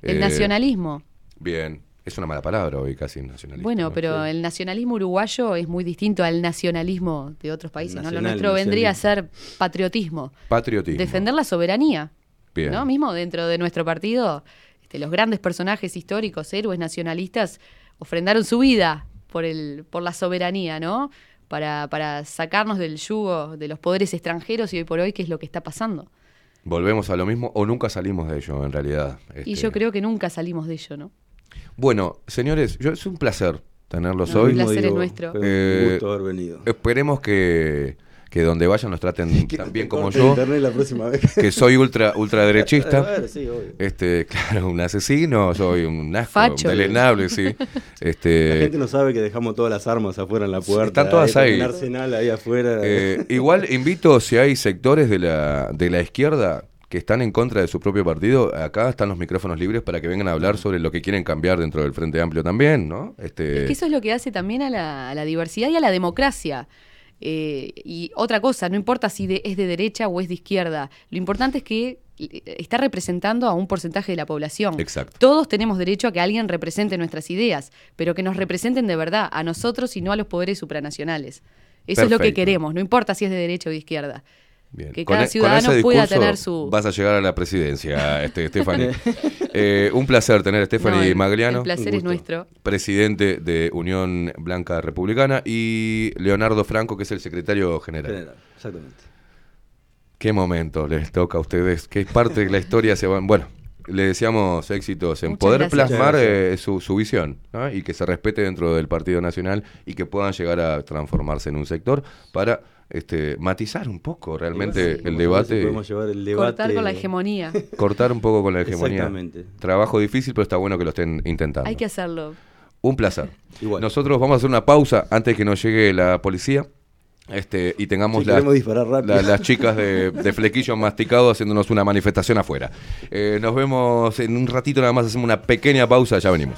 El Eh, nacionalismo. Bien. Es una mala palabra hoy, casi nacionalista. Bueno, ¿no? pero el nacionalismo uruguayo es muy distinto al nacionalismo de otros países. ¿no? Lo nuestro vendría a ser patriotismo. Patriotismo. Defender la soberanía. Bien. ¿no? Mismo dentro de nuestro partido, este, los grandes personajes históricos, héroes nacionalistas, ofrendaron su vida por, el, por la soberanía, ¿no? Para, para sacarnos del yugo de los poderes extranjeros y hoy por hoy, ¿qué es lo que está pasando? Volvemos a lo mismo o nunca salimos de ello, en realidad. Y Este, yo creo que nunca salimos de ello, ¿no? Bueno, señores, yo, es un placer tenerlos No, hoy. el placer es nuestro. Un Eh, gusto haber venido. Esperemos que, que donde vayan nos traten tan bien como yo. internet la próxima vez. Que soy ultra ultraderechista. Claro, sí, obvio. este, claro, un asesino, soy un asco, Facho. un delenable, sí. La Este, gente no sabe que dejamos todas las armas afuera en la puerta. están todas hay ahí. Un arsenal ahí afuera. eh, igual invito si hay sectores de la, de la izquierda que están en contra de su propio partido, acá están los micrófonos libres para que vengan a hablar sobre lo que quieren cambiar dentro del Frente Amplio también, ¿no? Este, Es que eso es lo que hace también a la, a la diversidad y a la democracia. Eh, y otra cosa, no importa si de- es de derecha o es de izquierda, lo importante es que está representando a un porcentaje de la población. Exacto. Todos tenemos derecho a que alguien represente nuestras ideas, pero que nos representen de verdad, a nosotros y no a los poderes supranacionales. Eso es lo que queremos, no importa si es de derecha o de izquierda. Bien. Que cada e- con ciudadano ese pueda tener su... Vas a llegar a la presidencia, este, Stephanie. Eh, un placer tener a Stephanie No, el- Magliano. el placer es nuestro. Presidente de Unión Blanca Republicana y Leonardo Franco, que es el secretario general. General, exactamente. Qué momento les toca a ustedes, qué parte de la historia se van. Bueno, le deseamos éxitos en Muchas poder gracias. plasmar eh, su, su visión ¿no? y que se respete dentro del Partido Nacional y que puedan llegar a transformarse en un sector para este, matizar un poco realmente Sí, el debate. podemos llevar el debate. Cortar con la hegemonía. Cortar un poco con la hegemonía. Exactamente. Trabajo difícil, pero está bueno que lo estén intentando. Hay que hacerlo. Un placer. Igual. Nosotros vamos a hacer una pausa antes que nos llegue la policía. Este, y tengamos Sí, las, la- chicas de, de flequillo masticado haciéndonos una manifestación afuera. Eh, nos vemos en un ratito nada más, hacemos una pequeña pausa, ya venimos.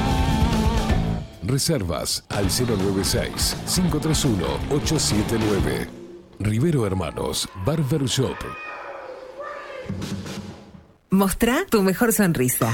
Reservas al 096-531-879. Rivero Hermanos, Barber Shop. Mostrá tu mejor sonrisa.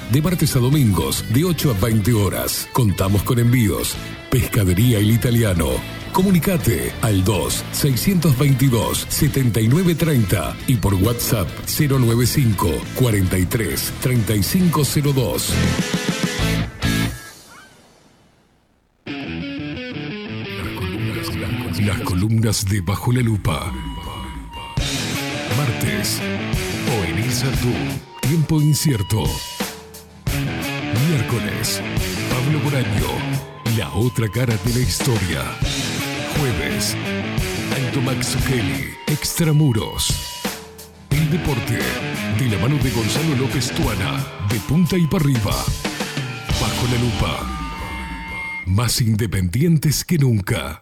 de martes a domingos, de 8 a 20 horas. Contamos con envíos. Pescadería El Italiano. Comunicate al 2-622-7930 y por WhatsApp 095 43 3502. Las columnas de Bajo la Lupa. Martes. O en. Tiempo incierto. Miércoles, Pablo Boraño, la otra cara de la historia. Jueves, Alto Max Kelly, Extramuros. El deporte, de la mano de Gonzalo López Tuana, de punta y para arriba. Bajo la lupa. Más independientes que nunca.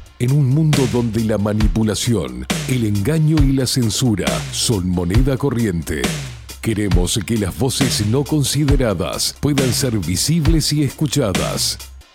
En un mundo donde la manipulación, el engaño y la censura son moneda corriente. Queremos que las voces no consideradas puedan ser visibles y escuchadas.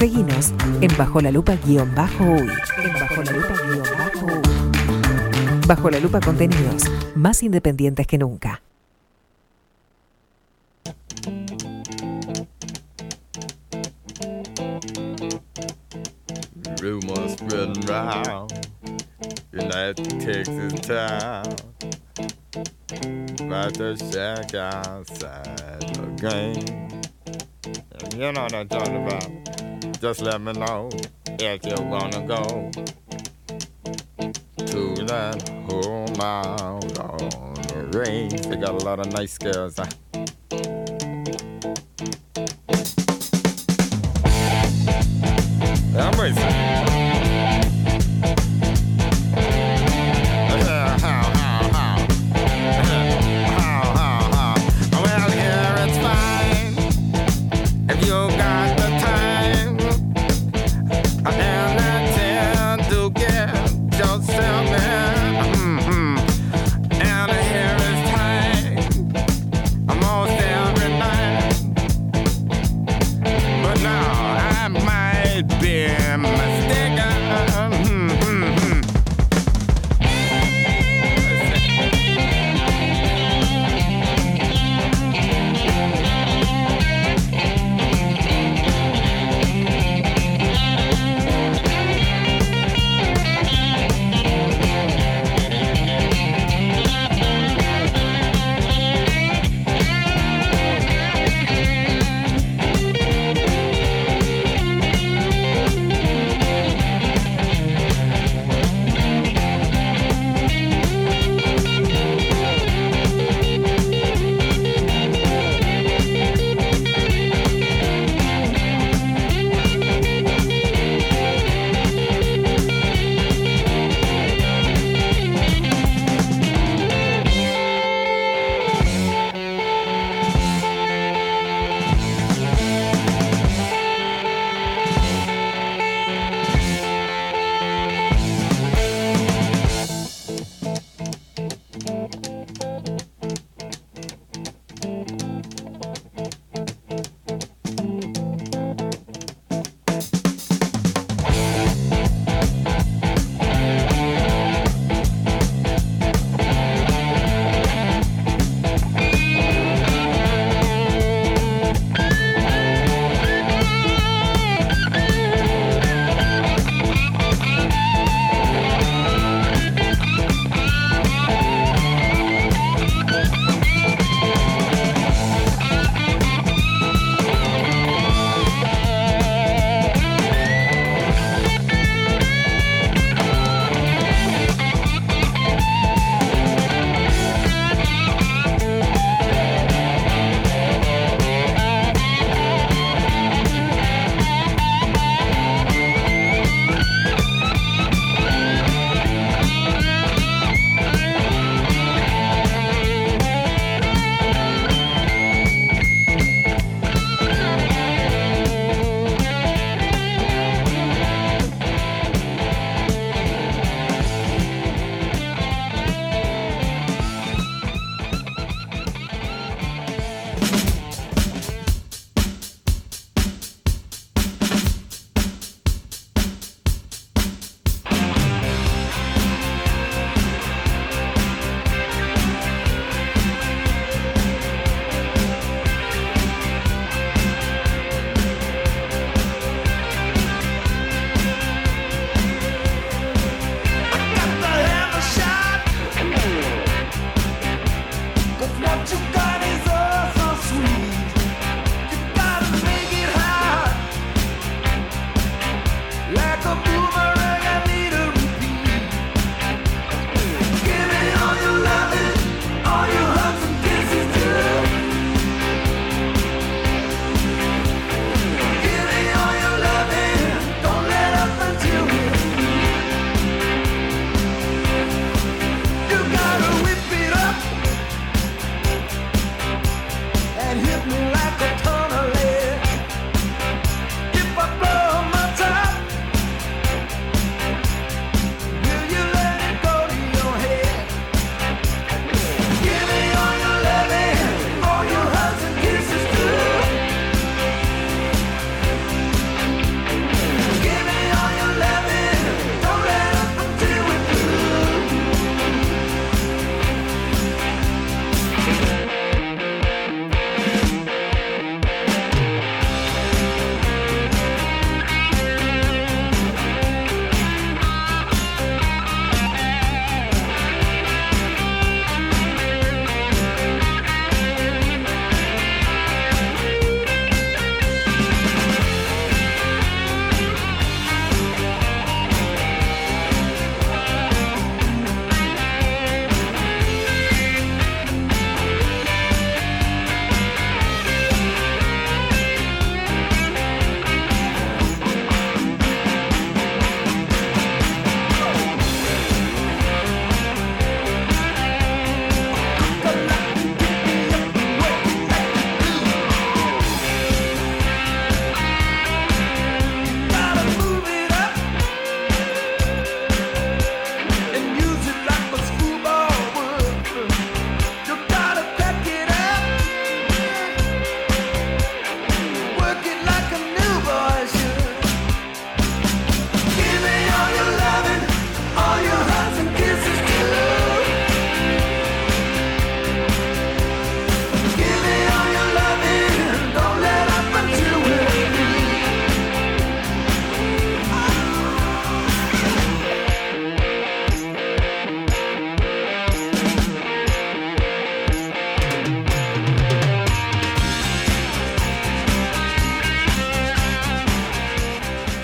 Seguinos en Bajo la Lupa guion bajo uy. En Bajo la Lupa guion bajo uy. Bajo la Lupa contenidos, más independientes que nunca. Rumors spreading round in that Texas town about the shack outside the game. You know what I'm talking about. Just let me know if you wanna go to that home out on the range. They got a lot of nice girls. Huh? I'm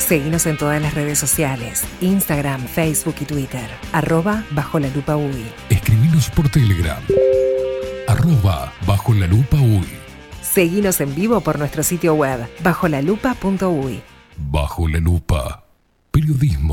Seguinos en todas las redes sociales, Instagram, Facebook y Twitter, arroba bajo la lupa UI. Escribinos por Telegram. Arroba bajo la lupa UI. Seguinos en vivo por nuestro sitio web, bajolalupa.uy. Bajo la lupa. Periodismo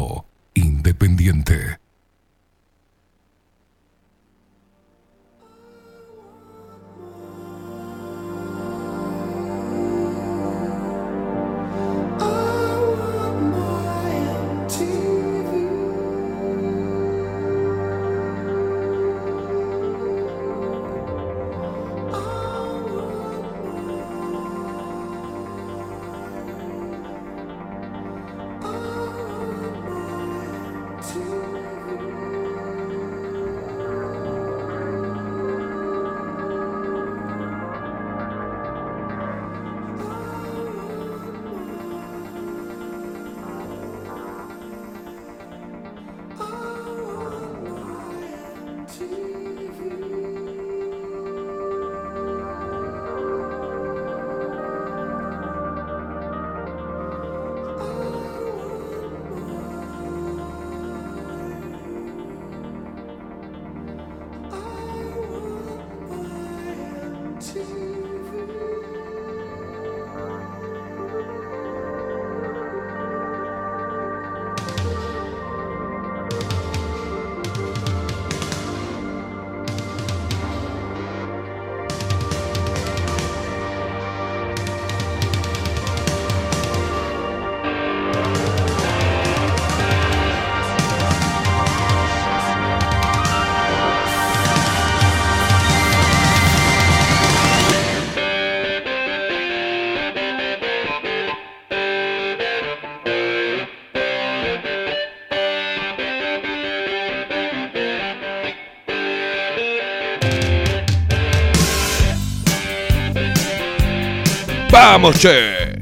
¡Vamos, che!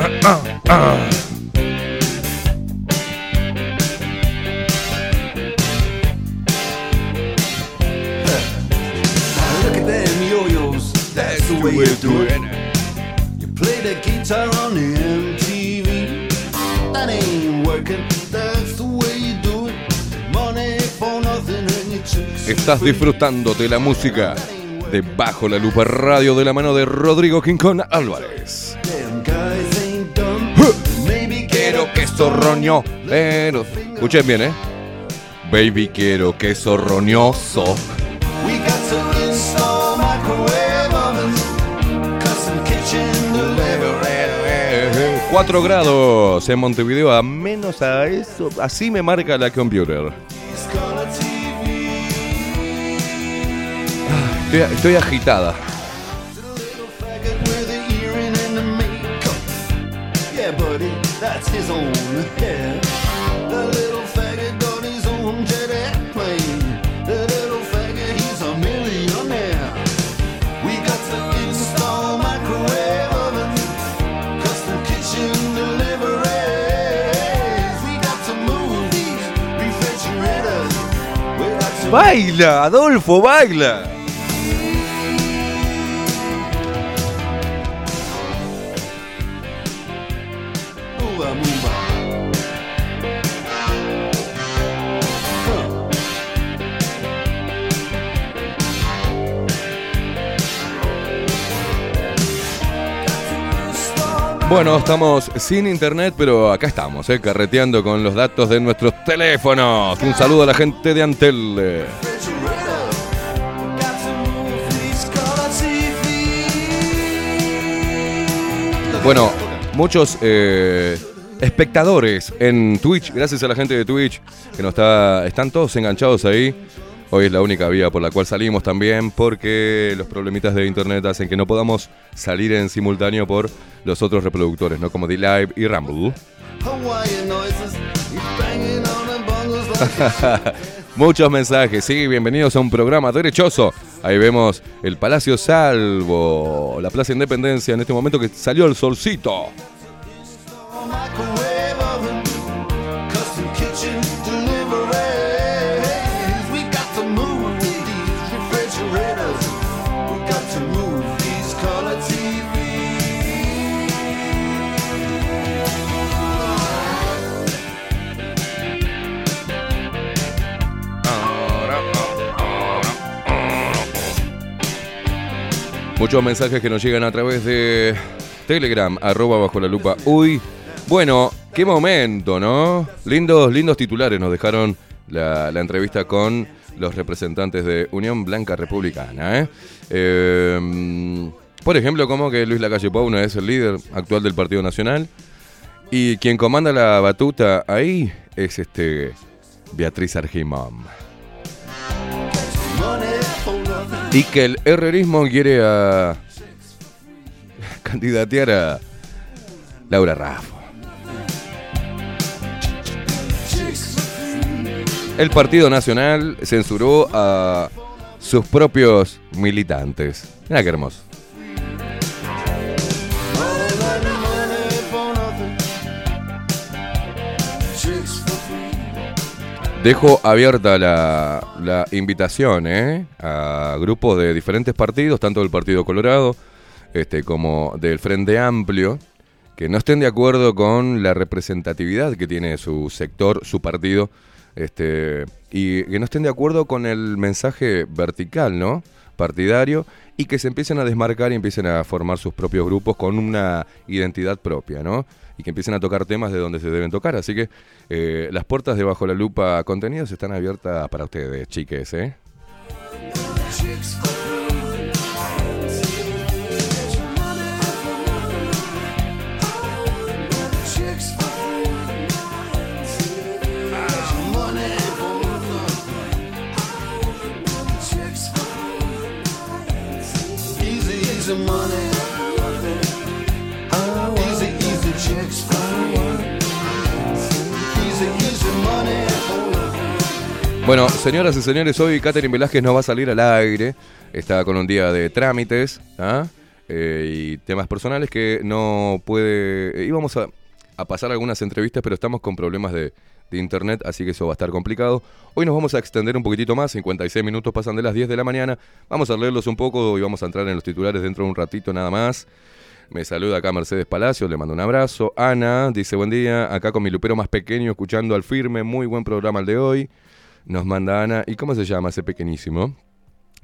Ah, ah, ah. Look at them yo-yos, that's the way you do it. You play the guitar on the MTV. That ain't working, that's the way you do it. Money for nothing and chicks. Estás disfrutando de la música de Bajo la Lupa Radio de la mano de Rodrigo Quincón Álvarez. Maybe Quiero queso roño, pero... Escuchen bien, ¿eh? Baby, quiero queso roñoso. we got to install microwave ovens. Custom kitchen delivery. 4 grados en Montevideo, a menos a eso. Así me marca la computer. Estoy, agitada. Faggot with the Bueno, estamos sin internet, pero acá estamos, ¿eh? carreteando con los datos de nuestros teléfonos. Un saludo a la gente de Antel. Bueno, muchos eh, espectadores en Twitch, gracias a la gente de Twitch, que nos está, están todos enganchados ahí. Hoy es la única vía por la cual salimos también, porque los problemitas de internet hacen que no podamos salir en simultáneo por los otros reproductores, ¿no? Como D-Live y Rumble. Muchos mensajes, sí, bienvenidos a un programa derechoso. Ahí vemos el Palacio Salvo, la Plaza Independencia en este momento que salió el solcito. Muchos mensajes que nos llegan a través de Telegram, arroba bajo la lupa. Uy, bueno, qué momento, ¿no? Lindos, lindos titulares nos dejaron la, entrevista con los representantes de Unión Blanca Republicana. ¿eh? Eh, por ejemplo, como que Luis Lacalle Pou no es el líder actual del Partido Nacional. Y quien comanda la batuta ahí es este Beatriz Argimón. Y que el herrerismo quiere a candidatear a Laura Raffo. El Partido Nacional censuró a sus propios militantes. Mira qué hermoso. Dejo abierta la, la invitación ¿eh? a grupos de diferentes partidos, tanto del Partido Colorado este, como del Frente Amplio, que no estén de acuerdo con la representatividad que tiene su sector, su partido, este, y que no estén de acuerdo con el mensaje vertical, ¿no? Partidario, y que se empiecen a desmarcar y empiecen a formar sus propios grupos con una identidad propia, ¿no? Y que empiecen a tocar temas de donde se deben tocar. Así que eh, las puertas de Bajo la Lupa Contenidos están abiertas para ustedes, chiques, ¿eh? Bueno, señoras y señores, hoy Catherine Velázquez no va a salir al aire. Está con un día de trámites ¿ah? Eh, y temas personales que no puede. eh, íbamos a, a pasar algunas entrevistas, pero estamos con problemas de, de internet, así que eso va a estar complicado. Hoy nos vamos a extender un poquitito más, 56 minutos pasan de las 10 de la mañana. Vamos a leerlos un poco y vamos a entrar en los titulares dentro de un ratito nada más. Me saluda acá Mercedes Palacios, le mando un abrazo. Ana dice buen día, acá con mi lupero más pequeño, escuchando al firme, muy buen programa el de hoy. Nos manda Ana, ¿y cómo se llama ese pequeñísimo?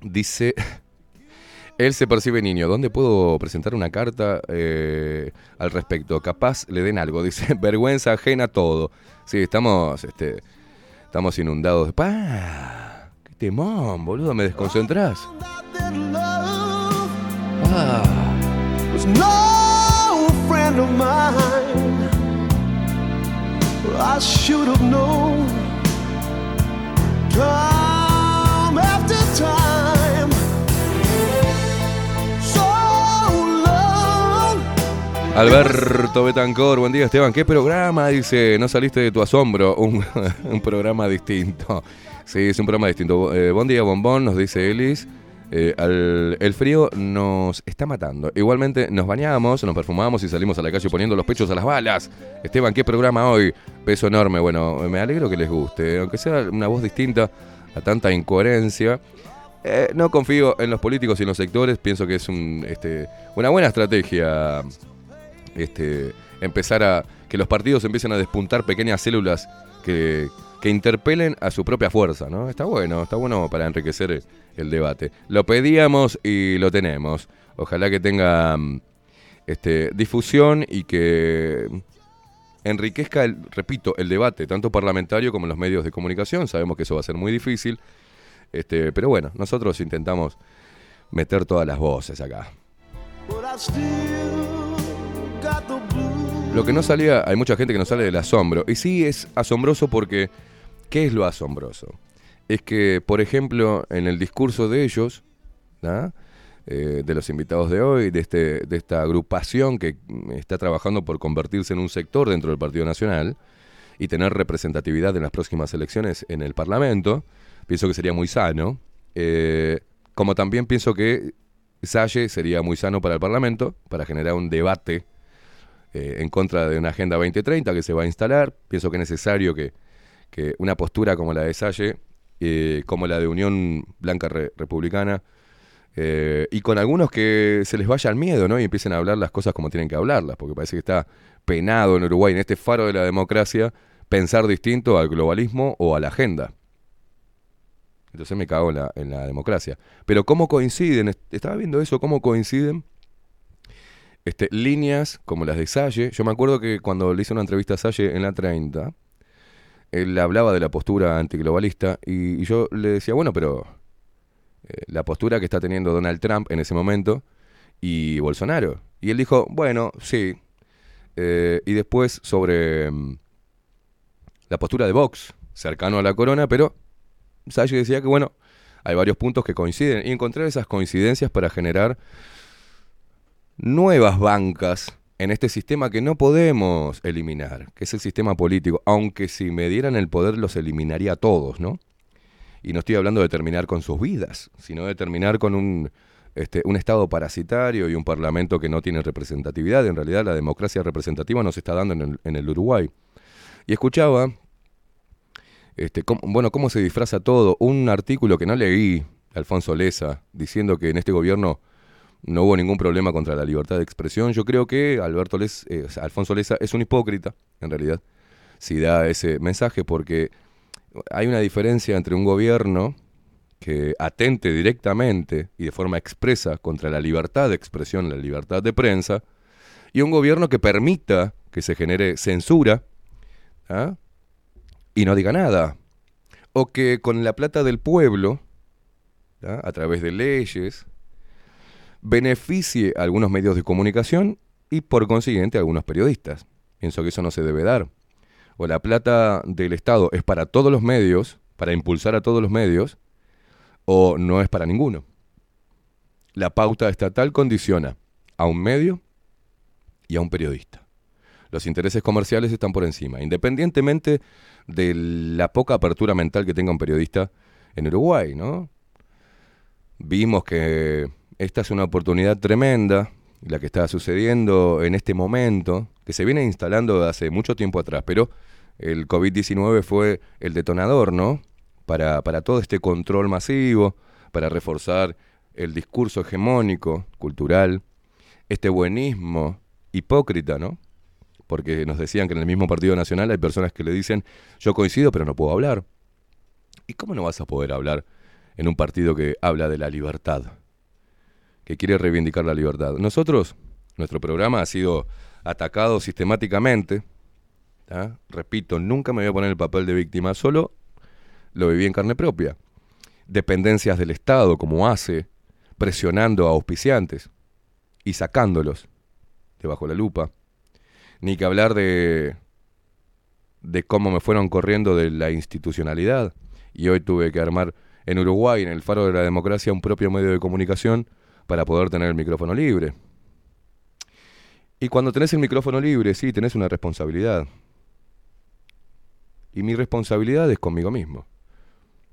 Dice, él se percibe niño, ¿dónde puedo presentar una carta eh, al respecto? Capaz le den algo, dice, vergüenza ajena todo. Sí, estamos, este, estamos inundados. ¡Pah! ¡Qué temón, boludo! ¿Me desconcentrás? Ah. I should have known. Alberto Betancor, buen día Esteban, ¿qué programa? Dice, no saliste de tu asombro, un, programa distinto. Sí, es un programa distinto. Eh, buen día Bombón, nos dice Elis. Eh, al- el frío nos está matando. Igualmente nos bañamos, nos perfumamos y salimos a la calle poniendo los pechos a las balas. Esteban, ¿qué programa hoy? Peso enorme. Bueno, me alegro que les guste. Aunque sea una voz distinta a tanta incoherencia. Eh, no confío en los políticos y en los sectores. Pienso que es un, este, una buena estrategia este, empezar a que los partidos empiecen a despuntar pequeñas células que, que interpelen a su propia fuerza, ¿no? Está bueno, está bueno para enriquecer el, debate. Lo pedíamos y lo tenemos. Ojalá que tenga mm, este, difusión y que enriquezca, repito, el debate, tanto parlamentario como en los medios de comunicación. Sabemos que eso va a ser muy difícil, este, pero bueno, nosotros intentamos meter todas las voces acá. Lo que no salía, hay mucha gente que no sale del asombro. Y sí es asombroso porque, ¿qué es lo asombroso? Es que, por ejemplo, en el discurso de ellos. Eh, de los invitados de hoy, de, este, de esta agrupación que mm, está trabajando por convertirse en un sector dentro del Partido Nacional y tener representatividad en las próximas elecciones en el Parlamento, pienso que sería muy sano. Eh, como también pienso que Salle sería muy sano para el Parlamento, para generar un debate eh, en contra de una Agenda 2030 que se va a instalar. Pienso que es necesario que, que una postura como la de Salle, eh, como la de Unión Blanca Re- Republicana, eh, y con algunos que se les vaya el miedo, ¿no? Y empiecen a hablar las cosas como tienen que hablarlas, porque parece que está penado en Uruguay, en este faro de la democracia, pensar distinto al globalismo o a la agenda. Entonces me cago en la, en la democracia. Pero cómo coinciden, est- estaba viendo eso, cómo coinciden este, líneas como las de Salle. Yo me acuerdo que cuando le hice una entrevista a Salle en la 30, él hablaba de la postura antiglobalista y, yo le decía, bueno, pero eh, la postura que está teniendo Donald Trump en ese momento y Bolsonaro. Y él dijo, bueno, sí. Eh, y después sobre mm, la postura de Vox, cercano a la corona, pero Salle decía que, bueno, hay varios puntos que coinciden y encontrar esas coincidencias para generar nuevas bancas en este sistema que no podemos eliminar, que es el sistema político, aunque si me dieran el poder los eliminaría a todos, ¿no? Y no estoy hablando de terminar con sus vidas, sino de terminar con un, este, un Estado parasitario y un Parlamento que no tiene representatividad. En realidad la democracia representativa no está dando en el, en el Uruguay. Y escuchaba, este, cómo- bueno, cómo se disfraza todo. Un artículo que no leí, Alfonso Leza, diciendo que en este gobierno no hubo ningún problema contra la libertad de expresión. Yo creo que Alberto eh, Alfonso Leza es un hipócrita, en realidad, si da ese mensaje, porque hay una diferencia entre un gobierno que atente directamente y de forma expresa contra la libertad de expresión, la libertad de prensa, y un gobierno que permita que se genere censura ¿ah? y no diga nada. O que con la plata del pueblo, ¿ah? a través de leyes, beneficie a algunos medios de comunicación y por consiguiente a algunos periodistas. Pienso que eso no se debe dar. O la plata del Estado es para todos los medios, para impulsar a todos los medios, o no es para ninguno. La pauta estatal condiciona a un medio y a un periodista. Los intereses comerciales están por encima, independientemente de la poca apertura mental que tenga un periodista en Uruguay, ¿no? Vimos que esta es una oportunidad tremenda, la que está sucediendo en este momento, que se viene instalando hace mucho tiempo atrás, pero el COVID-19 fue el detonador, ¿no? Para, para todo este control masivo, para reforzar el discurso hegemónico, cultural, este buenismo hipócrita, ¿no? Porque nos decían que en el mismo Partido Nacional hay personas que le dicen, yo coincido, pero no puedo hablar. ¿Y cómo no vas a poder hablar en un partido que habla de la libertad? Que quiere reivindicar la libertad. Nosotros, nuestro programa ha sido atacado sistemáticamente. Repito, nunca me voy a poner el papel de víctima, solo lo viví en carne propia. Dependencias del Estado, como hace, presionando a auspiciantes y sacándolos debajo la lupa. Ni que hablar de, de cómo me fueron corriendo de la institucionalidad. Y hoy tuve que armar en Uruguay, en el Faro de la Democracia, un propio medio de comunicación para poder tener el micrófono libre. Y cuando tenés el micrófono libre, sí, tenés una responsabilidad. Y mi responsabilidad es conmigo mismo.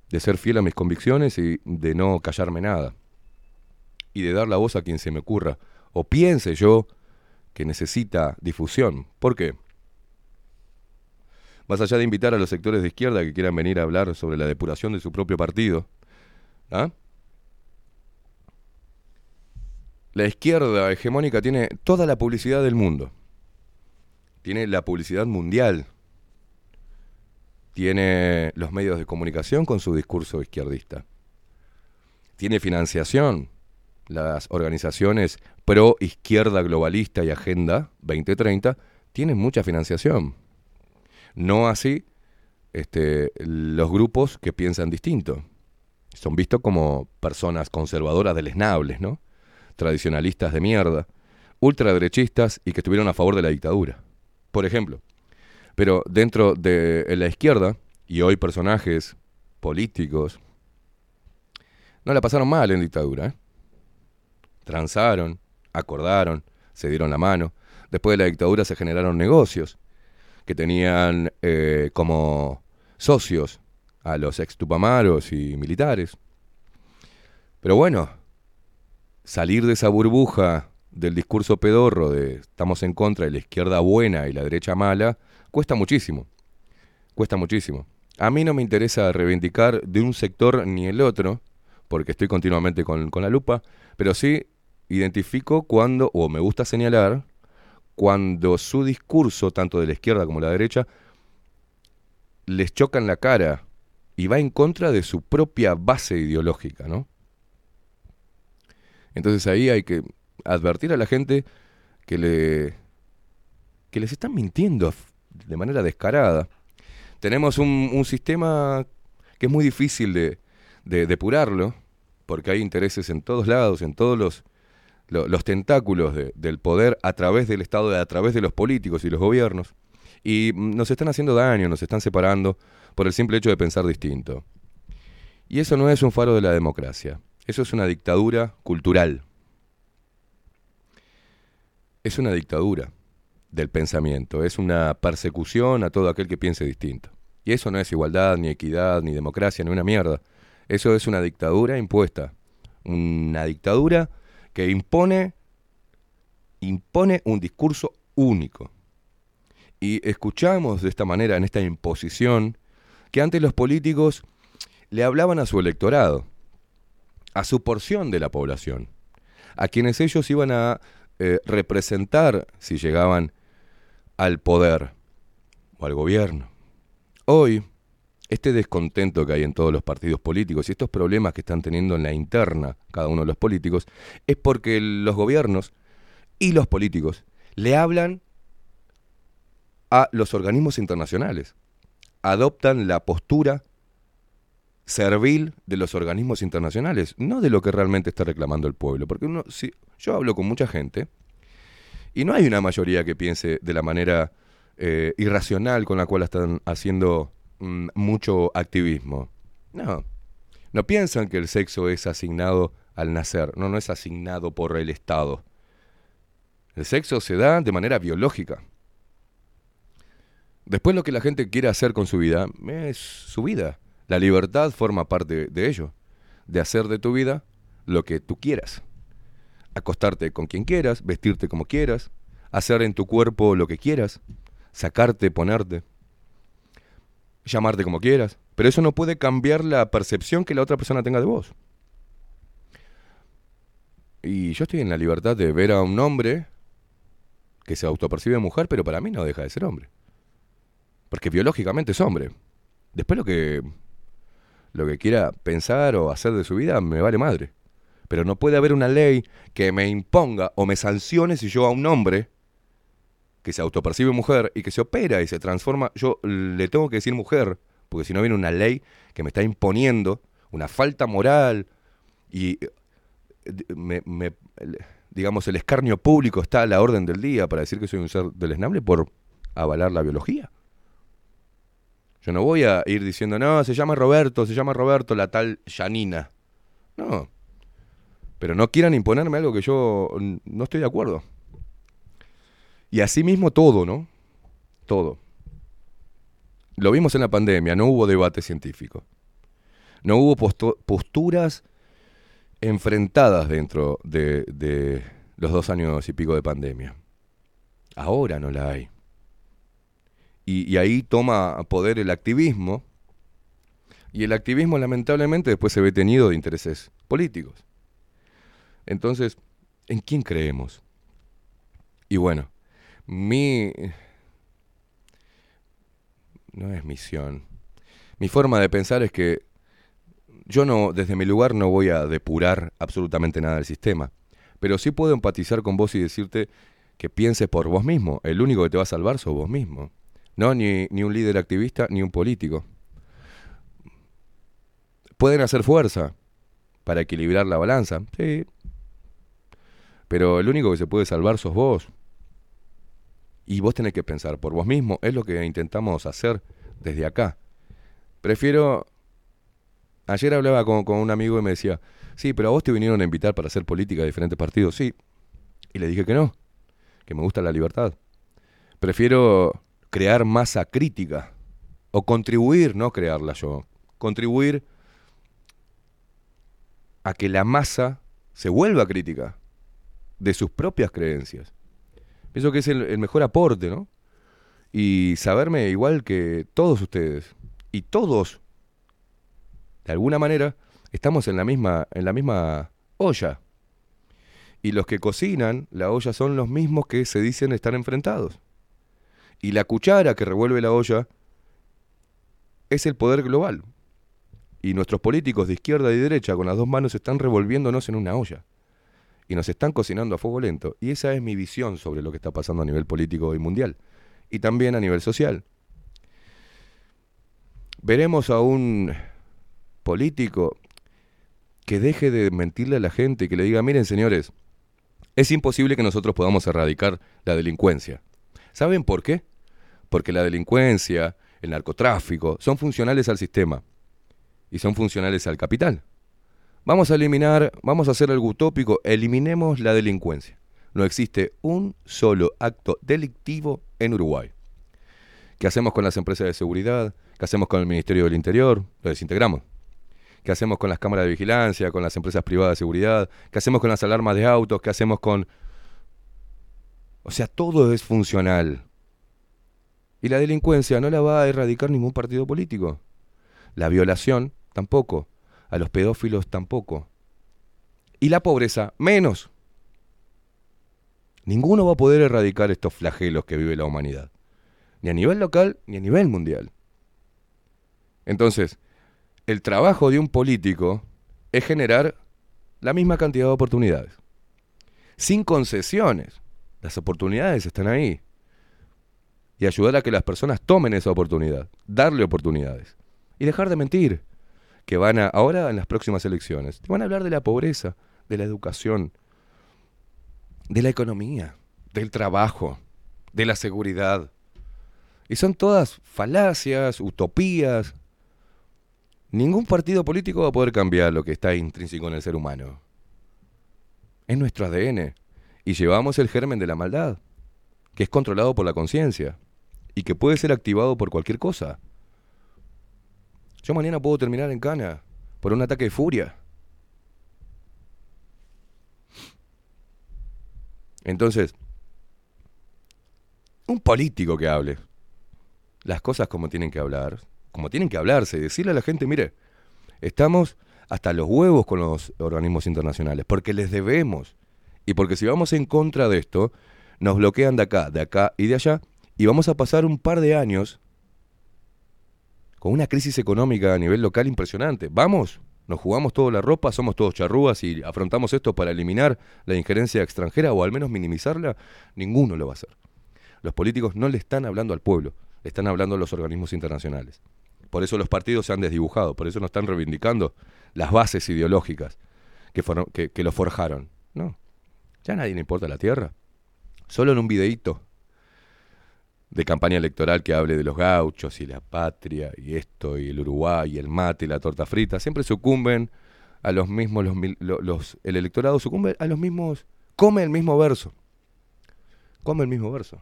De ser fiel a mis convicciones y de no callarme nada. Y de dar la voz a quien se me ocurra. O piense yo que necesita difusión. ¿Por qué? Más allá de invitar a los sectores de izquierda que quieran venir a hablar sobre la depuración de su propio partido, ¿ah? La izquierda hegemónica tiene toda la publicidad del mundo. Tiene la publicidad mundial. Tiene los medios de comunicación con su discurso izquierdista. Tiene financiación. Las organizaciones pro izquierda globalista y Agenda 2030 tienen mucha financiación. No así este, los grupos que piensan distinto. Son vistos como personas conservadoras deleznables, ¿no? Tradicionalistas de mierda, ultraderechistas y que estuvieron a favor de la dictadura. Por ejemplo. Pero dentro de la izquierda, y hoy personajes políticos, no la pasaron mal en dictadura. ¿eh? Transaron, acordaron, se dieron la mano. Después de la dictadura se generaron negocios que tenían eh, como socios a los ex tupamaros y militares. Pero bueno, salir de esa burbuja del discurso pedorro de estamos en contra de la izquierda buena y la derecha mala, cuesta muchísimo. Cuesta muchísimo. A mí no me interesa reivindicar de un sector ni el otro, porque estoy continuamente con, con la lupa, pero sí identifico cuando, o me gusta señalar, cuando su discurso, tanto de la izquierda como de la derecha, les choca en la cara y va en contra de su propia base ideológica, ¿no? Entonces ahí hay que advertir a la gente que le que les están mintiendo de manera descarada. Tenemos un, sistema que es muy difícil de, de depurarlo, porque hay intereses en todos lados, en todos los, lo- los tentáculos de- del poder a través del Estado, a través de los políticos y los gobiernos. Y nos están haciendo daño, nos están separando por el simple hecho de pensar distinto. Y eso no es un faro de la democracia, eso es una dictadura cultural. Es una dictadura del pensamiento, es una persecución a todo aquel que piense distinto. Y eso no es igualdad, ni equidad, ni democracia, ni una mierda. Eso es una dictadura impuesta. Una dictadura que impone, impone un discurso único. Y escuchamos de esta manera, en esta imposición, que antes los políticos le hablaban a su electorado, a su porción de la población, a quienes ellos iban a eh, representar si llegaban al poder o al gobierno. Hoy, este descontento que hay en todos los partidos políticos y estos problemas que están teniendo en la interna cada uno de los políticos es porque los gobiernos y los políticos le hablan a los organismos internacionales. Adoptan la postura servil de los organismos internacionales, no de lo que realmente está reclamando el pueblo. Porque uno, si, yo hablo con mucha gente y no hay una mayoría que piense de la manera eh, irracional con la cual están haciendo mm, mucho activismo. No, no piensan que el sexo es asignado al nacer, no, no es asignado por el Estado. El sexo se da de manera biológica. Después lo que la gente quiere hacer con su vida es su vida. La libertad forma parte de ello, de hacer de tu vida lo que tú quieras. Acostarte con quien quieras, vestirte como quieras, hacer en tu cuerpo lo que quieras, sacarte, ponerte, llamarte como quieras. Pero eso no puede cambiar la percepción que la otra persona tenga de vos. Y yo estoy en la libertad de ver a un hombre que se autopercibe mujer, pero para mí no deja de ser hombre. Porque biológicamente es hombre. Después lo que lo que quiera pensar o hacer de su vida me vale madre. Pero no puede haber una ley que me imponga o me sancione si yo a un hombre que se autopercibe mujer y que se opera y se transforma, yo le tengo que decir mujer, porque si no viene una ley que me está imponiendo una falta moral y eh, me- me- digamos el escarnio público está a la orden del día para decir que soy un ser deleznable por avalar la biología. Yo no voy a ir diciendo, no, se llama Roberto, se llama Roberto, la tal Janina. No. Pero no quieran imponerme algo que yo no estoy de acuerdo. Y así mismo todo, ¿no? Todo. Lo vimos en la pandemia, no hubo debate científico. No hubo postu- posturas enfrentadas dentro de, de los dos años y pico de pandemia. Ahora no la hay. Y, ahí toma poder el activismo. Y el activismo lamentablemente después se ve tenido de intereses políticos. Entonces, ¿en quién creemos? Y bueno, mi... No es misión. Mi forma de pensar es que yo no, desde mi lugar no voy a depurar absolutamente nada del sistema. Pero sí puedo empatizar con vos y decirte que pienses por vos mismo. El único que te va a salvar sos vos mismo. No ni, ni un líder activista ni un político. Pueden hacer fuerza para equilibrar la balanza, sí. Pero el único que se puede salvar sos vos. Y vos tenés que pensar por vos mismo. Es lo que intentamos hacer desde acá. Prefiero... Ayer hablaba con, con un amigo y me decía, sí, pero a vos te vinieron a invitar para hacer política de diferentes partidos. Sí. Y le dije que no, que me gusta la libertad. Prefiero crear masa crítica o contribuir, no crearla yo, contribuir a que la masa se vuelva crítica de sus propias creencias. Pienso que es el, mejor aporte, ¿no? Y saberme igual que todos ustedes y todos, de alguna manera, estamos en la misma, en la misma olla. Y los que cocinan la olla son los mismos que se dicen estar enfrentados. Y la cuchara que revuelve la olla es el poder global. Y nuestros políticos de izquierda y derecha con las dos manos están revolviéndonos en una olla. Y nos están cocinando a fuego lento. Y esa es mi visión sobre lo que está pasando a nivel político y mundial. Y también a nivel social. Veremos a un político que deje de mentirle a la gente y que le diga, miren señores, es imposible que nosotros podamos erradicar la delincuencia. ¿Saben por qué? Porque la delincuencia, el narcotráfico, son funcionales al sistema y son funcionales al capital. Vamos a eliminar, vamos a hacer algo utópico, eliminemos la delincuencia. No existe un solo acto delictivo en Uruguay. ¿Qué hacemos con las empresas de seguridad? ¿Qué hacemos con el Ministerio del Interior? Lo desintegramos. ¿Qué hacemos con las cámaras de vigilancia, con las empresas privadas de seguridad? ¿Qué hacemos con las alarmas de autos? ¿Qué hacemos con... O sea, todo es funcional. Y la delincuencia no la va a erradicar ningún partido político. La violación tampoco. A los pedófilos tampoco. Y la pobreza menos. Ninguno va a poder erradicar estos flagelos que vive la humanidad. Ni a nivel local ni a nivel mundial. Entonces, el trabajo de un político es generar la misma cantidad de oportunidades. Sin concesiones. Las oportunidades están ahí. Y ayudar a que las personas tomen esa oportunidad. Darle oportunidades. Y dejar de mentir. Que van a, ahora en las próximas elecciones, te van a hablar de la pobreza, de la educación, de la economía, del trabajo, de la seguridad. Y son todas falacias, utopías. Ningún partido político va a poder cambiar lo que está intrínseco en el ser humano. Es nuestro ADN. Y llevamos el germen de la maldad, que es controlado por la conciencia y que puede ser activado por cualquier cosa. Yo mañana puedo terminar en cana por un ataque de furia. Entonces, un político que hable las cosas como tienen que hablar, como tienen que hablarse, decirle a la gente, mire, estamos hasta los huevos con los organismos internacionales, porque les debemos. Y porque si vamos en contra de esto, nos bloquean de acá, de acá y de allá, y vamos a pasar un par de años con una crisis económica a nivel local impresionante. Vamos, nos jugamos toda la ropa, somos todos charrúas y afrontamos esto para eliminar la injerencia extranjera o al menos minimizarla, ninguno lo va a hacer. Los políticos no le están hablando al pueblo, le están hablando a los organismos internacionales. Por eso los partidos se han desdibujado, por eso no están reivindicando las bases ideológicas que, que, que lo forjaron. No, ya a nadie le importa la tierra. Solo en un videíto de campaña electoral que hable de los gauchos y la patria y esto y el Uruguay y el mate y la torta frita, siempre sucumben a los mismos, los, los- el electorado sucumbe a los mismos, come el mismo verso, come el mismo verso.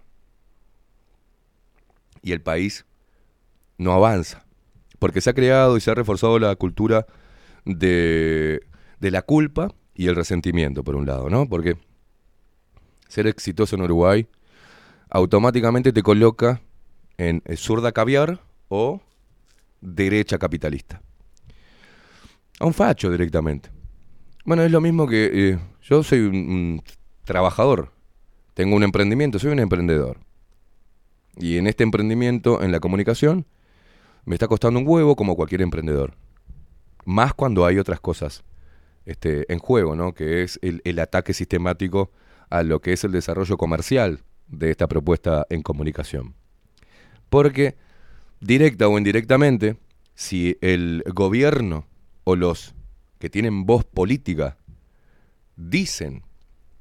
Y el país no avanza, porque se ha creado y se ha reforzado la cultura de, de la culpa y el resentimiento, por un lado, ¿no? Porque ser exitoso en Uruguay automáticamente te coloca en eh, zurda caviar o derecha capitalista. A un facho directamente. Bueno, es lo mismo que eh, yo soy un, trabajador, tengo un emprendimiento, soy un emprendedor. Y en este emprendimiento, en la comunicación, me está costando un huevo como cualquier emprendedor. Más cuando hay otras cosas este, en juego, ¿no? Que es el ataque sistemático a lo que es el desarrollo comercial de esta propuesta en comunicación. Porque, directa o indirectamente, si el gobierno o los que tienen voz política dicen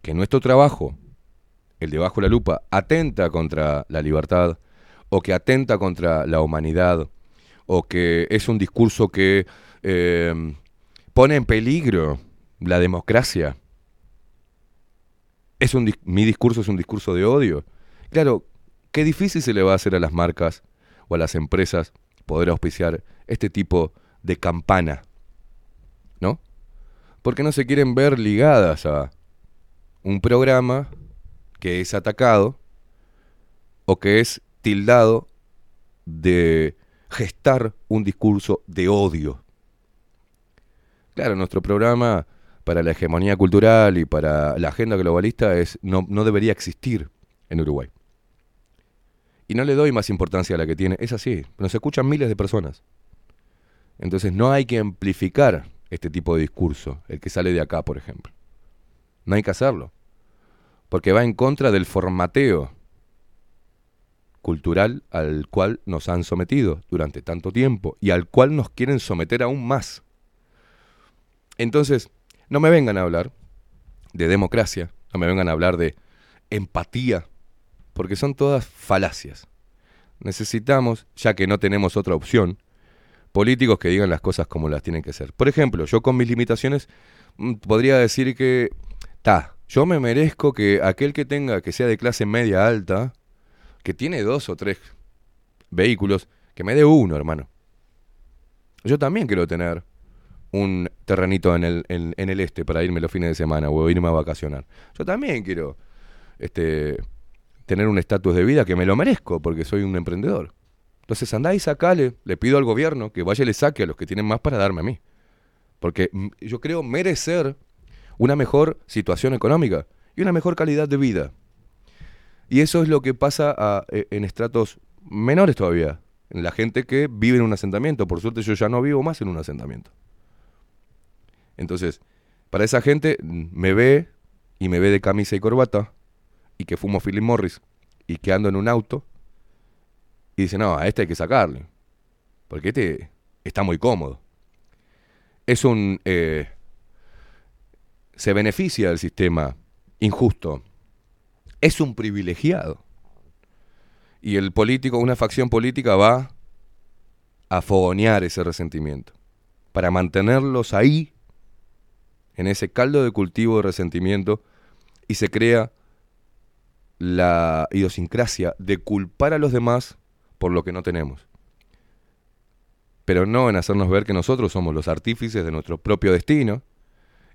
que nuestro trabajo, el de bajo la lupa, atenta contra la libertad, o que atenta contra la humanidad, o que es un discurso que eh, pone en peligro la democracia, es un, mi discurso es un discurso de odio. Claro, qué difícil se le va a hacer a las marcas o a las empresas poder auspiciar este tipo de campana, ¿no? Porque no se quieren ver ligadas a un programa que es atacado o que es tildado de gestar un discurso de odio. Claro, nuestro programa para la hegemonía cultural y para la agenda globalista es no, no debería existir en Uruguay. Y no le doy más importancia a la que tiene. Es así. Nos escuchan miles de personas. Entonces no hay que amplificar este tipo de discurso, el que sale de acá, por ejemplo. No hay que hacerlo, porque va en contra del formateo cultural al cual nos han sometido durante tanto tiempo y al cual nos quieren someter aún más. Entonces, no me vengan a hablar de democracia, no me vengan a hablar de empatía, porque son todas falacias. Necesitamos, ya que no tenemos otra opción, políticos que digan las cosas como las tienen que ser. Por ejemplo, yo con mis limitaciones mm, podría decir que, ta, yo me merezco que aquel que tenga, que sea de clase media alta, que tiene dos o tres vehículos, que me dé uno, hermano. Yo también quiero tener un terrenito en el, en, el este para irme los fines de semana o irme a vacacionar. Yo también quiero este, tener un estatus de vida que me lo merezco porque soy un emprendedor. Entonces andá y sacale, le pido al gobierno que vaya y le saque a los que tienen más para darme a mí. Porque mm, yo creo merecer una mejor situación económica y una mejor calidad de vida. Y eso es lo que pasa a- e- en estratos menores todavía, en la gente que vive en un asentamiento. Por suerte yo ya no vivo más en un asentamiento. Entonces, para esa gente me ve y me ve de camisa y corbata y que fumo Philip Morris y que ando en un auto y dice, no, a este hay que sacarle, porque este está muy cómodo. Es un... eh, se beneficia del sistema injusto. Es un privilegiado. Y el político, una facción política va a fogonear ese resentimiento. Para mantenerlos ahí, en ese caldo de cultivo de resentimiento, y se crea la idiosincrasia de culpar a los demás por lo que no tenemos. Pero no en hacernos ver que nosotros somos los artífices de nuestro propio destino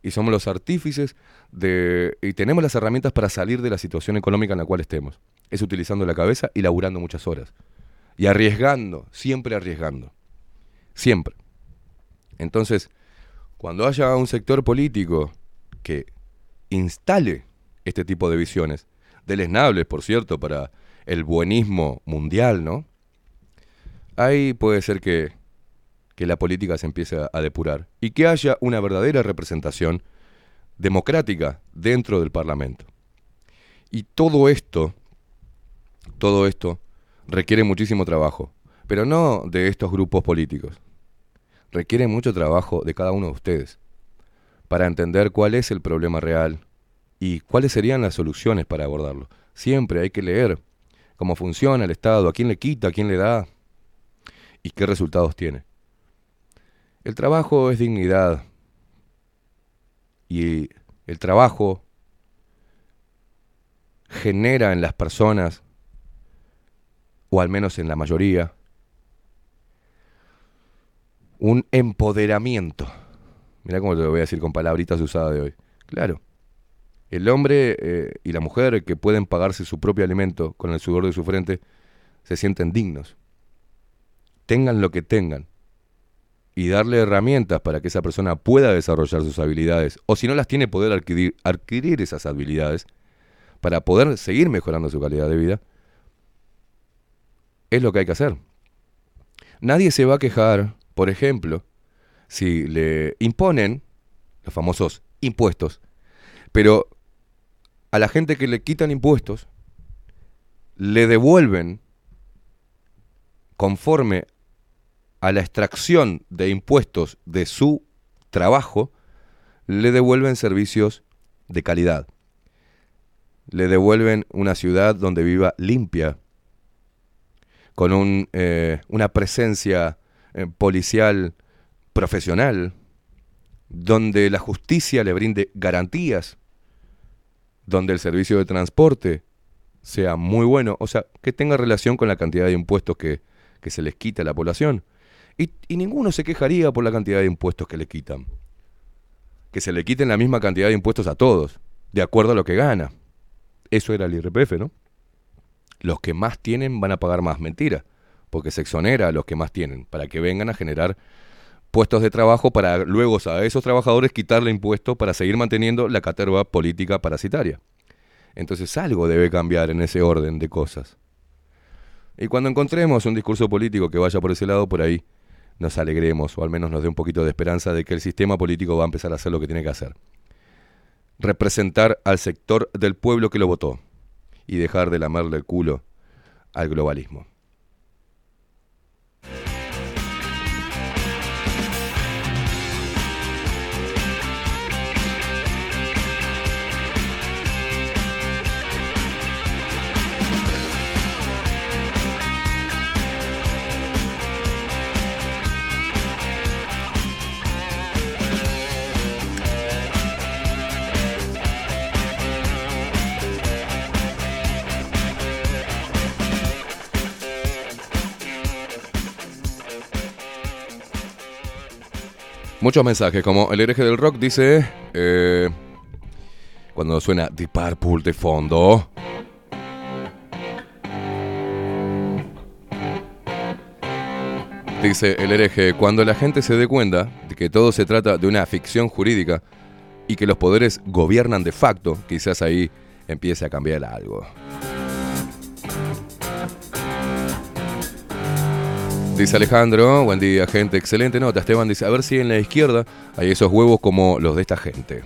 y somos los artífices de y tenemos las herramientas para salir de la situación económica en la cual estemos. Es utilizando la cabeza y laburando muchas horas. Y arriesgando, siempre arriesgando. Siempre. Entonces, cuando haya un sector político que instale este tipo de visiones, deleznables, por cierto, para el buenismo mundial, ¿no? Ahí puede ser que, que la política se empiece a, depurar y que haya una verdadera representación democrática dentro del Parlamento. Y todo esto, todo esto requiere muchísimo trabajo, pero no de estos grupos políticos. Requiere mucho trabajo de cada uno de ustedes para entender cuál es el problema real y cuáles serían las soluciones para abordarlo. Siempre hay que leer cómo funciona el Estado, a quién le quita, a quién le da y qué resultados tiene. El trabajo es dignidad y el trabajo genera en las personas, o al menos en la mayoría, un empoderamiento. Mira cómo te lo voy a decir con palabritas usadas de hoy. Claro. El hombre eh, y la mujer que pueden pagarse su propio alimento con el sudor de su frente se sienten dignos. Tengan lo que tengan. Y darle herramientas para que esa persona pueda desarrollar sus habilidades. O si no las tiene, poder adquirir, adquirir esas habilidades para poder seguir mejorando su calidad de vida. Es lo que hay que hacer. Nadie se va a quejar, por ejemplo, si le imponen los famosos impuestos, pero a la gente que le quitan impuestos, le devuelven conforme a la extracción de impuestos de su trabajo, le devuelven servicios de calidad. Le devuelven una ciudad donde viva limpia, con un, eh, una presencia eh, policial profesional, donde la justicia le brinde garantías, donde el servicio de transporte sea muy bueno, o sea, que tenga relación con la cantidad de impuestos que, que se les quita a la población. Y, y ninguno se quejaría por la cantidad de impuestos que le quitan. Que se le quiten la misma cantidad de impuestos a todos, de acuerdo a lo que gana. Eso era el IRPF, ¿no? Los que más tienen van a pagar más. Mentira, porque se exonera a los que más tienen, para que vengan a generar puestos de trabajo para luego a esos trabajadores quitarle impuestos para seguir manteniendo la caterva política parasitaria. Entonces algo debe cambiar en ese orden de cosas. Y cuando encontremos un discurso político que vaya por ese lado, por ahí, nos alegremos o al menos nos dé un poquito de esperanza de que el sistema político va a empezar a hacer lo que tiene que hacer. Representar al sector del pueblo que lo votó y dejar de lamerle el culo al globalismo. Muchos mensajes, como el hereje del rock dice, eh, cuando suena Deep Purple de fondo. Dice el hereje, cuando la gente se dé cuenta de que todo se trata de una ficción jurídica y que los poderes gobiernan de facto, quizás ahí empiece a cambiar algo. Dice Alejandro, buen día gente, excelente nota. Esteban dice, a ver si en la izquierda hay esos huevos como los de esta gente.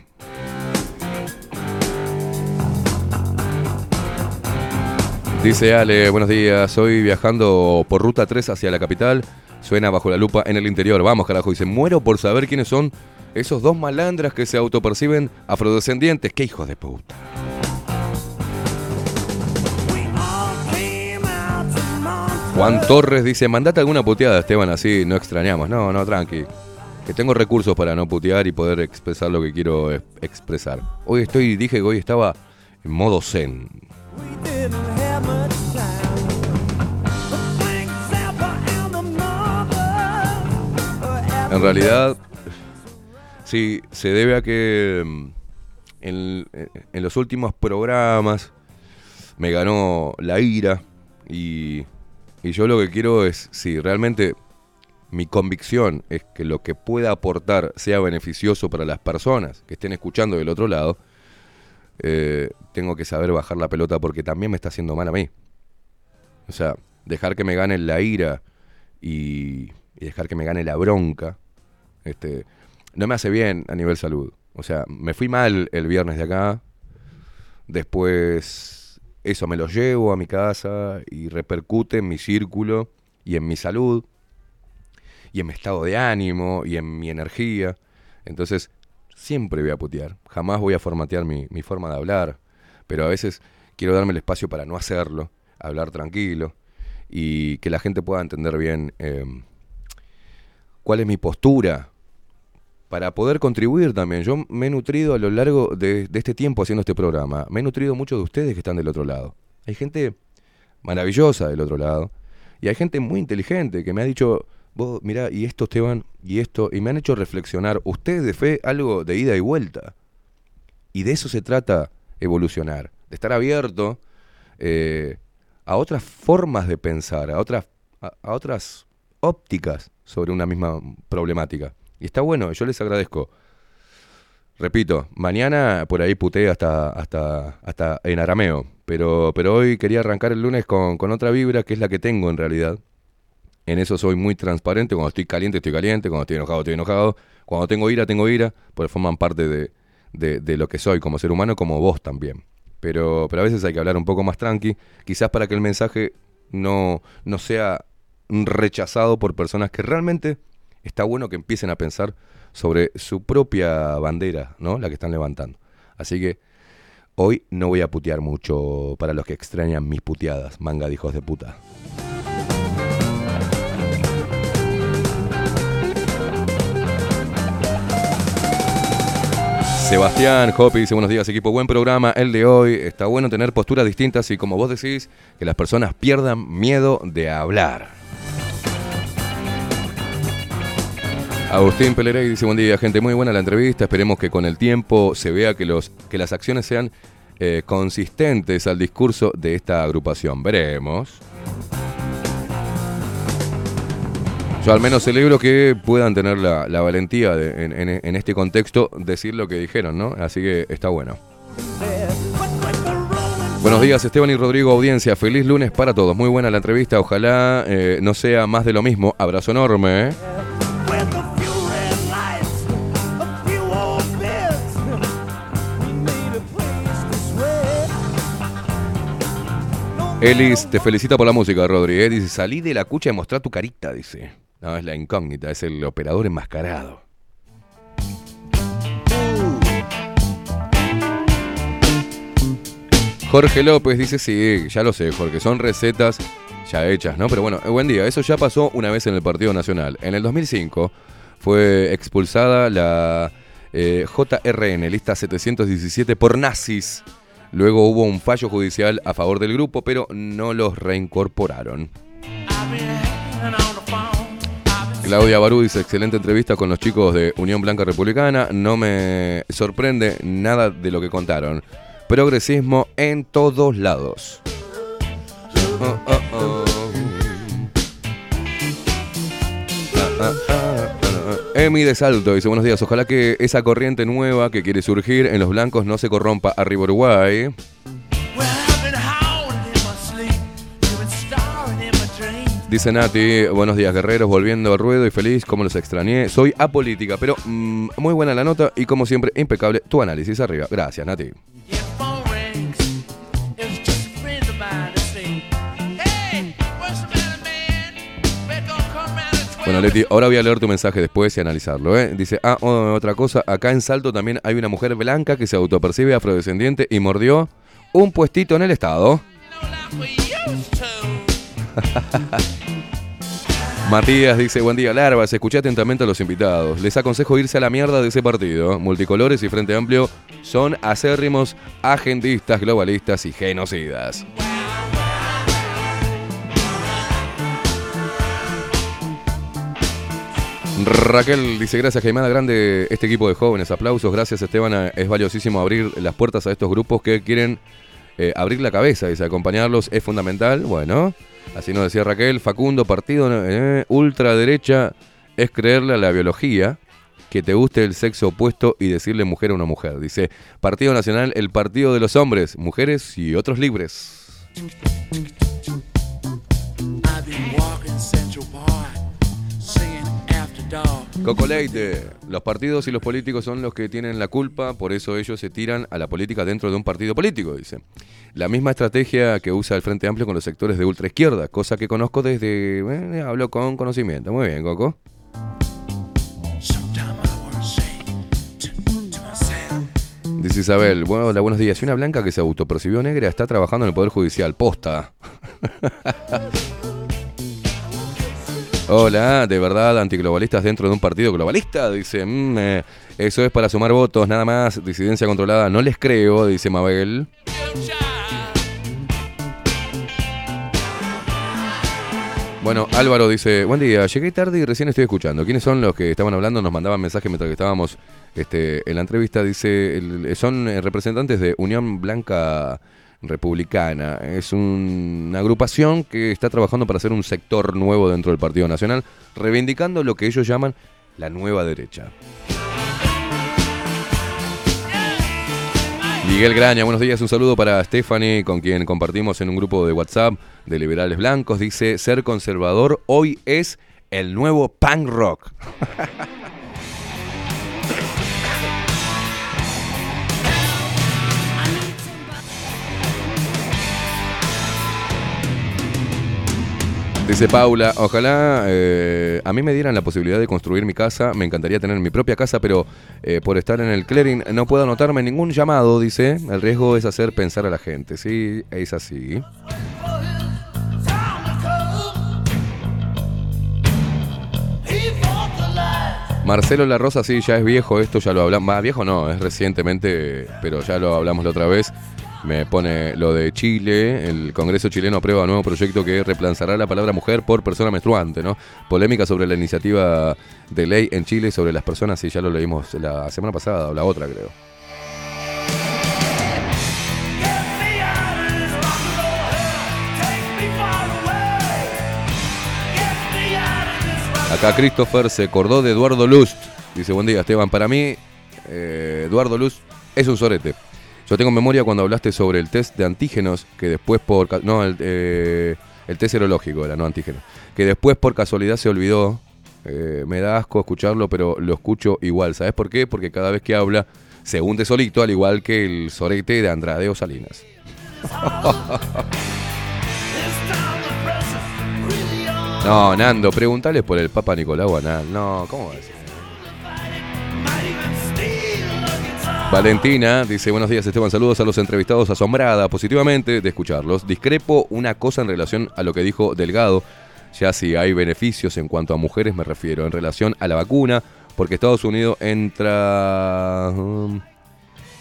Dice Ale, buenos días, hoy viajando por ruta 3 hacia la capital, suena bajo la lupa en el interior. Vamos carajo, dice, muero por saber quiénes son esos dos malandras que se autoperciben afrodescendientes. ¡Qué hijos de puta! Juan Torres dice, mandate alguna puteada, Esteban, así no extrañamos. No, no, tranqui. Que tengo recursos para no putear y poder expresar lo que quiero expresar. Hoy estoy, dije que hoy estaba en modo zen. En realidad, sí, se debe a que mm, en, en los últimos programas me ganó la ira y, y yo lo que quiero es, si realmente mi convicción es que lo que pueda aportar sea beneficioso para las personas que estén escuchando del otro lado, eh, tengo que saber bajar la pelota porque también me está haciendo mal a mí. O sea, dejar que me gane la ira y, y dejar que me gane la bronca, este, no me hace bien a nivel salud. O sea, me fui mal el viernes de acá, después eso me lo llevo a mi casa y repercute en mi círculo y en mi salud y en mi estado de ánimo y en mi energía. Entonces, siempre voy a putear. Jamás voy a formatear mi, mi forma de hablar. Pero a veces quiero darme el espacio para no hacerlo, hablar tranquilo y que la gente pueda entender bien eh, cuál es mi postura para poder contribuir también. Yo me he nutrido a lo largo de, este tiempo haciendo este programa. Me he nutrido mucho de ustedes que están del otro lado. Hay gente maravillosa del otro lado. Y hay gente muy inteligente que me ha dicho, vos, mirá, y esto Esteban, y esto, y me han hecho reflexionar. Ustedes fue algo de ida y vuelta. Y de eso se trata evolucionar, de estar abierto eh, a otras formas de pensar, a otras, a otras ópticas sobre una misma problemática. Y está bueno, yo les agradezco. Repito, mañana por ahí puté hasta, hasta, hasta en arameo, pero, pero hoy quería arrancar el lunes con, con otra vibra que es la que tengo en realidad. En eso soy muy transparente, cuando estoy caliente estoy caliente, cuando estoy enojado estoy enojado, cuando tengo ira tengo ira, porque forman parte de, de, de lo que soy como ser humano, como vos también. Pero, pero a veces hay que hablar un poco más tranqui, quizás para que el mensaje no, no sea rechazado por personas que realmente está bueno que empiecen a pensar sobre su propia bandera, ¿no? La que están levantando. Así que hoy no voy a putear mucho para los que extrañan mis puteadas, manga de hijos de puta. Sebastián Hopi dice buenos días equipo, buen programa el de hoy, está bueno tener posturas distintas y como vos decís, que las personas pierdan miedo de hablar. Agustín Pelerey dice buen día gente, muy buena la entrevista, esperemos que con el tiempo se vea que, los, que las acciones sean eh, consistentes al discurso de esta agrupación, veremos. Yo al menos celebro que puedan tener la, valentía de, en este contexto decir lo que dijeron, ¿no? Así que está bueno. Buenos días Esteban y Rodrigo Audiencia, feliz lunes para todos, muy buena la entrevista, ojalá eh, no sea más de lo mismo, abrazo enorme. ¿eh? Elis, te felicita por la música, Rodri. Dice, salí de la cucha y mostrá tu carita, dice. No, es la incógnita, es el operador enmascarado. Jorge López dice, sí, ya lo sé, Jorge, son recetas ya hechas, ¿no? Pero bueno, eh, buen día, eso ya pasó una vez en el Partido Nacional. En el 2005 fue expulsada la eh, JRN, lista 717, por nazis. Luego hubo un fallo judicial a favor del grupo, pero no los reincorporaron. Claudia Barú dice, excelente entrevista con los chicos de Unión Blanca Republicana. No me sorprende nada de lo que contaron. Progresismo en todos lados. Oh, oh, oh. Ah, ah. Emi de Salto dice, buenos días, ojalá que esa corriente nueva que quiere surgir en los blancos no se corrompa arriba Uruguay. Dice Nati, buenos días guerreros, volviendo al ruedo y feliz, como los extrañé. Soy apolítica, pero mm, muy buena la nota y como siempre, impecable tu análisis arriba. Gracias, Nati. Bueno, Leti, ahora voy a leer tu mensaje después y analizarlo. ¿eh? Dice, ah, oh, otra cosa, acá en Salto también hay una mujer blanca que se autopercibe afrodescendiente y mordió un puestito en el Estado. Matías dice, buen día, Larvas, escuché atentamente a los invitados. Les aconsejo irse a la mierda de ese partido. Multicolores y Frente Amplio son acérrimos agendistas, globalistas y genocidas. Raquel dice, gracias Jaimada Grande, este equipo de jóvenes, aplausos, gracias Esteban, eh, es valiosísimo abrir las puertas a estos grupos que quieren eh, abrir la cabeza, dice, acompañarlos es fundamental, bueno, así nos decía Raquel, Facundo, partido eh, ultraderecha es creerle a la biología, que te guste el sexo opuesto y decirle mujer a una mujer, dice, Partido Nacional, el partido de los hombres, mujeres y otros libres. Coco Leite, los partidos y los políticos son los que tienen la culpa, por eso ellos se tiran a la política dentro de un partido político, dice. La misma estrategia que usa el Frente Amplio con los sectores de ultraizquierda, cosa que conozco desde... eh, hablo con conocimiento. Muy bien, Coco. Dice Isabel, bueno, hola, buenos días. Una blanca que se autopercibió negra está trabajando en el Poder Judicial, posta. Hola, de verdad, antiglobalistas dentro de un partido globalista, dice, "Mm, eh, eso es para sumar votos, nada más, disidencia controlada, no les creo, dice Mabel. Bueno, Álvaro dice, buen día, llegué tarde y recién estoy escuchando. ¿Quiénes son los que estaban hablando? Nos mandaban mensajes mientras que estábamos este, en la entrevista. Dice, son eh, representantes de Unión Blanca Republicana. Es un- una agrupación que está trabajando para hacer un sector nuevo dentro del Partido Nacional, reivindicando lo que ellos llaman la nueva derecha. Miguel Graña, buenos días. Un saludo para Stephanie, con quien compartimos en un grupo de WhatsApp de liberales blancos. Dice, ser conservador hoy es el nuevo punk rock. Dice Paula, ojalá eh, a mí me dieran la posibilidad de construir mi casa, me encantaría tener mi propia casa, pero eh, por estar en el clearing no puedo anotarme ningún llamado, dice. El riesgo es hacer pensar a la gente, sí, es así. Marcelo La Rosa, sí, ya es viejo, esto ya lo hablamos, más viejo no, es recientemente, pero ya lo hablamos la otra vez. Me pone lo de Chile, el Congreso chileno aprueba un nuevo proyecto que reemplazará la palabra mujer por persona menstruante, ¿no? Polémica sobre la iniciativa de ley en Chile sobre las personas, y ya lo leímos la semana pasada, o la otra creo. Acá Christopher se acordó de Eduardo Lust. Dice, buen día Esteban, para mí eh, Eduardo Lust es un sorete. Yo tengo memoria cuando hablaste sobre el test de antígenos, que después por... No, eh, el test serológico era, no antígenos. Que después por casualidad se olvidó. Eh, me da asco escucharlo, pero lo escucho igual. ¿Sabes por qué? Porque cada vez que habla se hunde solito, al igual que el sorete de Andradeo Salinas. No, Nando, preguntale por el Papa Nicolau a Nando. No, ¿cómo va a decir? Valentina dice, buenos días Esteban, saludos a los entrevistados, asombrada positivamente de escucharlos. Discrepo una cosa en relación a lo que dijo Delgado, ya si hay beneficios en cuanto a mujeres me refiero, en relación a la vacuna, porque Estados Unidos entra... um,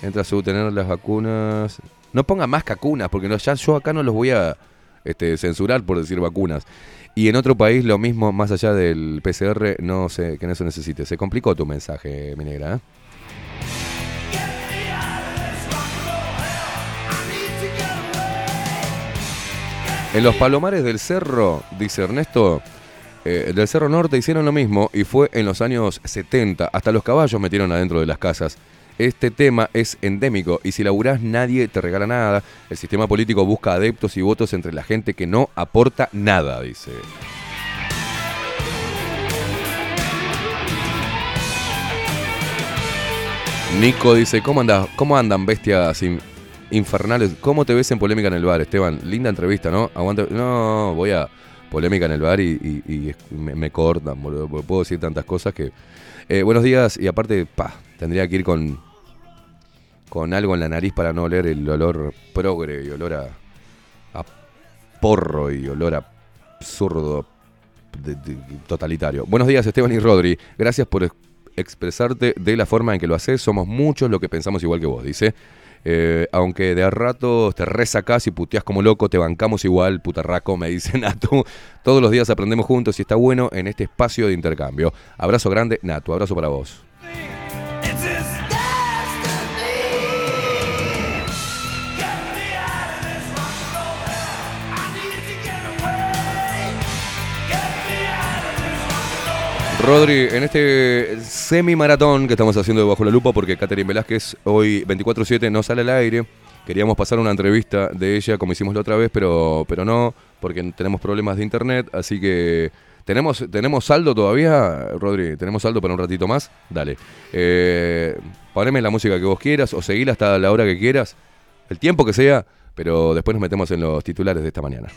entra a subtener las vacunas... No ponga más vacunas, porque no, ya yo acá no los voy a este, censurar por decir vacunas. Y en otro país lo mismo, más allá del PCR, no sé, que no se necesite. Se complicó tu mensaje, mi negra. ¿eh? En los palomares del cerro, dice Ernesto, eh, del Cerro Norte hicieron lo mismo y fue en los años 70. Hasta los caballos metieron adentro de las casas. Este tema es endémico y si laburás nadie te regala nada. El sistema político busca adeptos y votos entre la gente que no aporta nada, dice. Nico dice, ¿cómo, cómo andan bestias infernales? ¿Cómo te ves en polémica en el bar, Esteban? Linda entrevista, ¿no? Aguanta. No, voy a polémica en el bar y, y- me, cortan, boludo, Puedo decir tantas cosas que... Eh, buenos días y aparte, pa, tendría que ir con, con algo en la nariz para no oler el olor progre y olor a, porro y olor a de- totalitario. Buenos días, Esteban y Rodri. Gracias por ex- expresarte de la forma en que lo haces. Somos muchos los que pensamos igual que vos, dice. Eh, aunque de a rato te resacás y puteás como loco, te bancamos igual, putarraco, me dice Natu. Todos los días aprendemos juntos y está bueno en este espacio de intercambio. Abrazo grande, Natu, abrazo para vos. Rodri, en este semi-maratón que estamos haciendo de Bajo la Lupa, porque Catherine Velázquez hoy 24-7 no sale al aire, queríamos pasar una entrevista de ella como hicimos la otra vez, pero, pero no, porque tenemos problemas de internet, así que... ¿Tenemos, ¿Tenemos saldo todavía, Rodri? ¿Tenemos saldo para un ratito más? Dale. Eh, poneme la música que vos quieras o seguila hasta la hora que quieras, el tiempo que sea, pero después nos metemos en los titulares de esta mañana.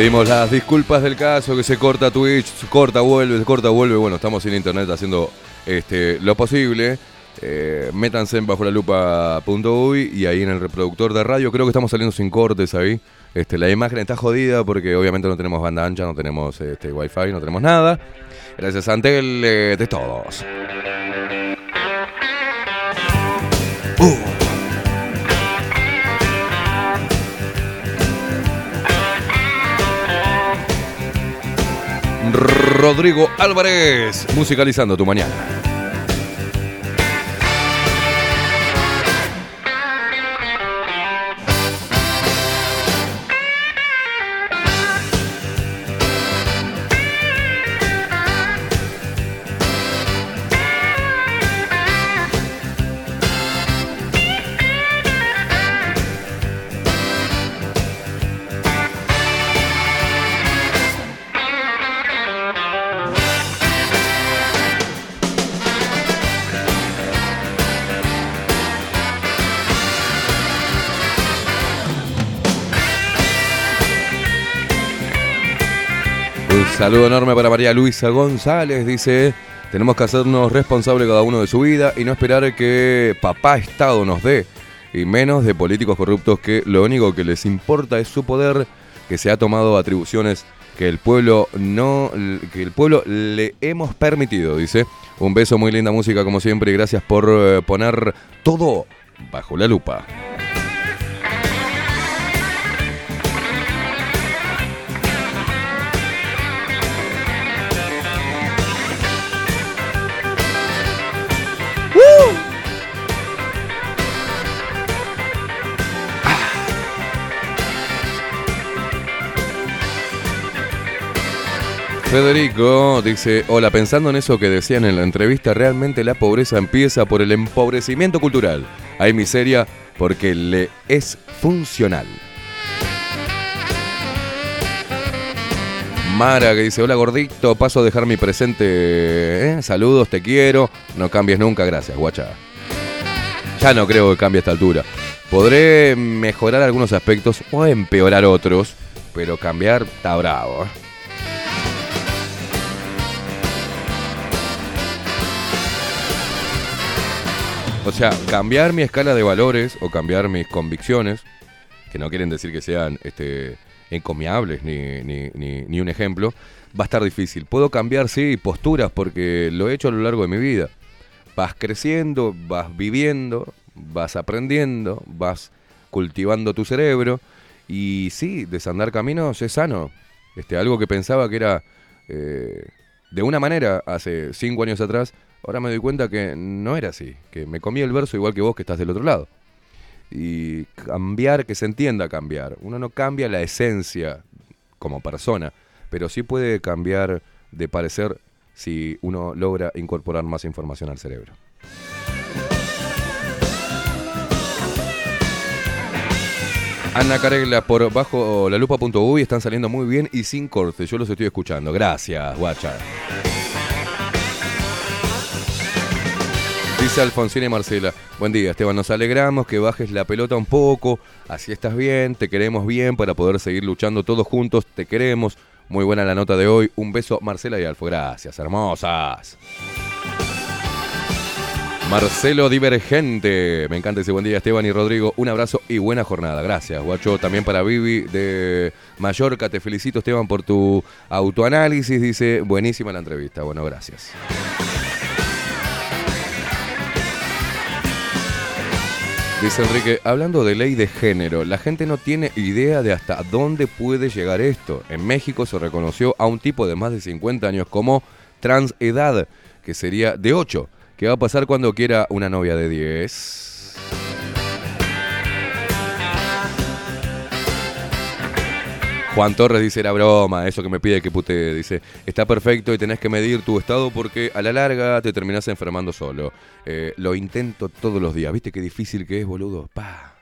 Pedimos las disculpas del caso, que se corta Twitch, corta, vuelve, se corta, vuelve. Bueno, estamos sin internet haciendo este, lo posible. Eh, métanse en bajo la y ahí en el reproductor de radio. Creo que estamos saliendo sin cortes ahí. Este, la imagen está jodida porque obviamente no tenemos banda ancha, no tenemos este, wifi, no tenemos nada. Gracias Antel eh, de todos. Rodrigo Álvarez, musicalizando tu mañana. Saludo enorme para María Luisa González, dice, tenemos que hacernos responsables cada uno de su vida y no esperar que papá Estado nos dé, y menos de políticos corruptos que lo único que les importa es su poder, que se ha tomado atribuciones que el pueblo no que el pueblo le hemos permitido, dice. Un beso, muy linda música como siempre y gracias por eh, poner todo bajo la lupa. Federico dice, hola, pensando en eso que decían en la entrevista, realmente la pobreza empieza por el empobrecimiento cultural. Hay miseria porque le es funcional. Mara que dice, hola gordito, paso a dejar mi presente. ¿eh? Saludos, te quiero. No cambies nunca, gracias, guacha. Ya no creo que cambie a esta altura. Podré mejorar algunos aspectos o empeorar otros, pero cambiar está bravo. ¿eh? O sea, cambiar mi escala de valores o cambiar mis convicciones, que no quieren decir que sean este, encomiables ni, ni- ni- ni un ejemplo, va a estar difícil. Puedo cambiar, sí, posturas porque lo he hecho a lo largo de mi vida. Vas creciendo, vas viviendo, vas aprendiendo, vas cultivando tu cerebro y sí, desandar caminos es sano. Este, algo que pensaba que era eh, de una manera hace cinco años atrás, ahora me doy cuenta que no era así, que me comí el verso igual que vos que estás del otro lado. Y cambiar, que se entienda cambiar. Uno no cambia la esencia como persona, pero sí puede cambiar de parecer si uno logra incorporar más información al cerebro. Ana Caregla por bajo la lupa.uy están saliendo muy bien y sin corte. Yo los estoy escuchando. Gracias, guacha. Dice Alfonsina y Marcela. Buen día, Esteban. Nos alegramos que bajes la pelota un poco. Así estás bien, te queremos bien para poder seguir luchando todos juntos. Te queremos. Muy buena la nota de hoy. Un beso, Marcela y Alfo. Gracias, hermosas. Marcelo Divergente. Me encanta ese buen día, Esteban y Rodrigo. Un abrazo y buena jornada. Gracias, guacho. También para Vivi de Mallorca. Te felicito, Esteban, por tu autoanálisis. Dice, buenísima la entrevista. Bueno, gracias. Dice Enrique, hablando de ley de género, la gente no tiene idea de hasta dónde puede llegar esto. En México se reconoció a un tipo de más de 50 años como transedad, que sería de 8. ¿Qué va a pasar cuando quiera una novia de 10? Juan Torres dice, era broma, eso que me pide que pute. Dice, está perfecto y tenés que medir tu estado porque a la larga te terminás enfermando solo. Eh, lo intento todos los días. ¿Viste qué difícil que es, boludo? Pa.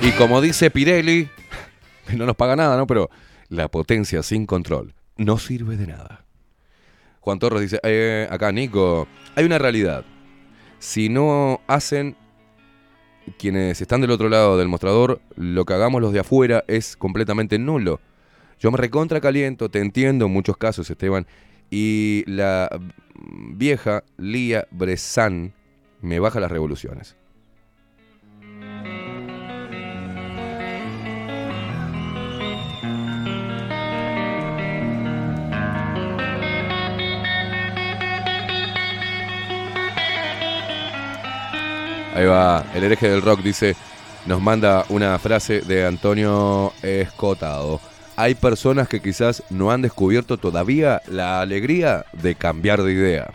Y como dice Pirelli, no nos paga nada, ¿no? Pero la potencia sin control no sirve de nada. Juan Torres dice, eh, acá Nico, hay una realidad. Si no hacen quienes están del otro lado del mostrador, lo que hagamos los de afuera es completamente nulo. Yo me recontra caliento, te entiendo en muchos casos, Esteban. Y la vieja Lía Bresan me baja las revoluciones. Ahí va, el hereje del rock dice, nos manda una frase de Antonio Escotado. Hay personas que quizás no han descubierto todavía la alegría de cambiar de idea.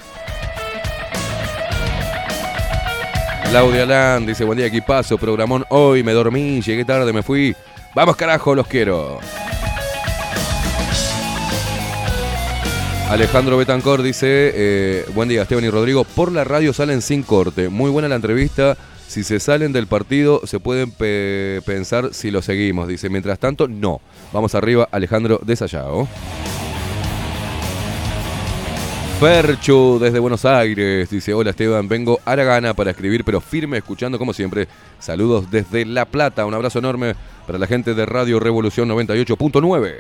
Claudia Land dice, buen día equipazo, programón hoy, me dormí, llegué tarde, me fui. Vamos carajo, los quiero. Alejandro Betancor dice, eh, buen día Esteban y Rodrigo, por la radio salen sin corte, muy buena la entrevista, si se salen del partido se pueden pe- pensar si lo seguimos, dice, mientras tanto no, vamos arriba Alejandro de Sayago. Ferchu desde Buenos Aires dice, hola Esteban, vengo a la gana para escribir, pero firme, escuchando como siempre. Saludos desde La Plata, un abrazo enorme para la gente de Radio Revolución 98.9.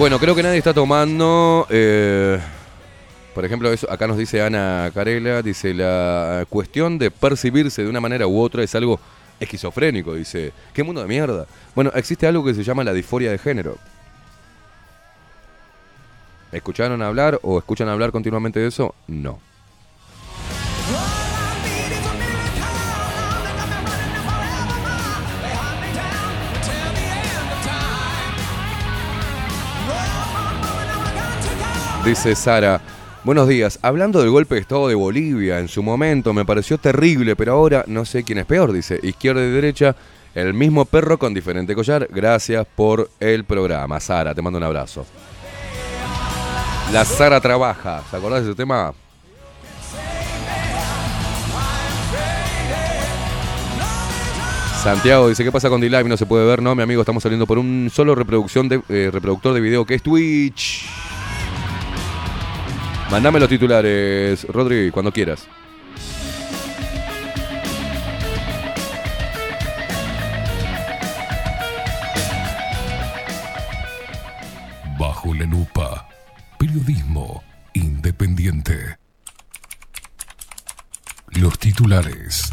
Bueno, creo que nadie está tomando. eh, por ejemplo, eso, acá nos dice Ana Carela, dice la cuestión de percibirse de una manera u otra es algo esquizofrénico, dice. ¿Qué mundo de mierda? Bueno, existe algo que se llama la disforia de género. ¿Escucharon hablar o escuchan hablar continuamente de eso? No. Dice Sara, buenos días. Hablando del golpe de Estado de Bolivia, en su momento me pareció terrible, pero ahora no sé quién es peor, dice. Izquierda y derecha, el mismo perro con diferente collar. Gracias por el programa. Sara, te mando un abrazo. La Sara trabaja. ¿Te acordás de ese tema? Santiago dice, ¿qué pasa con D-Live? No se puede ver, no, mi amigo, estamos saliendo por un solo reproducción de, eh, reproductor de video que es Twitch. Mandame los titulares, Rodri, cuando quieras. Bajo la lupa. Periodismo independiente. Los titulares.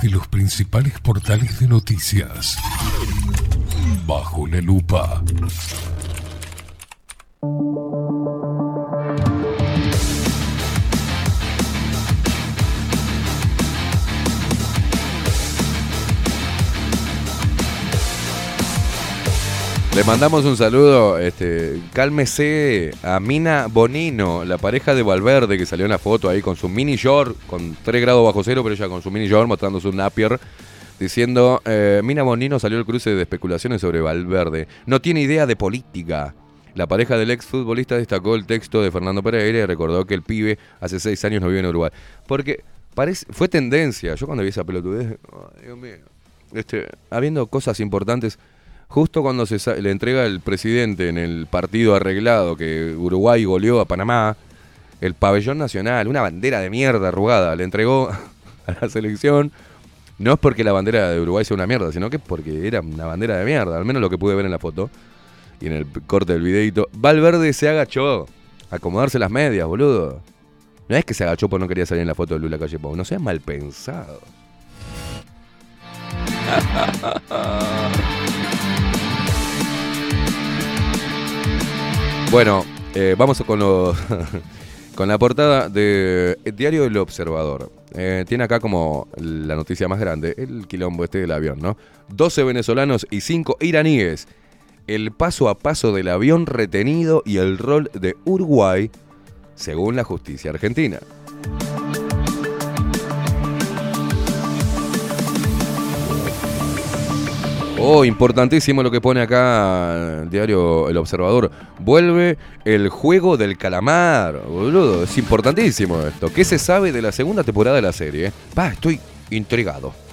De los principales portales de noticias. Bajo la lupa. Le mandamos un saludo, este, cálmese a Mina Bonino, la pareja de Valverde que salió en la foto ahí con su mini short, con 3 grados bajo cero, pero ella con su mini short mostrando su napier, diciendo, eh, Mina Bonino salió el cruce de especulaciones sobre Valverde. No tiene idea de política. La pareja del ex futbolista destacó el texto de Fernando Pereira y recordó que el pibe hace seis años no vive en Uruguay. Porque parece, fue tendencia. Yo cuando vi esa pelotudez, ay, Dios mío, este, habiendo cosas importantes, justo cuando se le entrega el presidente en el partido arreglado que Uruguay goleó a Panamá, el pabellón nacional, una bandera de mierda arrugada, le entregó a la selección. No es porque la bandera de Uruguay sea una mierda, sino que porque era una bandera de mierda, al menos lo que pude ver en la foto y en el corte del videito. Valverde se agachó a acomodarse las medias, boludo. No es que se agachó porque no quería salir en la foto de Lula Calle Pou, no seas mal pensado. Bueno, eh, vamos con, lo- con la portada del diario El Observador. Eh, tiene acá como la noticia más grande, el quilombo este del avión, ¿no? 12 venezolanos y 5 iraníes. El paso a paso del avión retenido y el rol de Uruguay, según la justicia argentina. Oh, importantísimo lo que pone acá el diario El Observador. Vuelve el juego del calamar, boludo. Es importantísimo esto. ¿Qué se sabe de la segunda temporada de la serie? Va, estoy intrigado.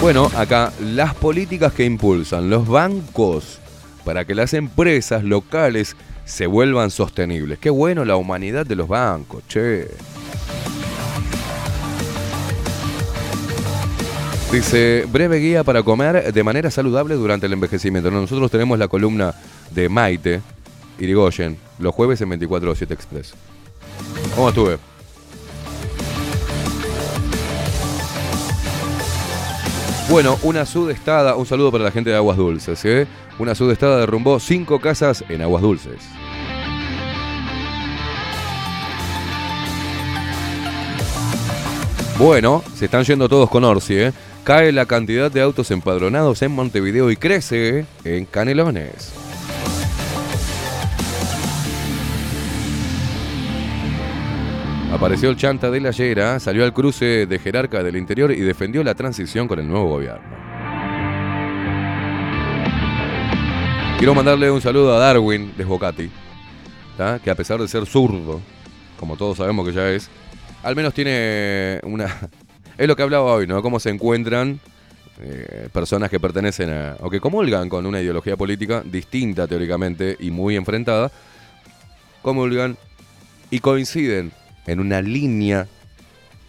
Bueno, acá las políticas que impulsan los bancos para que las empresas locales se vuelvan sostenibles. Qué bueno la humanidad de los bancos, che. Dice, breve guía para comer de manera saludable durante el envejecimiento. Nosotros tenemos la columna de Maite Irigoyen, los jueves en 24-7 Express. ¿Cómo estuve? Bueno, una sudestada, un saludo para la gente de Aguas Dulces, ¿eh? Una sudestada derrumbó cinco casas en Aguas Dulces. Bueno, se están yendo todos con Orsi, ¿eh? Cae la cantidad de autos empadronados en Montevideo y crece en Canelones. Apareció el chanta de la Yera, salió al cruce de jerarca del interior y defendió la transición con el nuevo gobierno. Quiero mandarle un saludo a Darwin de Bocati, que a pesar de ser zurdo, como todos sabemos que ya es, al menos tiene una... Es lo que hablaba hoy, ¿no? Cómo se encuentran eh, personas que pertenecen a... o que comulgan con una ideología política distinta teóricamente y muy enfrentada, comulgan y coinciden en una línea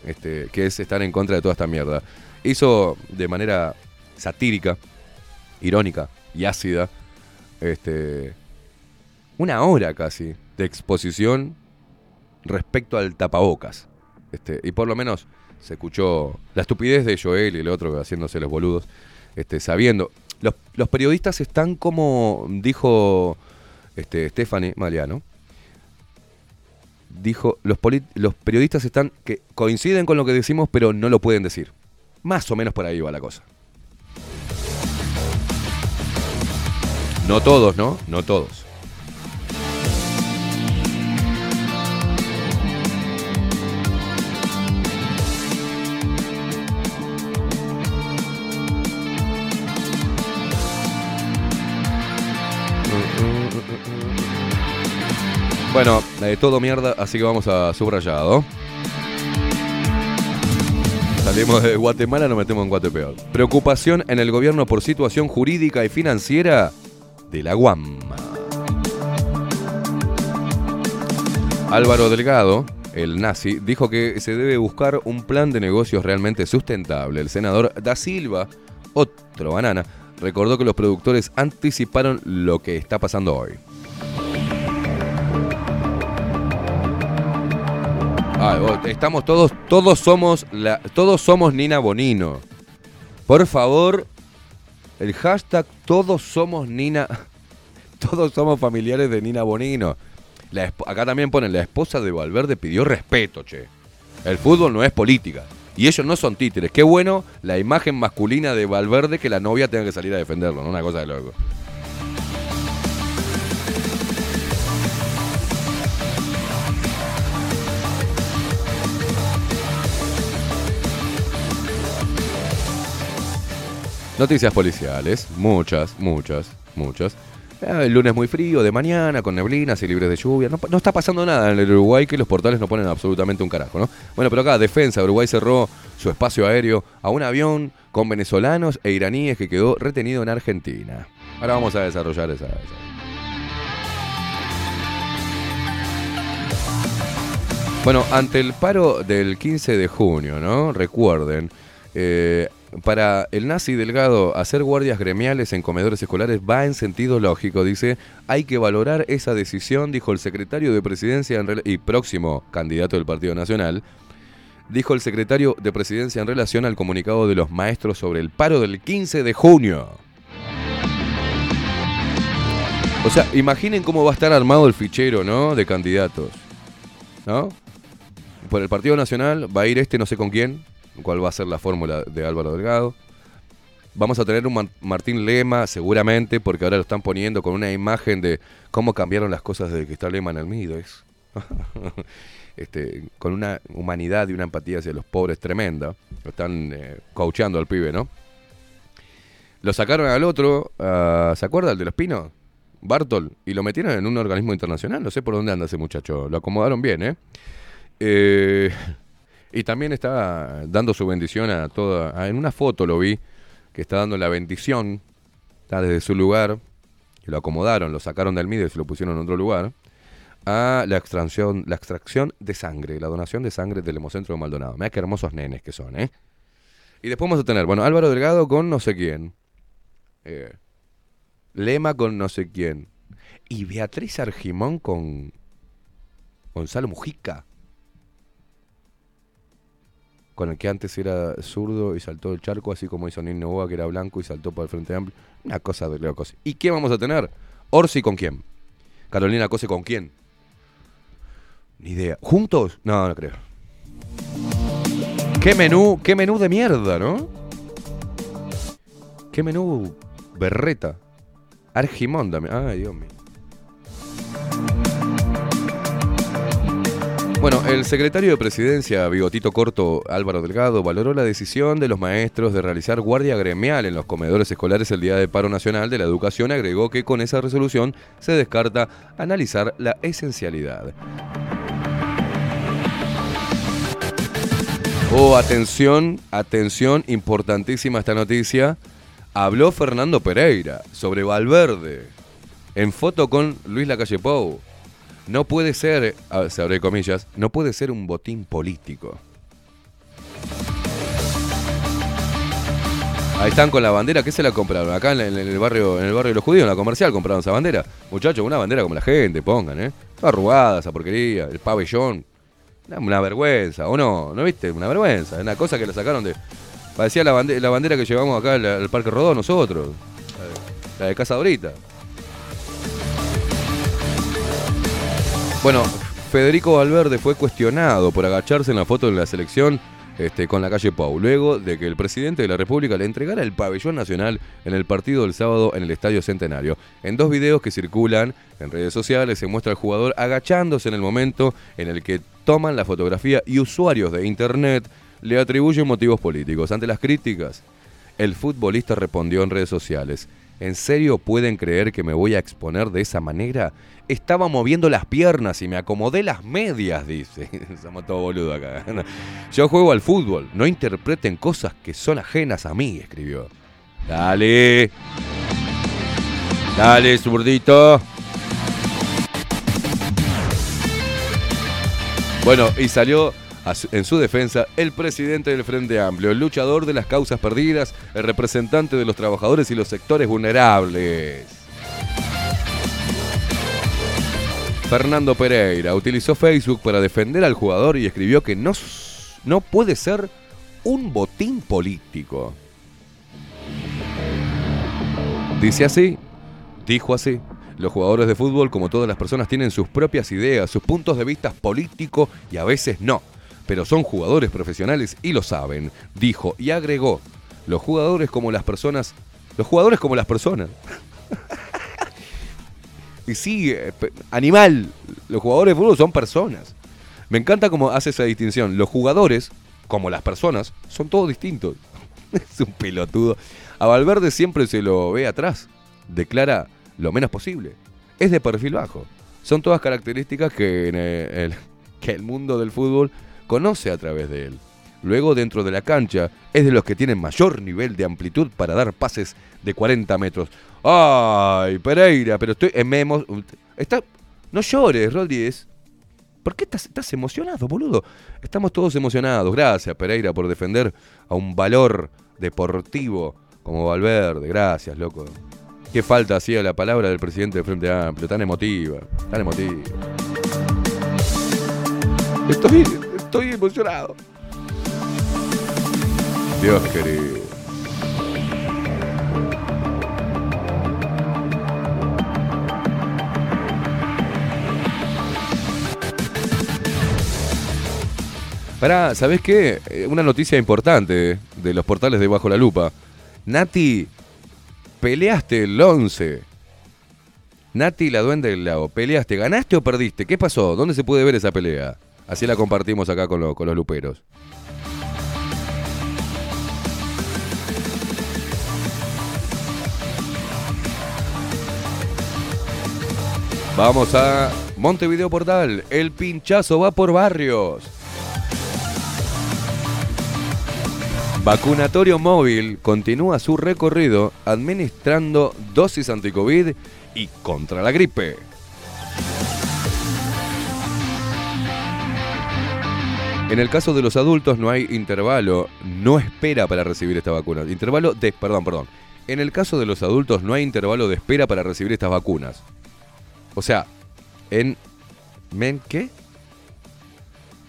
este, que es estar en contra de toda esta mierda. Hizo de manera satírica, irónica y ácida este, una hora casi de exposición respecto al tapabocas. Este, y por lo menos se escuchó la estupidez de Joel y el otro haciéndose los boludos, este, sabiendo. Los, periodistas están como dijo este, Stephanie Maliano. Dijo, los, los periodistas están que coinciden con lo que decimos, pero no lo pueden decir. Más o menos por ahí va la cosa. No todos, ¿no? No todos. Bueno, eh, todo mierda, así que vamos a subrayado. Salimos de Guatemala, nos metemos en Guatepeor. Preocupación en el gobierno por situación jurídica y financiera de la Guama. Álvaro Delgado, el nazi, dijo que se debe buscar un plan de negocios realmente sustentable. El senador Da Silva, otro banana, recordó que los productores anticiparon lo que está pasando hoy. Vos, estamos todos, todos somos la, todos somos Nina Bonino. Por favor, el hashtag todos somos Nina, todos somos familiares de Nina Bonino. La acá también ponen la esposa de Valverde pidió respeto, che. El fútbol no es política. Y ellos no son títeres. Qué bueno la imagen masculina de Valverde que la novia tenga que salir a defenderlo, ¿no? Una cosa de loco. Noticias policiales, muchas, muchas, muchas. Eh, El lunes muy frío, de mañana, con neblinas y libres de lluvia. No, está pasando nada en el Uruguay que los portales no ponen absolutamente un carajo, ¿no? Bueno, pero acá, defensa, Uruguay cerró su espacio aéreo a un avión con venezolanos e iraníes que quedó retenido en Argentina. Ahora vamos a desarrollar esa. esa. Bueno, ante el paro del 15 de junio, ¿no? Recuerden, eh, para el nazi Delgado, hacer guardias gremiales en comedores escolares va en sentido lógico. Dice, hay que valorar esa decisión, dijo el secretario de Presidencia y próximo candidato del Partido Nacional. Dijo el secretario de Presidencia en relación al comunicado de los maestros sobre el paro del 15 de junio. O sea, imaginen cómo va a estar armado el fichero, ¿no? De candidatos. ¿No? Por el Partido Nacional va a ir este no sé con quién, cuál va a ser la fórmula de Álvaro Delgado. Vamos a tener un Martín Lema, seguramente, porque ahora lo están poniendo con una imagen de cómo cambiaron las cosas desde que está Lema en el Mides. este, con una humanidad y una empatía hacia los pobres tremenda. Lo están eh, al pibe, ¿no? Lo sacaron al otro, a- ¿se acuerda el de los pinos? Bartol, y lo metieron en un organismo internacional. No sé por dónde anda ese muchacho. Lo acomodaron bien, ¿eh? Eh, y también está dando su bendición a toda. En una foto lo vi que está dando la bendición, está desde su lugar, lo acomodaron, lo sacaron del MIDE y se lo pusieron en otro lugar, a la extracción, la extracción de sangre, la donación de sangre del Hemocentro de Maldonado. Mira qué hermosos nenes que son, ¿eh? Y después vamos a tener, bueno, Álvaro Delgado con no sé quién. Eh, Lema con no sé quién. Y Beatriz Argimón con Gonzalo Mujica. Con el que antes era zurdo y saltó el charco, así como hizo Nino Boa, que era blanco y saltó para el Frente Amplio. Una cosa de locos. ¿Y quién vamos a tener? Orsi con quién. Carolina Cose con quién. Ni idea. ¿Juntos? No, no creo. Qué menú, qué menú de mierda, ¿no? Qué menú berreta. Argimón también. Ay, Dios mío. Bueno, el secretario de Presidencia, Bigotito Corto Álvaro Delgado, valoró la decisión de los maestros de realizar guardia gremial en los comedores escolares el día de paro nacional de la educación agregó que con esa resolución se descarta analizar la esencialidad. Oh, atención, atención, importantísima esta noticia. Habló Fernando Pereira sobre Valverde en foto con Luis Lacalle Pou. No puede ser, se abre comillas, no puede ser un botín político. Ahí están con la bandera, ¿qué se la compraron? Acá en el, barrio, en el barrio de los judíos, en la comercial, compraron esa bandera. Muchachos, una bandera como la gente, pongan, ¿eh? Arrugada esa porquería, el pabellón. Una, vergüenza, ¿o no? ¿No viste? Una vergüenza. Una cosa que la sacaron de. Parecía la, bande- la bandera que llevamos acá al, al Parque Rodó nosotros. La de Casa Dorita. Bueno, Federico Valverde fue cuestionado por agacharse en la foto de la selección este, con la calle Pau, luego de que el presidente de la República le entregara el pabellón nacional en el partido del sábado en el Estadio Centenario. En dos videos que circulan en redes sociales se muestra al jugador agachándose en el momento en el que toman la fotografía y usuarios de Internet le atribuyen motivos políticos. Ante las críticas, el futbolista respondió en redes sociales. ¿En serio pueden creer que me voy a exponer de esa manera? Estaba moviendo las piernas y me acomodé las medias, dice. Somos todo boludo acá. Yo juego al fútbol, no interpreten cosas que son ajenas a mí, escribió. Dale. Dale, zurdito. Bueno, y salió en su defensa el presidente del Frente Amplio, el luchador de las causas perdidas, el representante de los trabajadores y los sectores vulnerables. Fernando Pereira utilizó Facebook para defender al jugador y escribió que no, no puede ser un botín político. Dice así, dijo así. Los jugadores de fútbol, como todas las personas, tienen sus propias ideas, sus puntos de vista políticos y a veces no. Pero son jugadores profesionales y lo saben, dijo y agregó. Los jugadores como las personas. Los jugadores como las personas. y sí, eh, animal. Los jugadores de fútbol son personas. Me encanta cómo hace esa distinción. Los jugadores, como las personas, son todos distintos. es un pelotudo. A Valverde siempre se lo ve atrás. Declara lo menos posible. Es de perfil bajo. Son todas características que, en el, el- que el mundo del fútbol conoce a través de él. Luego, dentro de la cancha, es de los que tienen mayor nivel de amplitud para dar pases de 40 metros. ¡Ay, Pereira! Pero estoy. emo- está, no llores, Rodríguez. ¿Por qué estás, estás emocionado, boludo? Estamos todos emocionados. Gracias, Pereira, por defender a un valor deportivo como Valverde. Gracias, loco. Qué falta hacía la palabra del presidente del Frente Amplio. Tan emotiva, tan emotiva. Estoy, estoy emocionado. Dios querido. Pará, ¿sabés qué? Eh, Una noticia importante de los portales de Bajo la Lupa. Nati, peleaste el 11. Nati, la duende del lago, peleaste, ¿ganaste o perdiste? ¿Qué pasó? ¿Dónde se puede ver esa pelea? Así la compartimos acá con, con los luperos. Vamos a Montevideo Portal. El pinchazo va por barrios. Vacunatorio móvil continúa su recorrido administrando dosis anticovid y contra la gripe. En el caso de los adultos no hay intervalo, no espera para recibir esta vacuna. Intervalo de, perdón, perdón. En el caso de los adultos no hay intervalo de espera para recibir estas vacunas. O sea, en men qué?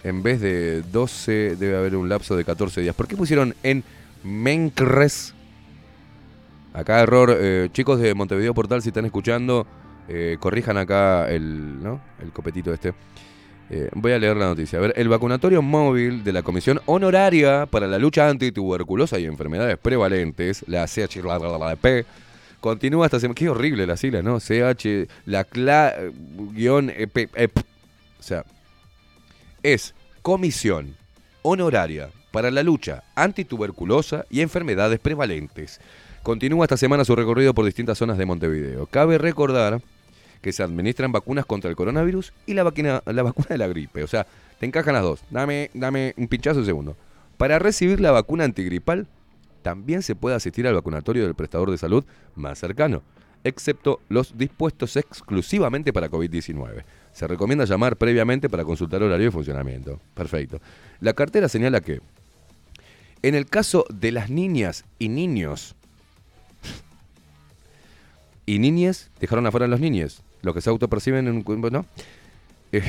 En vez de 12 debe haber un lapso de 14 días. ¿Por qué pusieron en mencres? Acá error, eh, chicos de Montevideo Portal, si están escuchando, eh, corrijan acá el, ¿no? el copetito este. Eh, voy a leer la noticia. A ver, el vacunatorio móvil de la Comisión Honoraria para la Lucha Antituberculosa y Enfermedades Prevalentes, la CHP, continúa esta semana. Qué horrible la sigla, ¿no? CH, la CLA, eh, guion, EP, EP. O sea, es Comisión Honoraria para la Lucha Antituberculosa y Enfermedades Prevalentes. Continúa esta semana su recorrido por distintas zonas de Montevideo. Cabe recordar que se administran vacunas contra el coronavirus y la, vacuna, la vacuna de la gripe. O sea, te encajan las dos. Dame, dame un pinchazo de segundo. Para recibir la vacuna antigripal, también se puede asistir al vacunatorio del prestador de salud más cercano, excepto los dispuestos exclusivamente para COVID-19. Se recomienda llamar previamente para consultar horario de funcionamiento. Perfecto. La cartera señala que, en el caso de las niñas y niños, y niñas, dejaron afuera a los niños, los que se autoperciben en un... ¿no? Eh,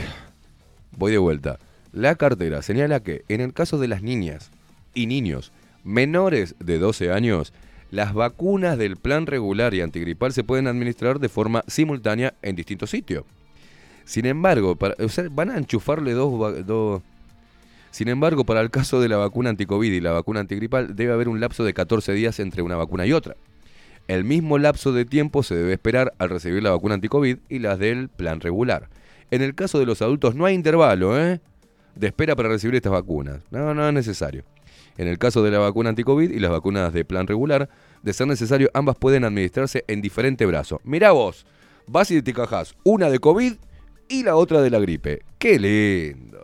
voy de vuelta. La cartera señala que en el caso de las niñas y niños menores de 12 años, las vacunas del plan regular y antigripal se pueden administrar de forma simultánea en distintos sitios. Sin embargo, para, van a enchufarle dos, dos... Sin embargo, para el caso de la vacuna anticovid y la vacuna antigripal, debe haber un lapso de 14 días entre una vacuna y otra. El mismo lapso de tiempo se debe esperar al recibir la vacuna anticovid y las del plan regular. En el caso de los adultos no hay intervalo ¿eh? de espera para recibir estas vacunas. No, no es necesario. En el caso de la vacuna anticovid y las vacunas de plan regular, de ser necesario, ambas pueden administrarse en diferente brazo. Mirá vos, vas y te cajás una de COVID y la otra de la gripe. ¡Qué lindo!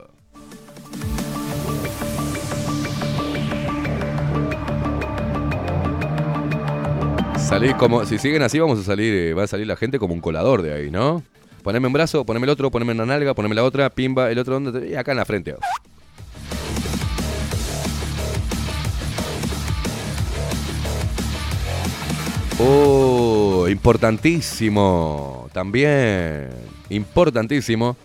Salís como, si siguen así vamos a salir, eh, va a salir la gente como un colador de ahí, ¿no? Poneme un brazo, poneme el otro, poneme una nalga, poneme la otra, pimba, el otro donde y acá en la frente. Oh, importantísimo. También. Importantísimo.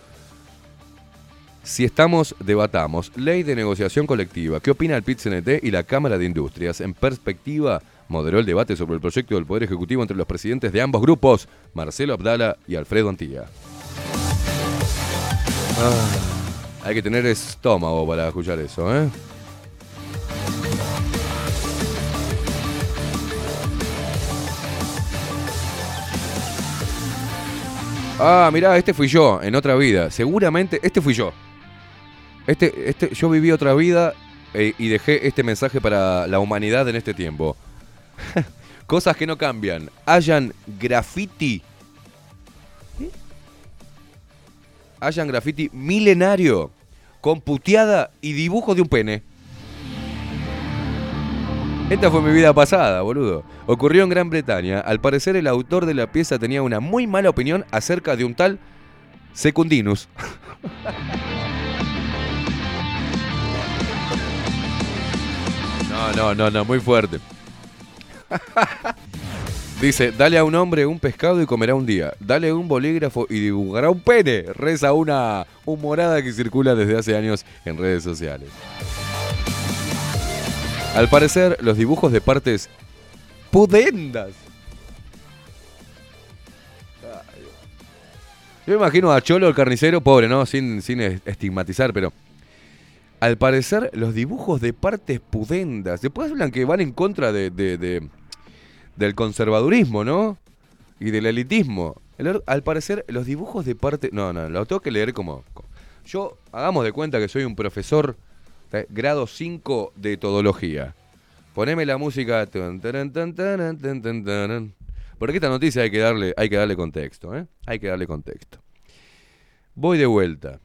Si estamos, debatamos. Ley de negociación colectiva. ¿Qué opina el PIT-CNT y la Cámara de Industrias? En perspectiva, moderó el debate sobre el proyecto del Poder Ejecutivo entre los presidentes de ambos grupos, Marcelo Abdala y Alfredo Antilla. Ah, hay que tener estómago para escuchar eso, ¿eh? Ah, mirá, este fui yo en otra vida. Seguramente este fui yo. Este, este, yo viví otra vida eh, y dejé este mensaje para la humanidad en este tiempo. Cosas que no cambian. Hayan graffiti. Hayan graffiti milenario. Con puteada y dibujo de un pene. Esta fue mi vida pasada, boludo. Ocurrió en Gran Bretaña. Al parecer el autor de la pieza tenía una muy mala opinión acerca de un tal Secundinus. No, no, no, no, muy fuerte. Dice, dale a un hombre un pescado y comerá un día. Dale un bolígrafo y dibujará un pene. Reza una humorada que circula desde hace años en redes sociales. Al parecer, los dibujos de partes pudendas. Yo me imagino a Cholo el carnicero, pobre, ¿no? Sin, sin estigmatizar, pero al parecer, los dibujos de partes pudendas. Después hablan que van en contra de, de- de- del conservadurismo, ¿no? Y del elitismo. El- al parecer, los dibujos de parte. No, no, lo tengo que leer como. Yo, hagamos de cuenta que soy un profesor grado 5 de todología. Poneme la música. Porque esta noticia hay que darle, hay que darle contexto, ¿eh? Hay que darle contexto. Voy de vuelta.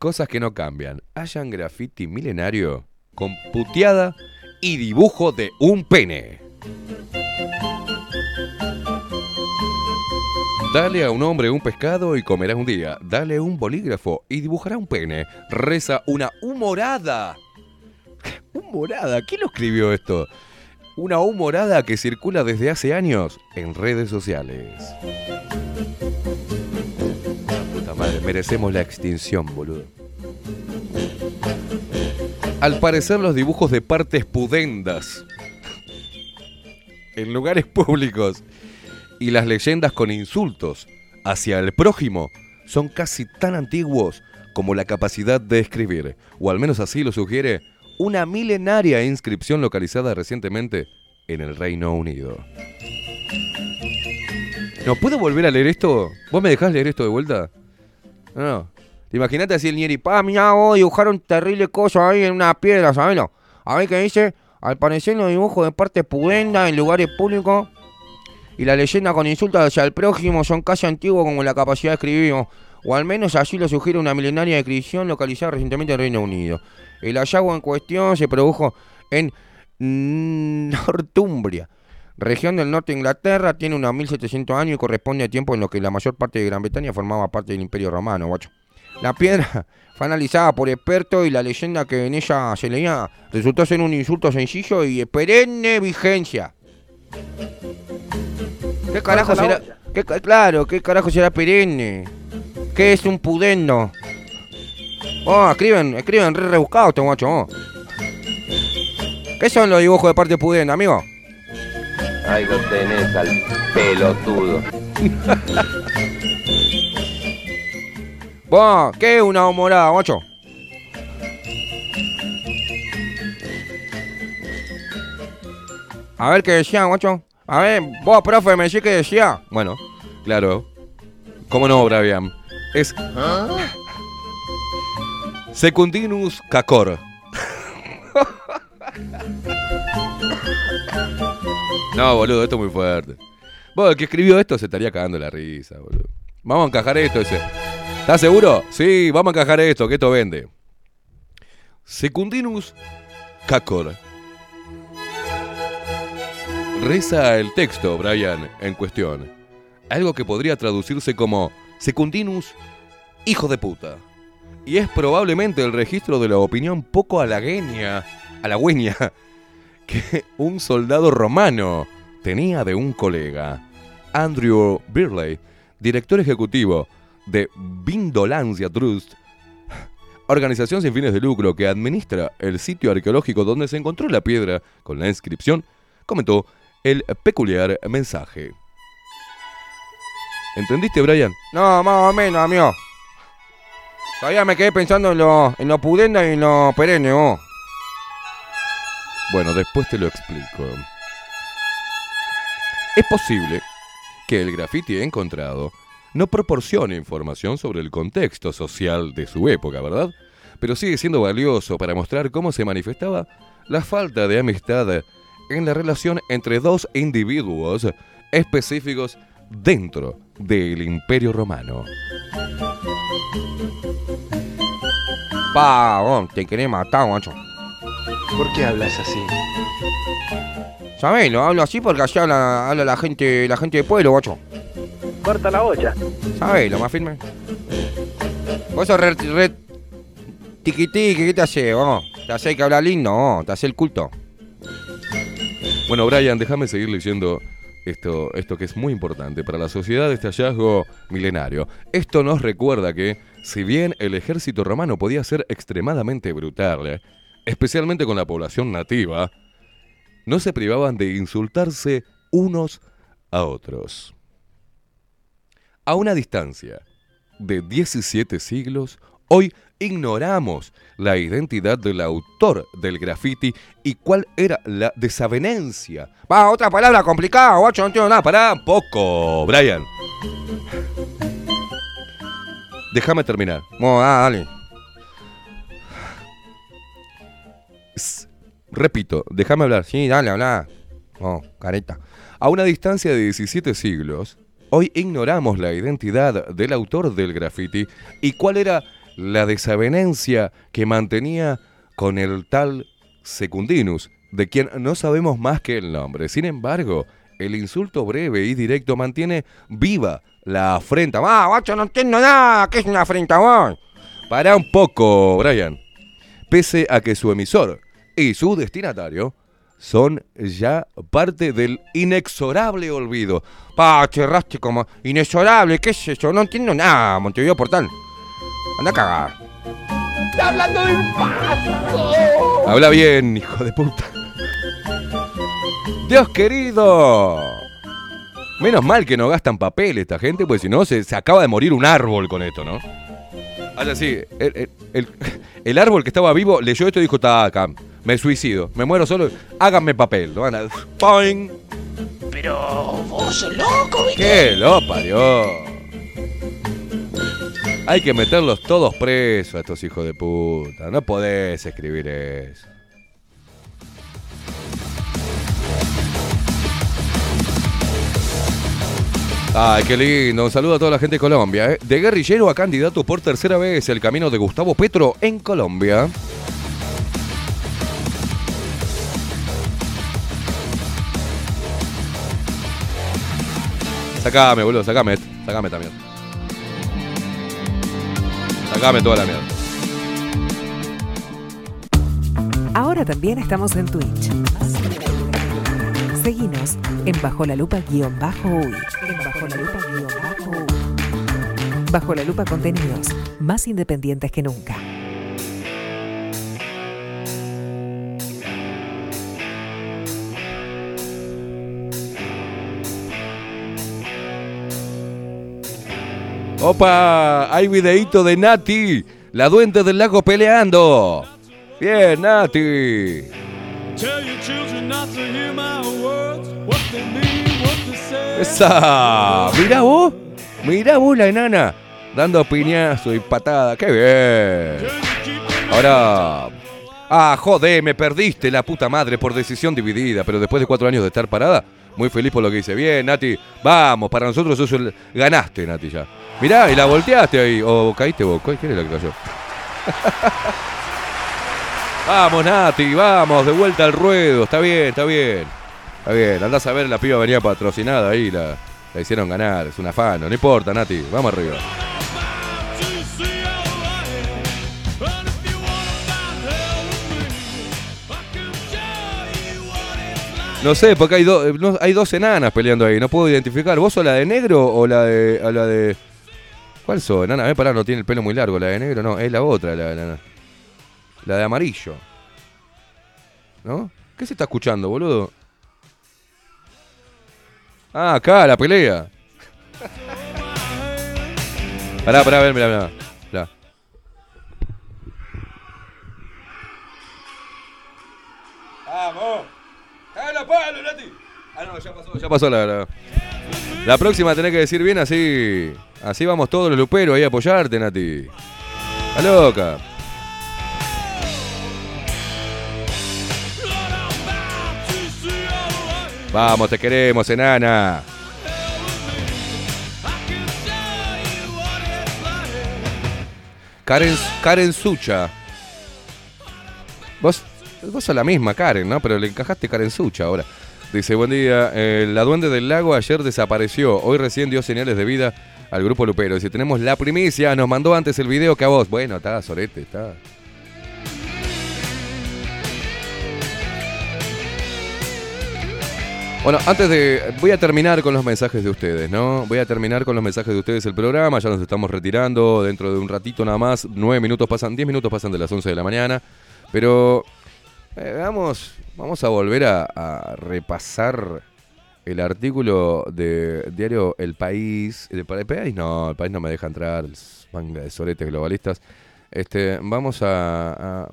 Cosas que no cambian. Hayan graffiti milenario con puteada y dibujo de un pene. Dale a un hombre un pescado y comerá un día. Dale un bolígrafo y dibujará un pene. Reza una humorada. ¿Humorada? ¿Quién lo escribió esto? Una humorada que circula desde hace años en redes sociales. Merecemos la extinción, boludo. Al parecer los dibujos de partes pudendas en lugares públicos y las leyendas con insultos hacia el prójimo son casi tan antiguos como la capacidad de escribir, o al menos así lo sugiere una milenaria inscripción localizada recientemente en el Reino Unido. ¿No puedo volver a leer esto? ¿Vos me dejás leer esto de vuelta? No, no. Imagínate así el Nieri, pa, mirá, vos dibujaron terrible cosa ahí en una piedra, ¿sabelo? A ver qué dice, al parecer los dibujos de parte pudenda en lugares públicos y la leyenda con insultos hacia el prójimo son casi antiguos como la capacidad de escribir, o, al menos así lo sugiere una milenaria descripción localizada recientemente en Reino Unido. El hallazgo en cuestión se produjo en Northumbria, región del norte de Inglaterra, tiene unos 1700 años y corresponde a tiempo en los que la mayor parte de Gran Bretaña formaba parte del Imperio Romano, guacho. La piedra fue analizada por expertos y la leyenda que en ella se leía resultó ser un insulto sencillo y de perenne vigencia. ¿Qué carajo será? ¿Qué, claro, ¿qué carajo será perenne? ¿Qué es un pudendo? Oh, escriben, escriben re rebuscado este guacho. oh. ¿Qué son los dibujos de parte pudenda, amigo? Ahí lo tenés al pelotudo. Vos, ¿qué es una humorada, guacho? A ver qué decía, guacho. A ver, vos, profe, me decís qué decía. Bueno, claro. ¿Cómo no, Bravian? Es Secundinus cacor. no, boludo, esto es muy fuerte. Vos, el que escribió esto se estaría cagando la risa, boludo. Vamos a encajar esto ese. ¿Estás seguro? Sí, vamos a encajar esto, que esto vende. Secundinus cacor. Reza el texto, Brian, en cuestión. Algo que podría traducirse como Secundinus, hijo de puta. Y es probablemente el registro de la opinión poco halagüeña, halagüeña, que un soldado romano tenía de un colega, Andrew Birley, director ejecutivo de Vindolancia Trust, organización sin fines de lucro que administra el sitio arqueológico donde se encontró la piedra con la inscripción, comentó el peculiar mensaje. ¿Entendiste, Brian? No, más o menos, amigo. Todavía me quedé pensando en lo, en lo pudenda y en lo perenne, vos. Bueno, después te lo explico. Es posible que el graffiti encontrado no proporcione información sobre el contexto social de su época, ¿verdad? Pero sigue siendo valioso para mostrar cómo se manifestaba la falta de amistad en la relación entre dos individuos específicos dentro del Imperio Romano. Pa, te querés matar, guacho. ¿Por qué hablas así? Sabelo, hablo así porque así habla, habla la gente, la gente del pueblo, guacho. Corta la olla. Sabelo, más firme. Vos sos re, re tiquitiqui, ¿qué te hace, vos? ¿Te hace que habla lindo, vos? ¿Te hace el culto? Bueno, Brian, déjame seguir leyendo esto, esto que es muy importante para la sociedad, este hallazgo milenario. Esto nos recuerda que, si bien el ejército romano podía ser extremadamente brutal, ¿eh? Especialmente con la población nativa, no se privaban de insultarse unos a otros. A una distancia de 17 siglos, hoy ignoramos la identidad del autor del graffiti y cuál era la desavenencia. Va, otra palabra complicada, guacho, no entiendo nada. Pará un poco, Brian. Déjame terminar. Bueno, ah, dale. Repito, déjame hablar. Sí, dale, habla. Oh, careta. A una distancia de 17 siglos, hoy ignoramos la identidad del autor del graffiti y cuál era la desavenencia que mantenía con el tal Secundinus, de quien no sabemos más que el nombre. Sin embargo, el insulto breve y directo mantiene viva la afrenta. ¡Ah, guacho, no entiendo nada! ¿Qué es una afrenta, vos? Para un poco, Brian. Pese a que su emisor y su destinatario son ya parte del inexorable olvido. Pa, cherraste como inexorable, ¿qué es eso? No entiendo nada, Montevideo Portal. Anda a cagar. ¡Está hablando de un paso! Habla bien, hijo de puta. Dios querido. Menos mal que no gastan papel esta gente, pues si no se, se acaba de morir un árbol con esto, ¿no? Ahora sí, el, el- el- el árbol que estaba vivo leyó esto y dijo, está acá, me suicido, me muero solo, háganme papel. ¿no? Van a- ¡Poing! Pero vos sos loco, ¿viste? ¡Qué lo parió! Hay que meterlos todos presos a estos hijos de puta. No podés escribir eso. Ay, qué lindo. Un saludo a toda la gente de Colombia. ¿eh? De guerrillero a candidato por tercera vez el camino de Gustavo Petro en Colombia. Sacame, boludo, sacame. Sacame también. Sacame toda la mierda. Ahora también estamos en Twitch. Seguinos en Bajo la Lupa guion bajo uy. En Bajo la Lupa guion bajo uy. Bajo la Lupa contenidos más independientes que nunca. Opa, hay videíto de Nati, la duende del lago peleando. Bien, Nati. Tell your children not to hear my words, what they mean, what they say. Esa. Mirá vos, mirá vos la enana, dando piñazo y patada. Qué bien. Ahora, ah, joder, me perdiste la puta madre por decisión dividida, pero después de cuatro años de estar parada, muy feliz por lo que hice. Bien, Nati, vamos, para nosotros sos el... ganaste, Nati, ya. Mirá, y la volteaste ahí, o caíste vos, ¿quién es la que cayó? Vamos, Nati, vamos, de vuelta al ruedo. Está bien, está bien. Está bien, andás a ver, la piba venía patrocinada ahí, la, la hicieron ganar, es una fan. No importa, Nati, vamos arriba. No sé, porque hay, do- eh, hay dos enanas peleando ahí, no puedo identificar. ¿Vos sos la de negro o la de. o la de. ¿Cuál sos? Enana, eh, pará, no tiene el pelo muy largo. La de negro no, es la otra, la, la, la de amarillo. ¿No? ¿Qué se está escuchando, boludo? Ah, acá, la pelea. Pará, pará, ver, mirá. mirá. ¡Vamos! ¡Cágalo, palo, Nati! Ah, no, ya pasó, ya pasó la, la. La próxima tenés que decir bien así. Así vamos todos los luperos ahí a apoyarte, Nati. ¡Está loca! Vamos, te queremos, enana. Karen, Karen Sucha. Vos, sos la misma, Karen, ¿no? Pero le encajaste Karen Sucha ahora. Dice, buen día, eh, la duende del lago ayer desapareció. Hoy recién dio señales de vida al grupo Lupero. Dice, tenemos la primicia, nos mandó antes el video que a vos. Bueno, está, Sorete, está. Bueno, antes de. Voy a terminar con los mensajes de ustedes, ¿no? Voy a terminar con los mensajes de ustedes el programa. Ya nos estamos retirando dentro de un ratito nada más. Nueve minutos pasan, diez minutos pasan de las 11 de la mañana. Pero. Eh, vamos, vamos a volver a, repasar el artículo de diario El País. ¿El, Pa- El País? No, El País no me deja entrar. es Manga de soretes globalistas. Este, vamos a,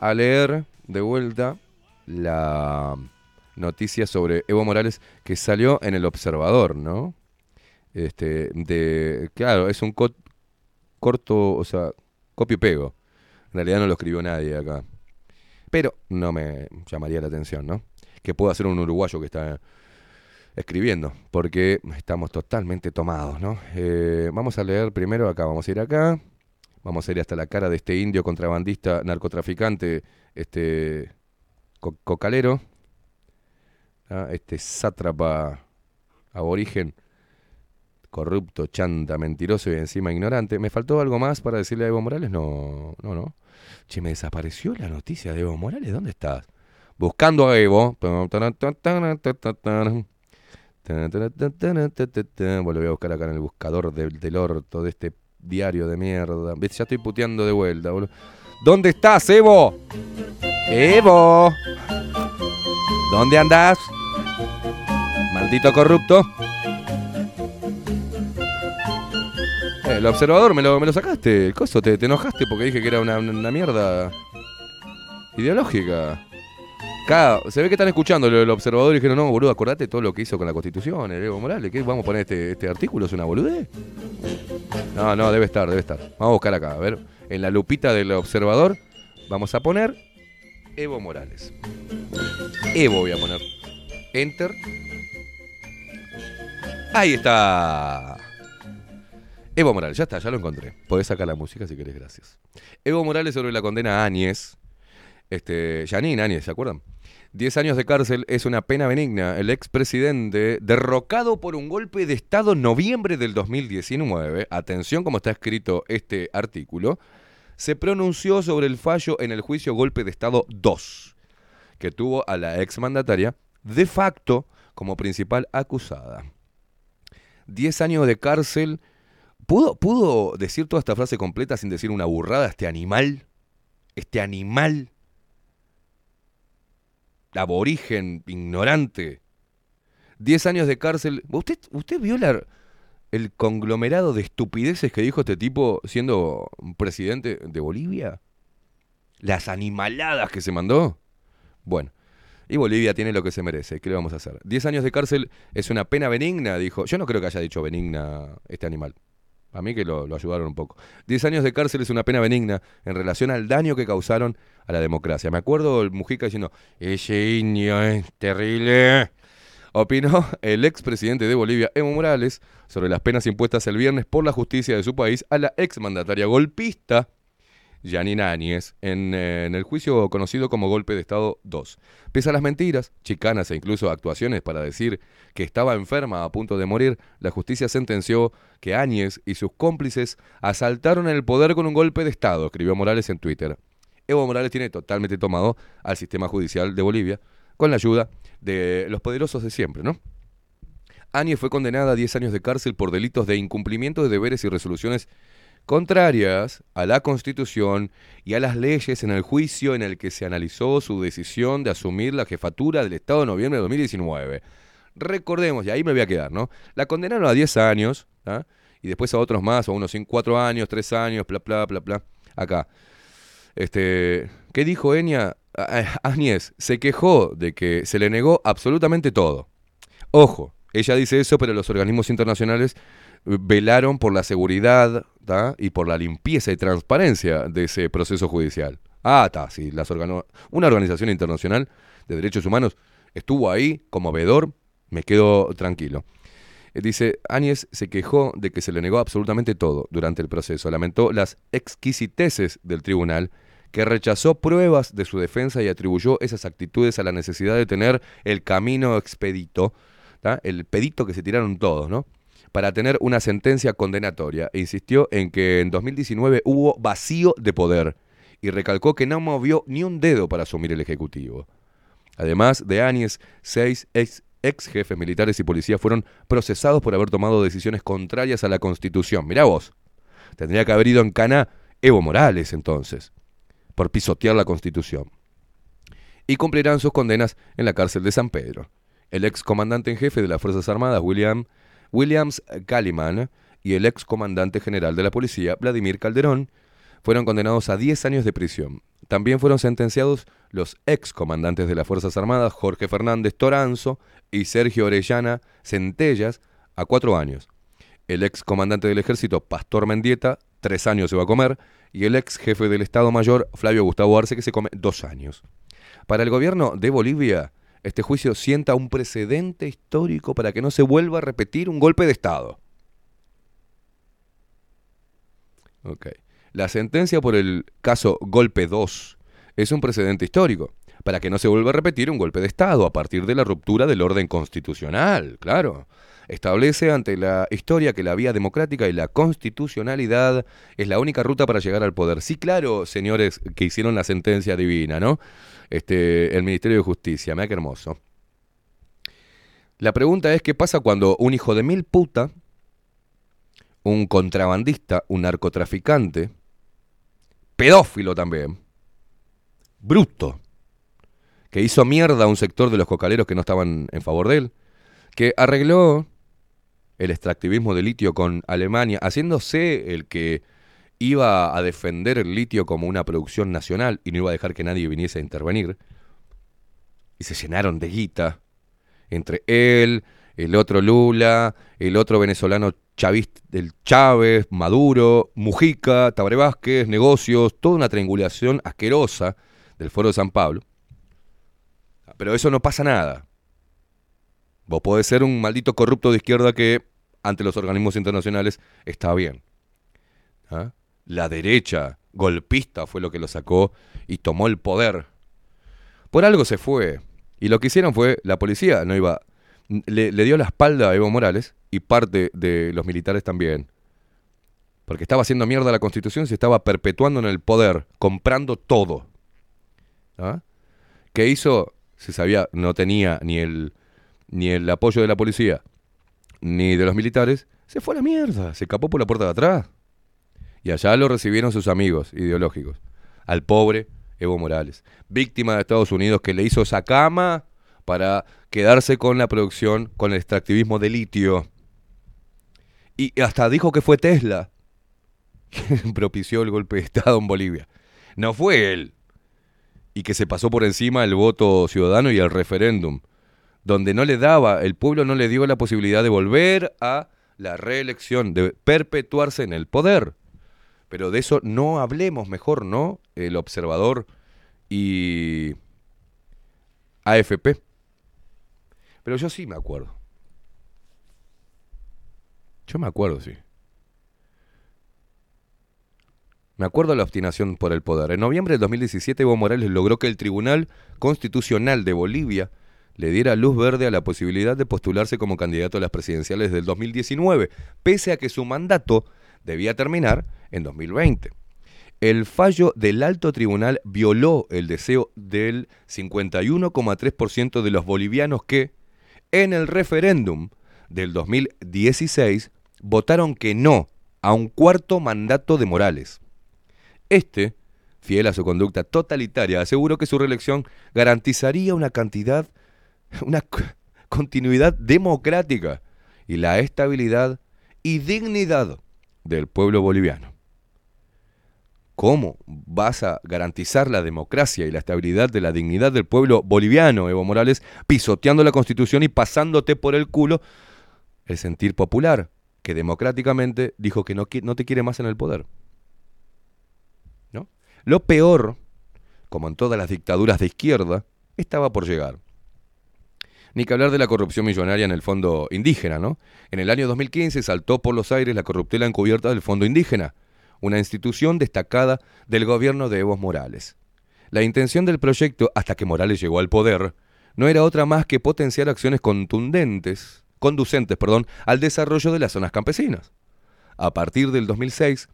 a- leer de vuelta la noticia sobre Evo Morales que salió en el Observador, ¿no? Este, de, claro, es un co- corto, o sea, copio y pego. En realidad no lo escribió nadie acá. Pero no me llamaría la atención, ¿no? Que pueda ser un uruguayo que está escribiendo, porque estamos totalmente tomados, ¿no? Eh, vamos a leer primero acá, vamos a ir acá, vamos a ir hasta la cara de este indio contrabandista, narcotraficante, este co- cocalero, ¿ah? este sátrapa aborigen, corrupto, chanta, mentiroso y encima ignorante. ¿Me faltó algo más para decirle a Evo Morales? No, no, no. Che, me desapareció la noticia de Evo Morales. ¿Dónde estás? Buscando a Evo. Bueno, lo voy a buscar acá en el buscador del, del orto de este diario de mierda. ¿Ves? Ya estoy puteando de vuelta, boludo. ¿Dónde estás, Evo? Evo. ¿Dónde andás? Maldito corrupto. El observador me lo, me lo sacaste. El coso, te, te enojaste porque dije que era una, una mierda ideológica. Acá, se ve que están escuchando el, el observador y dijeron, no, boludo, acordate todo lo que hizo con la constitución, el Evo Morales. ¿Qué vamos a poner este, este artículo? ¿Es una boludez? No, no, debe estar, debe estar. Vamos a buscar acá, a ver. En la lupita del observador vamos a poner Evo Morales. Evo voy a poner. Enter. Ahí está. Evo Morales, ya está, ya lo encontré. Podés sacar la música si querés, gracias. Evo Morales sobre la condena a Áñez. Este, Janine Áñez, ¿se acuerdan? 10 años de cárcel es una pena benigna. El expresidente, derrocado por un golpe de Estado en noviembre del 2019, atención como está escrito este artículo, se pronunció sobre el fallo en el juicio golpe de Estado 2, que tuvo a la exmandataria de facto como principal acusada. 10 años de cárcel. ¿Pudo, ¿Pudo decir toda esta frase completa sin decir una burrada este animal? Este animal aborigen, ignorante. 10 años de cárcel. ¿Usted, usted vio el conglomerado de estupideces que dijo este tipo siendo presidente de Bolivia? Las animaladas que se mandó. Bueno, y Bolivia tiene lo que se merece. ¿Qué le vamos a hacer? 10 años de cárcel es una pena benigna, dijo. Yo no creo que haya dicho benigna este animal. A mí que lo, ayudaron un poco. 10 años de cárcel es una pena benigna en relación al daño que causaron a la democracia. Me acuerdo el Mujica diciendo, ese indio es terrible. Opinó el expresidente de Bolivia, Evo Morales, sobre las penas impuestas el viernes por la justicia de su país a la exmandataria golpista Yanina Áñez en, eh, en el juicio conocido como Golpe de Estado 2. Pese a las mentiras, chicanas e incluso actuaciones para decir que estaba enferma a punto de morir, la justicia sentenció que Áñez y sus cómplices asaltaron el poder con un golpe de Estado, escribió Morales en Twitter. Evo Morales tiene totalmente tomado al sistema judicial de Bolivia con la ayuda de los poderosos de siempre, ¿no? Áñez fue condenada a 10 años de cárcel por delitos de incumplimiento de deberes y resoluciones contrarias a la Constitución y a las leyes en el juicio en el que se analizó su decisión de asumir la jefatura del Estado en noviembre de 2019. Recordemos, y ahí me voy a quedar, ¿no? La condenaron a 10 años, ¿ah? y después a otros más, a unos 4 años, 3 años, bla, bla, bla, bla. Acá. Este, ¿Qué dijo Enya? Ah, Áñez se quejó de que se le negó absolutamente todo. Ojo, ella dice eso, pero los organismos internacionales velaron por la seguridad y por la limpieza y transparencia de ese proceso judicial. Ah, está, sí, las organo- una organización internacional de derechos humanos estuvo ahí como veedor, me quedo tranquilo. Eh, Dice, Áñez se quejó de que se le negó absolutamente todo durante el proceso. Lamentó las exquisiteces del tribunal, que rechazó pruebas de su defensa y atribuyó esas actitudes a la necesidad de tener el camino expedito, el pedito que se tiraron todos, ¿no? Para tener una sentencia condenatoria. E insistió en que en 2019 hubo vacío de poder y recalcó que no movió ni un dedo para asumir el Ejecutivo. Además de Áñez, seis ex, ex jefes militares y policías fueron procesados por haber tomado decisiones contrarias a la Constitución. Mirá vos, tendría que haber ido en cana Evo Morales entonces, por pisotear la Constitución. Y cumplirán sus condenas en la cárcel de San Pedro. El ex comandante en jefe de las Fuerzas Armadas, William, Williams Galliman, y el ex comandante general de la policía, Vladimir Calderón, fueron condenados a 10 años de prisión. También fueron sentenciados los ex comandantes de las Fuerzas Armadas, Jorge Fernández Toranzo y Sergio Orellana Centellas, a cuatro años. El ex comandante del ejército, Pastor Mendieta, tres años se va a comer, y el ex jefe del Estado Mayor, Flavio Gustavo Arce, que se come dos años. Para el gobierno de Bolivia, este juicio sienta un precedente histórico para que no se vuelva a repetir un golpe de Estado. Ok. La sentencia por el caso Golpe 2 es un precedente histórico para que no se vuelva a repetir un golpe de Estado a partir de la ruptura del orden constitucional, claro. Establece ante la historia que la vía democrática y la constitucionalidad es la única ruta para llegar al poder. Sí, claro, señores que hicieron la sentencia divina, ¿no? Este, el Ministerio de Justicia, mira qué hermoso. La pregunta es qué pasa cuando un hijo de mil puta, un contrabandista, un narcotraficante, pedófilo también, bruto, que hizo mierda a un sector de los cocaleros que no estaban en favor de él, que arregló el extractivismo de litio con Alemania, haciéndose el que iba a defender el litio como una producción nacional y no iba a dejar que nadie viniese a intervenir, y se llenaron de guita entre él, el otro Lula, el otro venezolano chavista, el Chávez, Maduro, Mujica, Tabaré Vázquez, negocios, toda una triangulación asquerosa del Foro de San Pablo. Pero eso no pasa nada. Vos podés ser un maldito corrupto de izquierda que ante los organismos internacionales está bien. ¿Ah? La derecha golpista fue lo que lo sacó y tomó el poder. Por algo se fue. Y lo que hicieron fue, la policía no iba, le, dio la espalda a Evo Morales y parte de los militares también. Porque estaba haciendo mierda la constitución, se estaba perpetuando en el poder, comprando todo. ¿Ah? ¿Qué hizo? Se sabía, no tenía ni el, ni el apoyo de la policía, ni de los militares, se fue a la mierda, se escapó por la puerta de atrás. Y allá lo recibieron sus amigos ideológicos. Al pobre Evo Morales, víctima de Estados Unidos que le hizo esa cama para quedarse con la producción, con el extractivismo de litio. Y hasta dijo que fue Tesla quien propició el golpe de Estado en Bolivia. No fue él. Y que se pasó por encima el voto ciudadano y el referéndum, donde no le daba, el pueblo no le dio la posibilidad de volver a la reelección, de perpetuarse en el poder. Pero de eso no hablemos mejor, ¿no? El observador y AFP. Pero yo sí me acuerdo. Yo me acuerdo, sí. Me acuerdo la obstinación por el poder. En noviembre del 2017, Evo Morales logró que el Tribunal Constitucional de Bolivia le diera luz verde a la posibilidad de postularse como candidato a las presidenciales del 2019, pese a que su mandato debía terminar en 2020. El fallo del alto tribunal violó el deseo del 51,3% de los bolivianos que, en el referéndum del 2016, votaron que no a un cuarto mandato de Morales. Este, fiel a su conducta totalitaria, aseguró que su reelección garantizaría una cantidad, una continuidad democrática y la estabilidad y dignidad del pueblo boliviano. ¿Cómo vas a garantizar la democracia y la estabilidad de la dignidad del pueblo boliviano, Evo Morales, pisoteando la constitución y pasándote por el culo el sentir popular, que democráticamente dijo que no, te quiere más en el poder? ¿No? Lo peor, como en todas las dictaduras de izquierda, estaba por llegar. Ni que hablar de la corrupción millonaria en el fondo indígena, ¿no? En el año 2015 saltó por los aires la corruptela encubierta del Fondo Indígena, una institución destacada del gobierno de Evo Morales. La intención del proyecto, hasta que Morales llegó al poder, no era otra más que potenciar acciones contundentes, conducentes, perdón, al desarrollo de las zonas campesinas. A partir del 2006,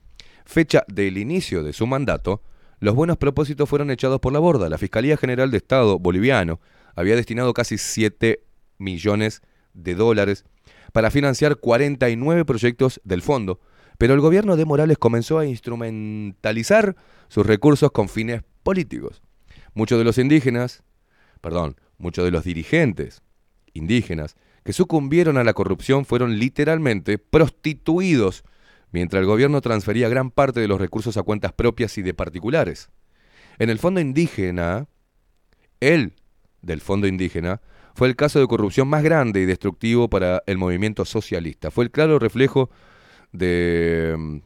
fecha del inicio de su mandato, los buenos propósitos fueron echados por la borda. La Fiscalía General de Estado boliviano había destinado casi 7 millones de dólares para financiar 49 proyectos del fondo, pero el gobierno de Morales comenzó a instrumentalizar sus recursos con fines políticos. Muchos de los indígenas, perdón, muchos de los dirigentes indígenas que sucumbieron a la corrupción fueron literalmente prostituidos mientras el gobierno transfería gran parte de los recursos a cuentas propias y de particulares. En el fondo indígena, el del fondo indígena, fue el caso de corrupción más grande y destructivo para el movimiento socialista. Fue el claro reflejo de mm,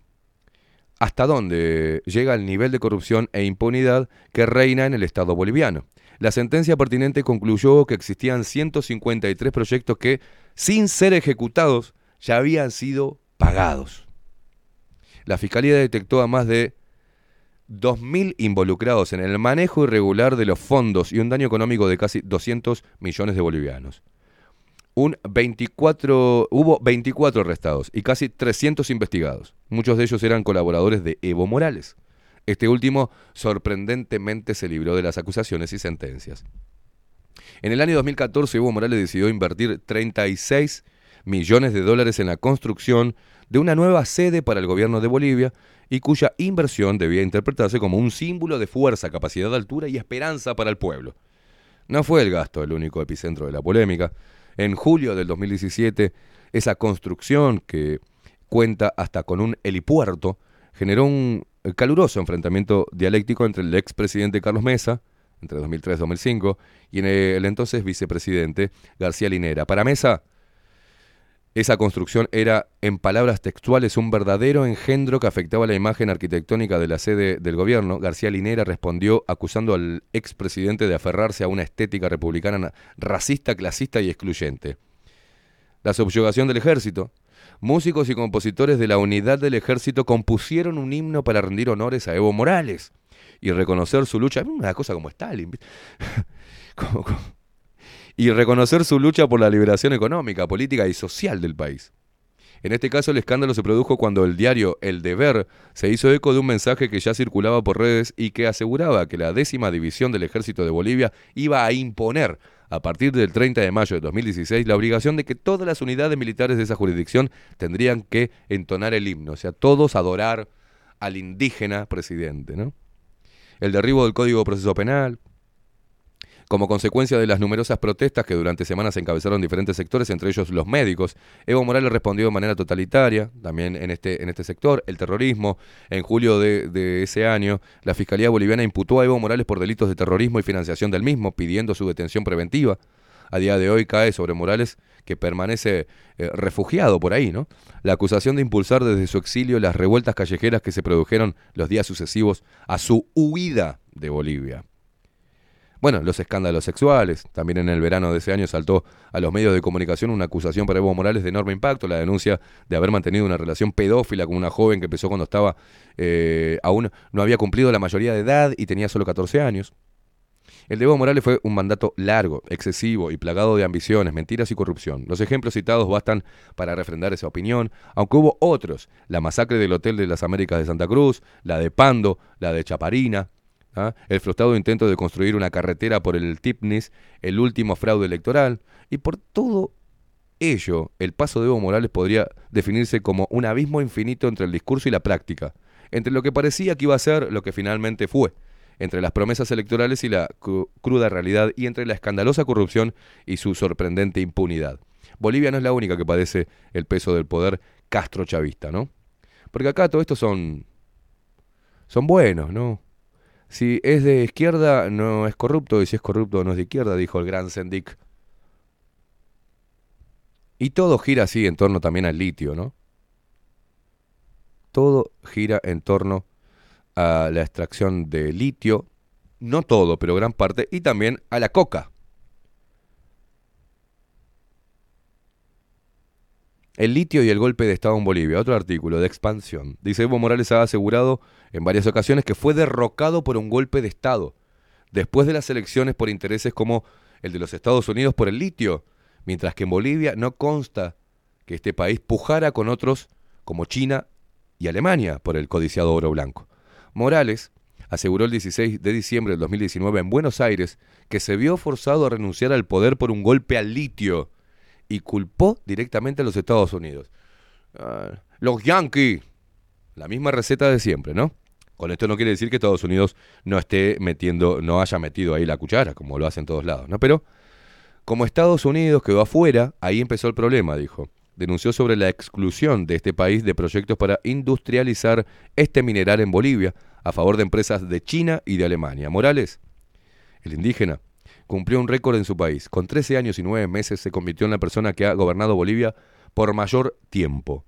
hasta dónde llega el nivel de corrupción e impunidad que reina en el Estado boliviano. La sentencia pertinente concluyó que existían 153 proyectos que, sin ser ejecutados, ya habían sido pagados. La Fiscalía detectó a más de 2.000 involucrados en el manejo irregular de los fondos y un daño económico de casi 200 millones de bolivianos. Un 24, hubo 24 arrestados y casi 300 investigados. Muchos de ellos eran colaboradores de Evo Morales. Este último sorprendentemente se libró de las acusaciones y sentencias. En el año 2014 Evo Morales decidió invertir 36 millones de dólares en la construcción de una nueva sede para el gobierno de Bolivia y cuya inversión debía interpretarse como un símbolo de fuerza, capacidad, altura y esperanza para el pueblo. No fue el gasto el único epicentro de la polémica. En julio del 2017, esa construcción que cuenta hasta con un helipuerto generó un caluroso enfrentamiento dialéctico entre el expresidente Carlos Mesa, entre 2003 y 2005, y el entonces vicepresidente García Linera. Para Mesa, esa construcción era, en palabras textuales, un verdadero engendro que afectaba la imagen arquitectónica de la sede del gobierno. García Linera respondió acusando al expresidente de aferrarse a una estética republicana racista, clasista y excluyente. La subyugación del ejército. Músicos y compositores de la unidad del ejército compusieron un himno para rendir honores a Evo Morales y reconocer su lucha. Una cosa como Stalin. y reconocer su lucha por la liberación económica, política y social del país. En este caso el escándalo se produjo cuando el diario El Deber se hizo eco de un mensaje que ya circulaba por redes y que aseguraba que la décima división del ejército de Bolivia iba a imponer a partir del 30 de mayo de 2016 la obligación de que todas las unidades militares de esa jurisdicción tendrían que entonar el himno, o sea, todos adorar al indígena presidente, ¿no? El derribo del Código de Proceso Penal, como consecuencia de las numerosas protestas que durante semanas encabezaron diferentes sectores, entre ellos los médicos, Evo Morales respondió de manera totalitaria, también en este, en este sector, el terrorismo. En julio de, ese año, la Fiscalía Boliviana imputó a Evo Morales por delitos de terrorismo y financiación del mismo, pidiendo su detención preventiva. A día de hoy cae sobre Morales, que permanece eh, refugiado por ahí, ¿no? La acusación de impulsar desde su exilio las revueltas callejeras que se produjeron los días sucesivos a su huida de Bolivia. Bueno, los escándalos sexuales. También en el verano de ese año saltó a los medios de comunicación una acusación para Evo Morales de enorme impacto, la denuncia de haber mantenido una relación pedófila con una joven que empezó cuando estaba eh, aún no había cumplido la mayoría de edad y tenía solo 14 años. El de Evo Morales fue un mandato largo, excesivo y plagado de ambiciones, mentiras y corrupción. Los ejemplos citados bastan para refrendar esa opinión, aunque hubo otros, la masacre del Hotel de las Américas de Santa Cruz, la de Pando, la de Chaparina, ¿ah? el frustrado intento de construir una carretera por el Tipnis, el último fraude electoral, y por todo ello, el paso de Evo Morales podría definirse como un abismo infinito entre el discurso y la práctica, entre lo que parecía que iba a ser lo que finalmente fue, entre las promesas electorales y la cru- cruda realidad, y entre la escandalosa corrupción y su sorprendente impunidad. Bolivia no es la única que padece el peso del poder castrochavista, ¿no? Porque acá todo esto son son buenos, ¿no? Si es de izquierda no es corrupto y si es corrupto no es de izquierda, dijo el gran Sendik. Y todo gira así en torno también al litio, ¿no? Todo gira en torno a la extracción de litio, no todo, pero gran parte, y también a la coca. El litio y el golpe de Estado en Bolivia, otro artículo de expansión. Dice Evo Morales ha asegurado en varias ocasiones que fue derrocado por un golpe de Estado, después de las elecciones por intereses como el de los Estados Unidos por el litio, mientras que en Bolivia no consta que este país pujara con otros como China y Alemania por el codiciado oro blanco. Morales aseguró el 16 de diciembre del 2019 en Buenos Aires que se vio forzado a renunciar al poder por un golpe al litio y culpó directamente a los Estados Unidos. Ah, los Yankees, la misma receta de siempre, ¿no? Con esto no quiere decir que Estados Unidos no esté metiendo, no haya metido ahí la cuchara, como lo hacen todos lados, ¿no? Pero como Estados Unidos quedó afuera, ahí empezó el problema, dijo. Denunció sobre la exclusión de este país de proyectos para industrializar este mineral en Bolivia a favor de empresas de China y de Alemania. Morales, el indígena, cumplió un récord en su país. Con 13 años y 9 meses se convirtió en la persona que ha gobernado Bolivia por mayor tiempo.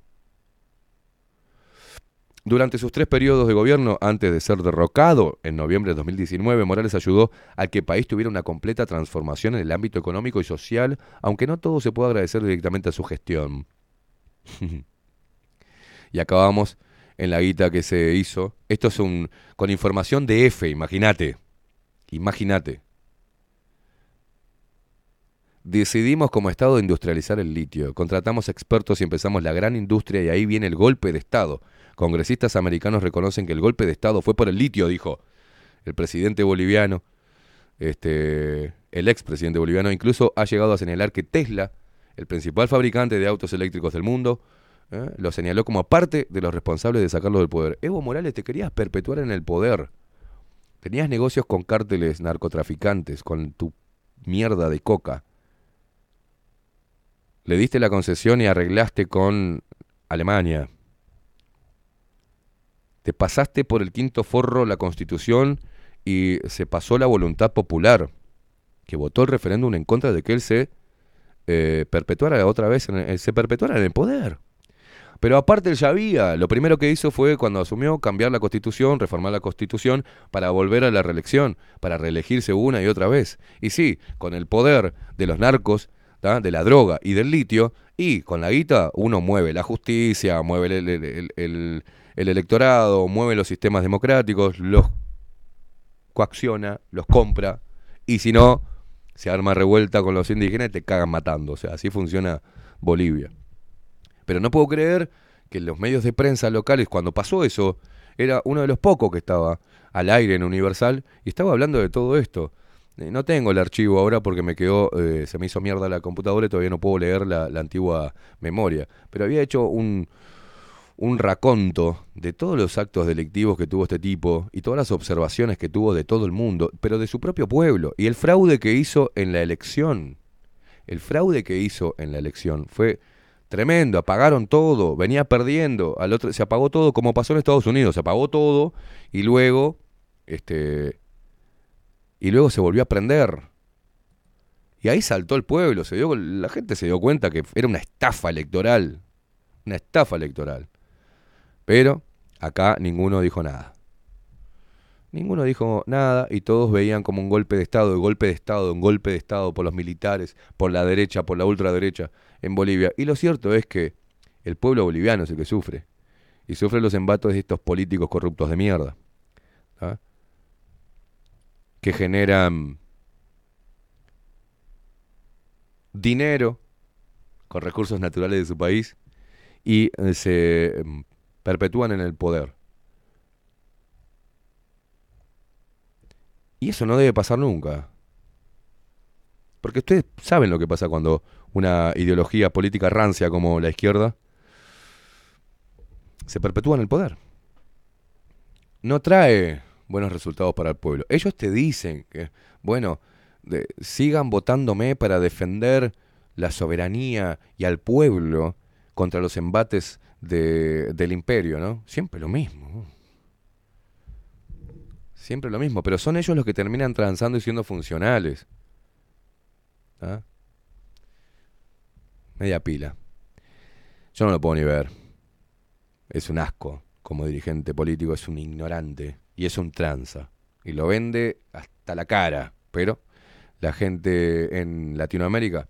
Durante sus tres periodos de gobierno, antes de ser derrocado en noviembre de 2019, Morales ayudó a que el país tuviera una completa transformación en el ámbito económico y social, aunque no todo se puede agradecer directamente a su gestión. y acabamos en la guita que se hizo. Esto es un con información de F, imagínate. Imagínate. Decidimos como Estado industrializar el litio. Contratamos expertos y empezamos la gran industria y ahí viene el golpe de Estado. Congresistas americanos reconocen que el golpe de Estado fue por el litio, dijo el presidente boliviano. Este, el expresidente boliviano incluso ha llegado a señalar que Tesla, el principal fabricante de autos eléctricos del mundo, ¿eh? lo señaló como parte de los responsables de sacarlo del poder. Evo Morales, te querías perpetuar en el poder. Tenías negocios con cárteles narcotraficantes, con tu mierda de coca. Le diste la concesión y arreglaste con Alemania. Te pasaste por el quinto forro la constitución y se pasó la voluntad popular, que votó el referéndum en contra de que él se eh, perpetuara otra vez, en el- se perpetuara en el poder. Pero aparte él ya había, lo primero que hizo fue cuando asumió cambiar la constitución, reformar la constitución para volver a la reelección, para reelegirse una y otra vez. Y sí, con el poder de los narcos, de la droga y del litio, y con la guita uno mueve la justicia, mueve el- el- el electorado, mueve los sistemas democráticos, los coacciona, los compra, y si no, se arma revuelta con los indígenas y te cagan matando. O sea, así funciona Bolivia. Pero no puedo creer que los medios de prensa locales, cuando pasó eso, era uno de los pocos que estaba al aire en Universal y estaba hablando de todo esto. Eh, No tengo el archivo ahora porque me quedó, eh, se me hizo mierda la computadora y todavía no puedo leer la, antigua memoria. Pero había hecho un, un raconto de todos los actos delictivos que tuvo este tipo y todas las observaciones que tuvo de todo el mundo, pero de su propio pueblo. Y el fraude que hizo en la elección, el fraude que hizo en la elección fue tremendo, apagaron todo, venía perdiendo, al otro se apagó todo como pasó en Estados Unidos, se apagó todo y luego este y luego se volvió a prender. Y ahí saltó el pueblo, se dio la gente se dio cuenta que era una estafa electoral, una estafa electoral. Pero acá ninguno dijo nada. Ninguno dijo nada y todos veían como un golpe de Estado, de golpe de Estado, un golpe de Estado por los militares, por la derecha, por la ultraderecha en Bolivia. Y lo cierto es que el pueblo boliviano es el que sufre. Y sufre los embates de estos políticos corruptos de mierda. Que generan dinero con recursos naturales de su país y eh, se em, perpetúan en el poder. Y eso no debe pasar nunca. Porque ustedes saben lo que pasa cuando una ideología política rancia como la izquierda se perpetúa en el poder. No trae buenos resultados para el pueblo. Ellos te dicen que, bueno, sigan votándome para defender la soberanía y al pueblo contra los embates de- del imperio, ¿no? Siempre lo mismo. Siempre lo mismo, pero son ellos los que terminan transando y siendo funcionales. ¿Ah? Media pila. Yo no lo puedo ni ver. Es un asco como dirigente político, es un ignorante y es un tranza. Y lo vende hasta la cara. Pero la gente en Latinoamérica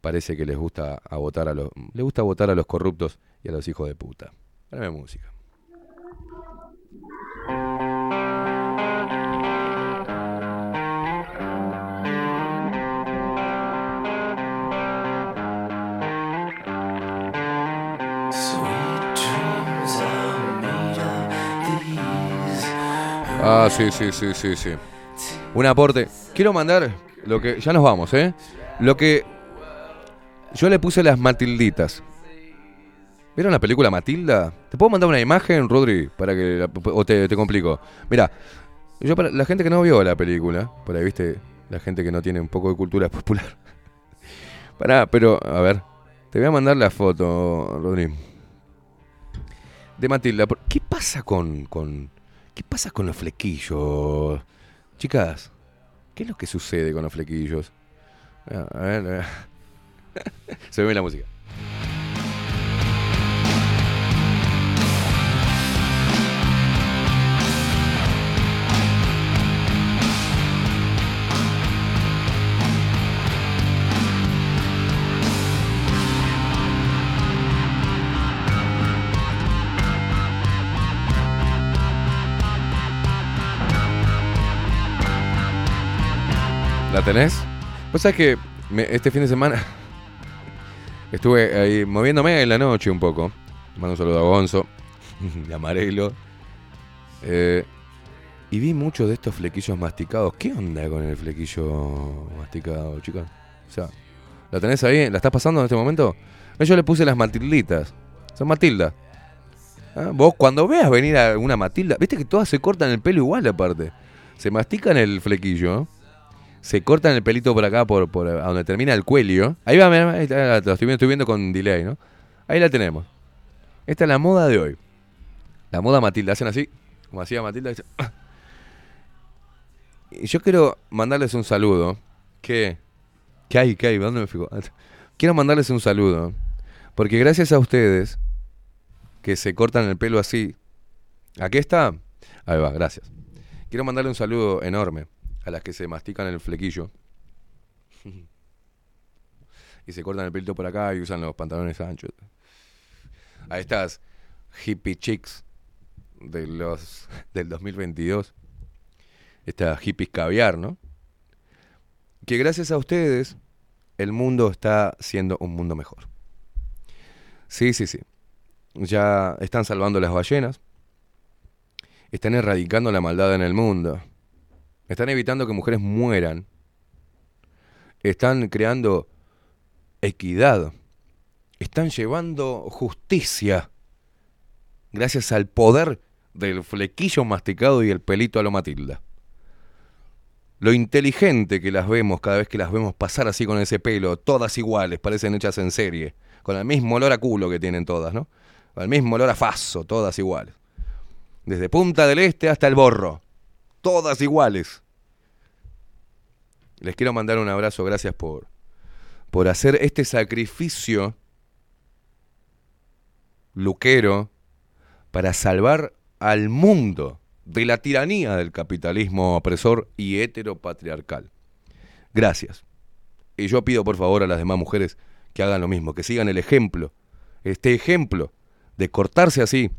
parece que les gusta a votar a los les gusta votar a los corruptos y a los hijos de puta. Dame música. Ah, sí, sí, sí, sí, sí. Un aporte. Quiero mandar lo que. Ya nos vamos, ¿eh? Lo que. Yo le puse las Matilditas. ¿Vieron la película Matilda? ¿Te puedo mandar una imagen, Rodri? Para que. o te, te complico. Mira, yo para la gente que no vio la película, por ahí viste, la gente que no tiene un poco de cultura popular. Pará, pero, a ver. Te voy a mandar la foto, Rodri. De Matilda. ¿Qué pasa con, con. ¿Qué pasa con los flequillos? Chicas, ¿qué es lo que sucede con los flequillos? Ah, A ver, a ver. Se ve la música. ¿La tenés? Vos sabés que este fin de semana estuve ahí moviéndome en la noche un poco. Mando un saludo a Gonzo, de Amarelo. Eh, y vi muchos de estos flequillos masticados. ¿Qué onda con el flequillo masticado, chicas? O sea, ¿la tenés ahí? ¿La estás pasando en este momento? No, Yo le puse las matilditas. Son Matilda. Ah, Vos cuando veas venir a una Matilda, viste que todas se cortan el pelo igual aparte. Se mastican el flequillo, se cortan el pelito por acá, por, por a donde termina el cuello. Ahí va, mirá, ahí está, lo estoy viendo, con delay, ¿no? Ahí la tenemos. Esta es la moda de hoy. La moda Matilda. Hacen así, como hacía Matilda. "Ah". Y yo quiero mandarles un saludo. ¿Qué? ¿Qué hay? ¿Qué hay? ¿Dónde me fijo? Quiero mandarles un saludo. Porque gracias a ustedes que se cortan el pelo así. Aquí está. Ahí va, gracias. Quiero mandarle un saludo enorme a las que se mastican el flequillo. y se cortan el pelito por acá y usan los pantalones anchos. A estas hippie chicks de los, del 2022. Estas hippies caviar, ¿no? Que gracias a ustedes el mundo está siendo un mundo mejor. Sí, sí, sí. Ya están salvando las ballenas. Están erradicando la maldad en el mundo. Están evitando que mujeres mueran. Están creando equidad. Están llevando justicia. Gracias al poder del flequillo masticado y el pelito a lo Matilda. Lo inteligente que las vemos cada vez que las vemos pasar así con ese pelo, todas iguales, parecen hechas en serie, con el mismo olor a culo que tienen todas, ¿no? Con el mismo olor a faso, todas iguales. Desde Punta del Este hasta el Borro, todas iguales. Les quiero mandar un abrazo, gracias por, por hacer este sacrificio luquero para salvar al mundo de la tiranía del capitalismo opresor y heteropatriarcal. Gracias. Y yo pido por favor a las demás mujeres que hagan lo mismo, que sigan el ejemplo, este ejemplo de cortarse así,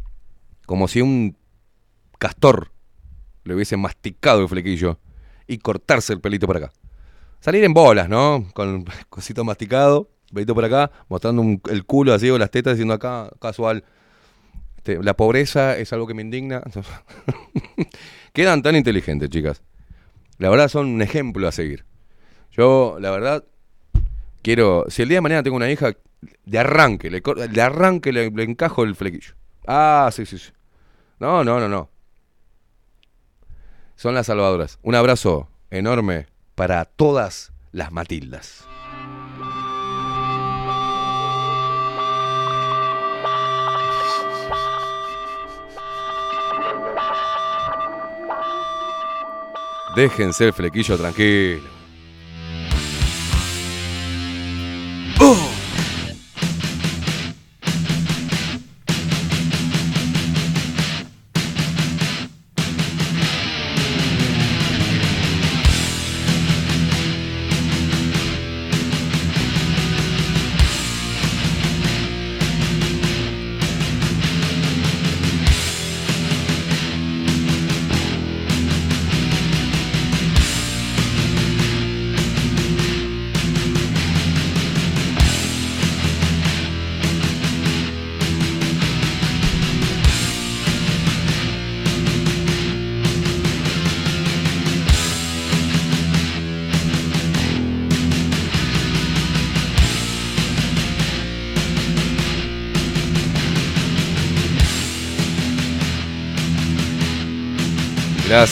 como si un castor le hubiese masticado el flequillo y cortarse el pelito por acá. Salir en bolas, ¿no? Con cosito masticado, pelito por acá, mostrando el culo así o las tetas diciendo acá, casual. Este, la pobreza es algo que me indigna. Quedan tan inteligentes, chicas. La verdad son un ejemplo a seguir. Yo, la verdad, quiero. Si el día de mañana tengo una hija, de arranque, le, arranque le, le encajo el flequillo. Ah, sí, sí, sí. No, no, no, no. Son las salvadoras. Un abrazo enorme para todas las Matildas. Déjense el flequillo tranquilo.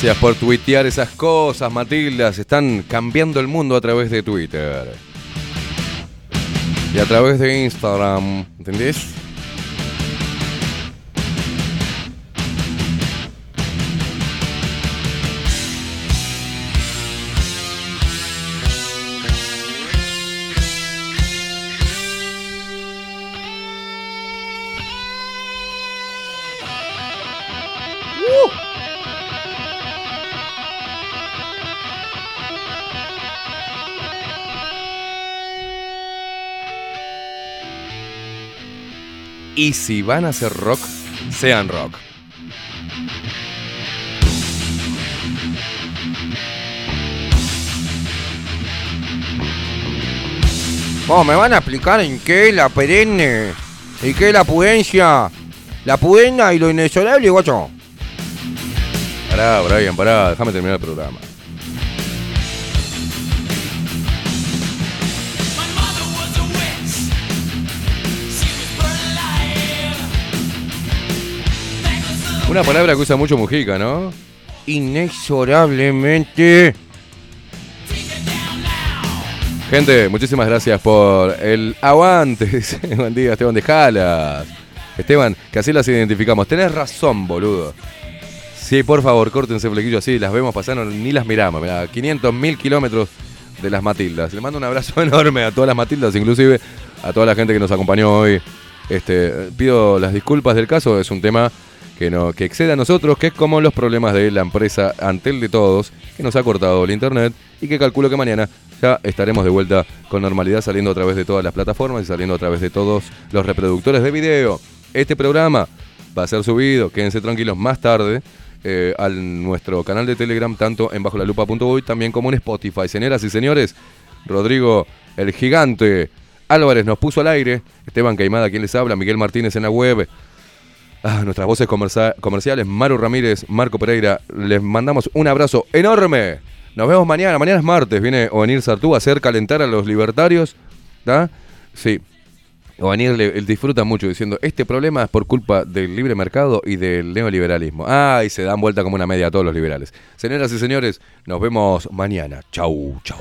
Gracias por tuitear esas cosas, Matildas. Están cambiando el mundo a través de Twitter. Y a través de Instagram. ¿Entendés? Y si van a ser rock, sean rock. Oh, ¿Me van a explicar en qué es la perenne? ¿En qué es la pudencia? La pudenda y lo inexorable, guacho. Pará, Brian, pará, déjame terminar el programa. Una palabra que usa mucho Mujica, ¿no? Inexorablemente. Gente, muchísimas gracias por el aguante. Buen día, Esteban de Jalas. Esteban, que así las identificamos. Tenés razón, boludo. Sí, por favor, córtense flequillo así, las vemos pasando, ni las miramos. Mirá, 500 mil kilómetros de las Matildas. Le mando un abrazo enorme a todas las Matildas, inclusive a toda la gente que nos acompañó hoy. Este, pido las disculpas del caso, es un tema que, no, que excede a nosotros, que es como los problemas de la empresa Antel de todos, que nos ha cortado el internet y que calculo que mañana ya estaremos de vuelta con normalidad saliendo a través de todas las plataformas y saliendo a través de todos los reproductores de video. Este programa va a ser subido, quédense tranquilos, más tarde eh, a nuestro canal de Telegram, tanto en bajolalupa.boy también como en Spotify. Señoras y señores, Rodrigo el gigante Álvarez nos puso al aire, Esteban Caimada quien les habla, Miguel Martínez en la web. Ah, nuestras voces comerciales, Maru Ramírez, Marco Pereira, les mandamos un abrazo enorme. Nos vemos mañana, mañana es martes, viene Ovenir Sartú a hacer calentar a los libertarios. ¿da? Sí. Ovenir le, disfruta mucho diciendo, este problema es por culpa del libre mercado y del neoliberalismo. Ah, y se dan vuelta como una media a todos los liberales. Señoras y señores, nos vemos mañana. Chau, chau.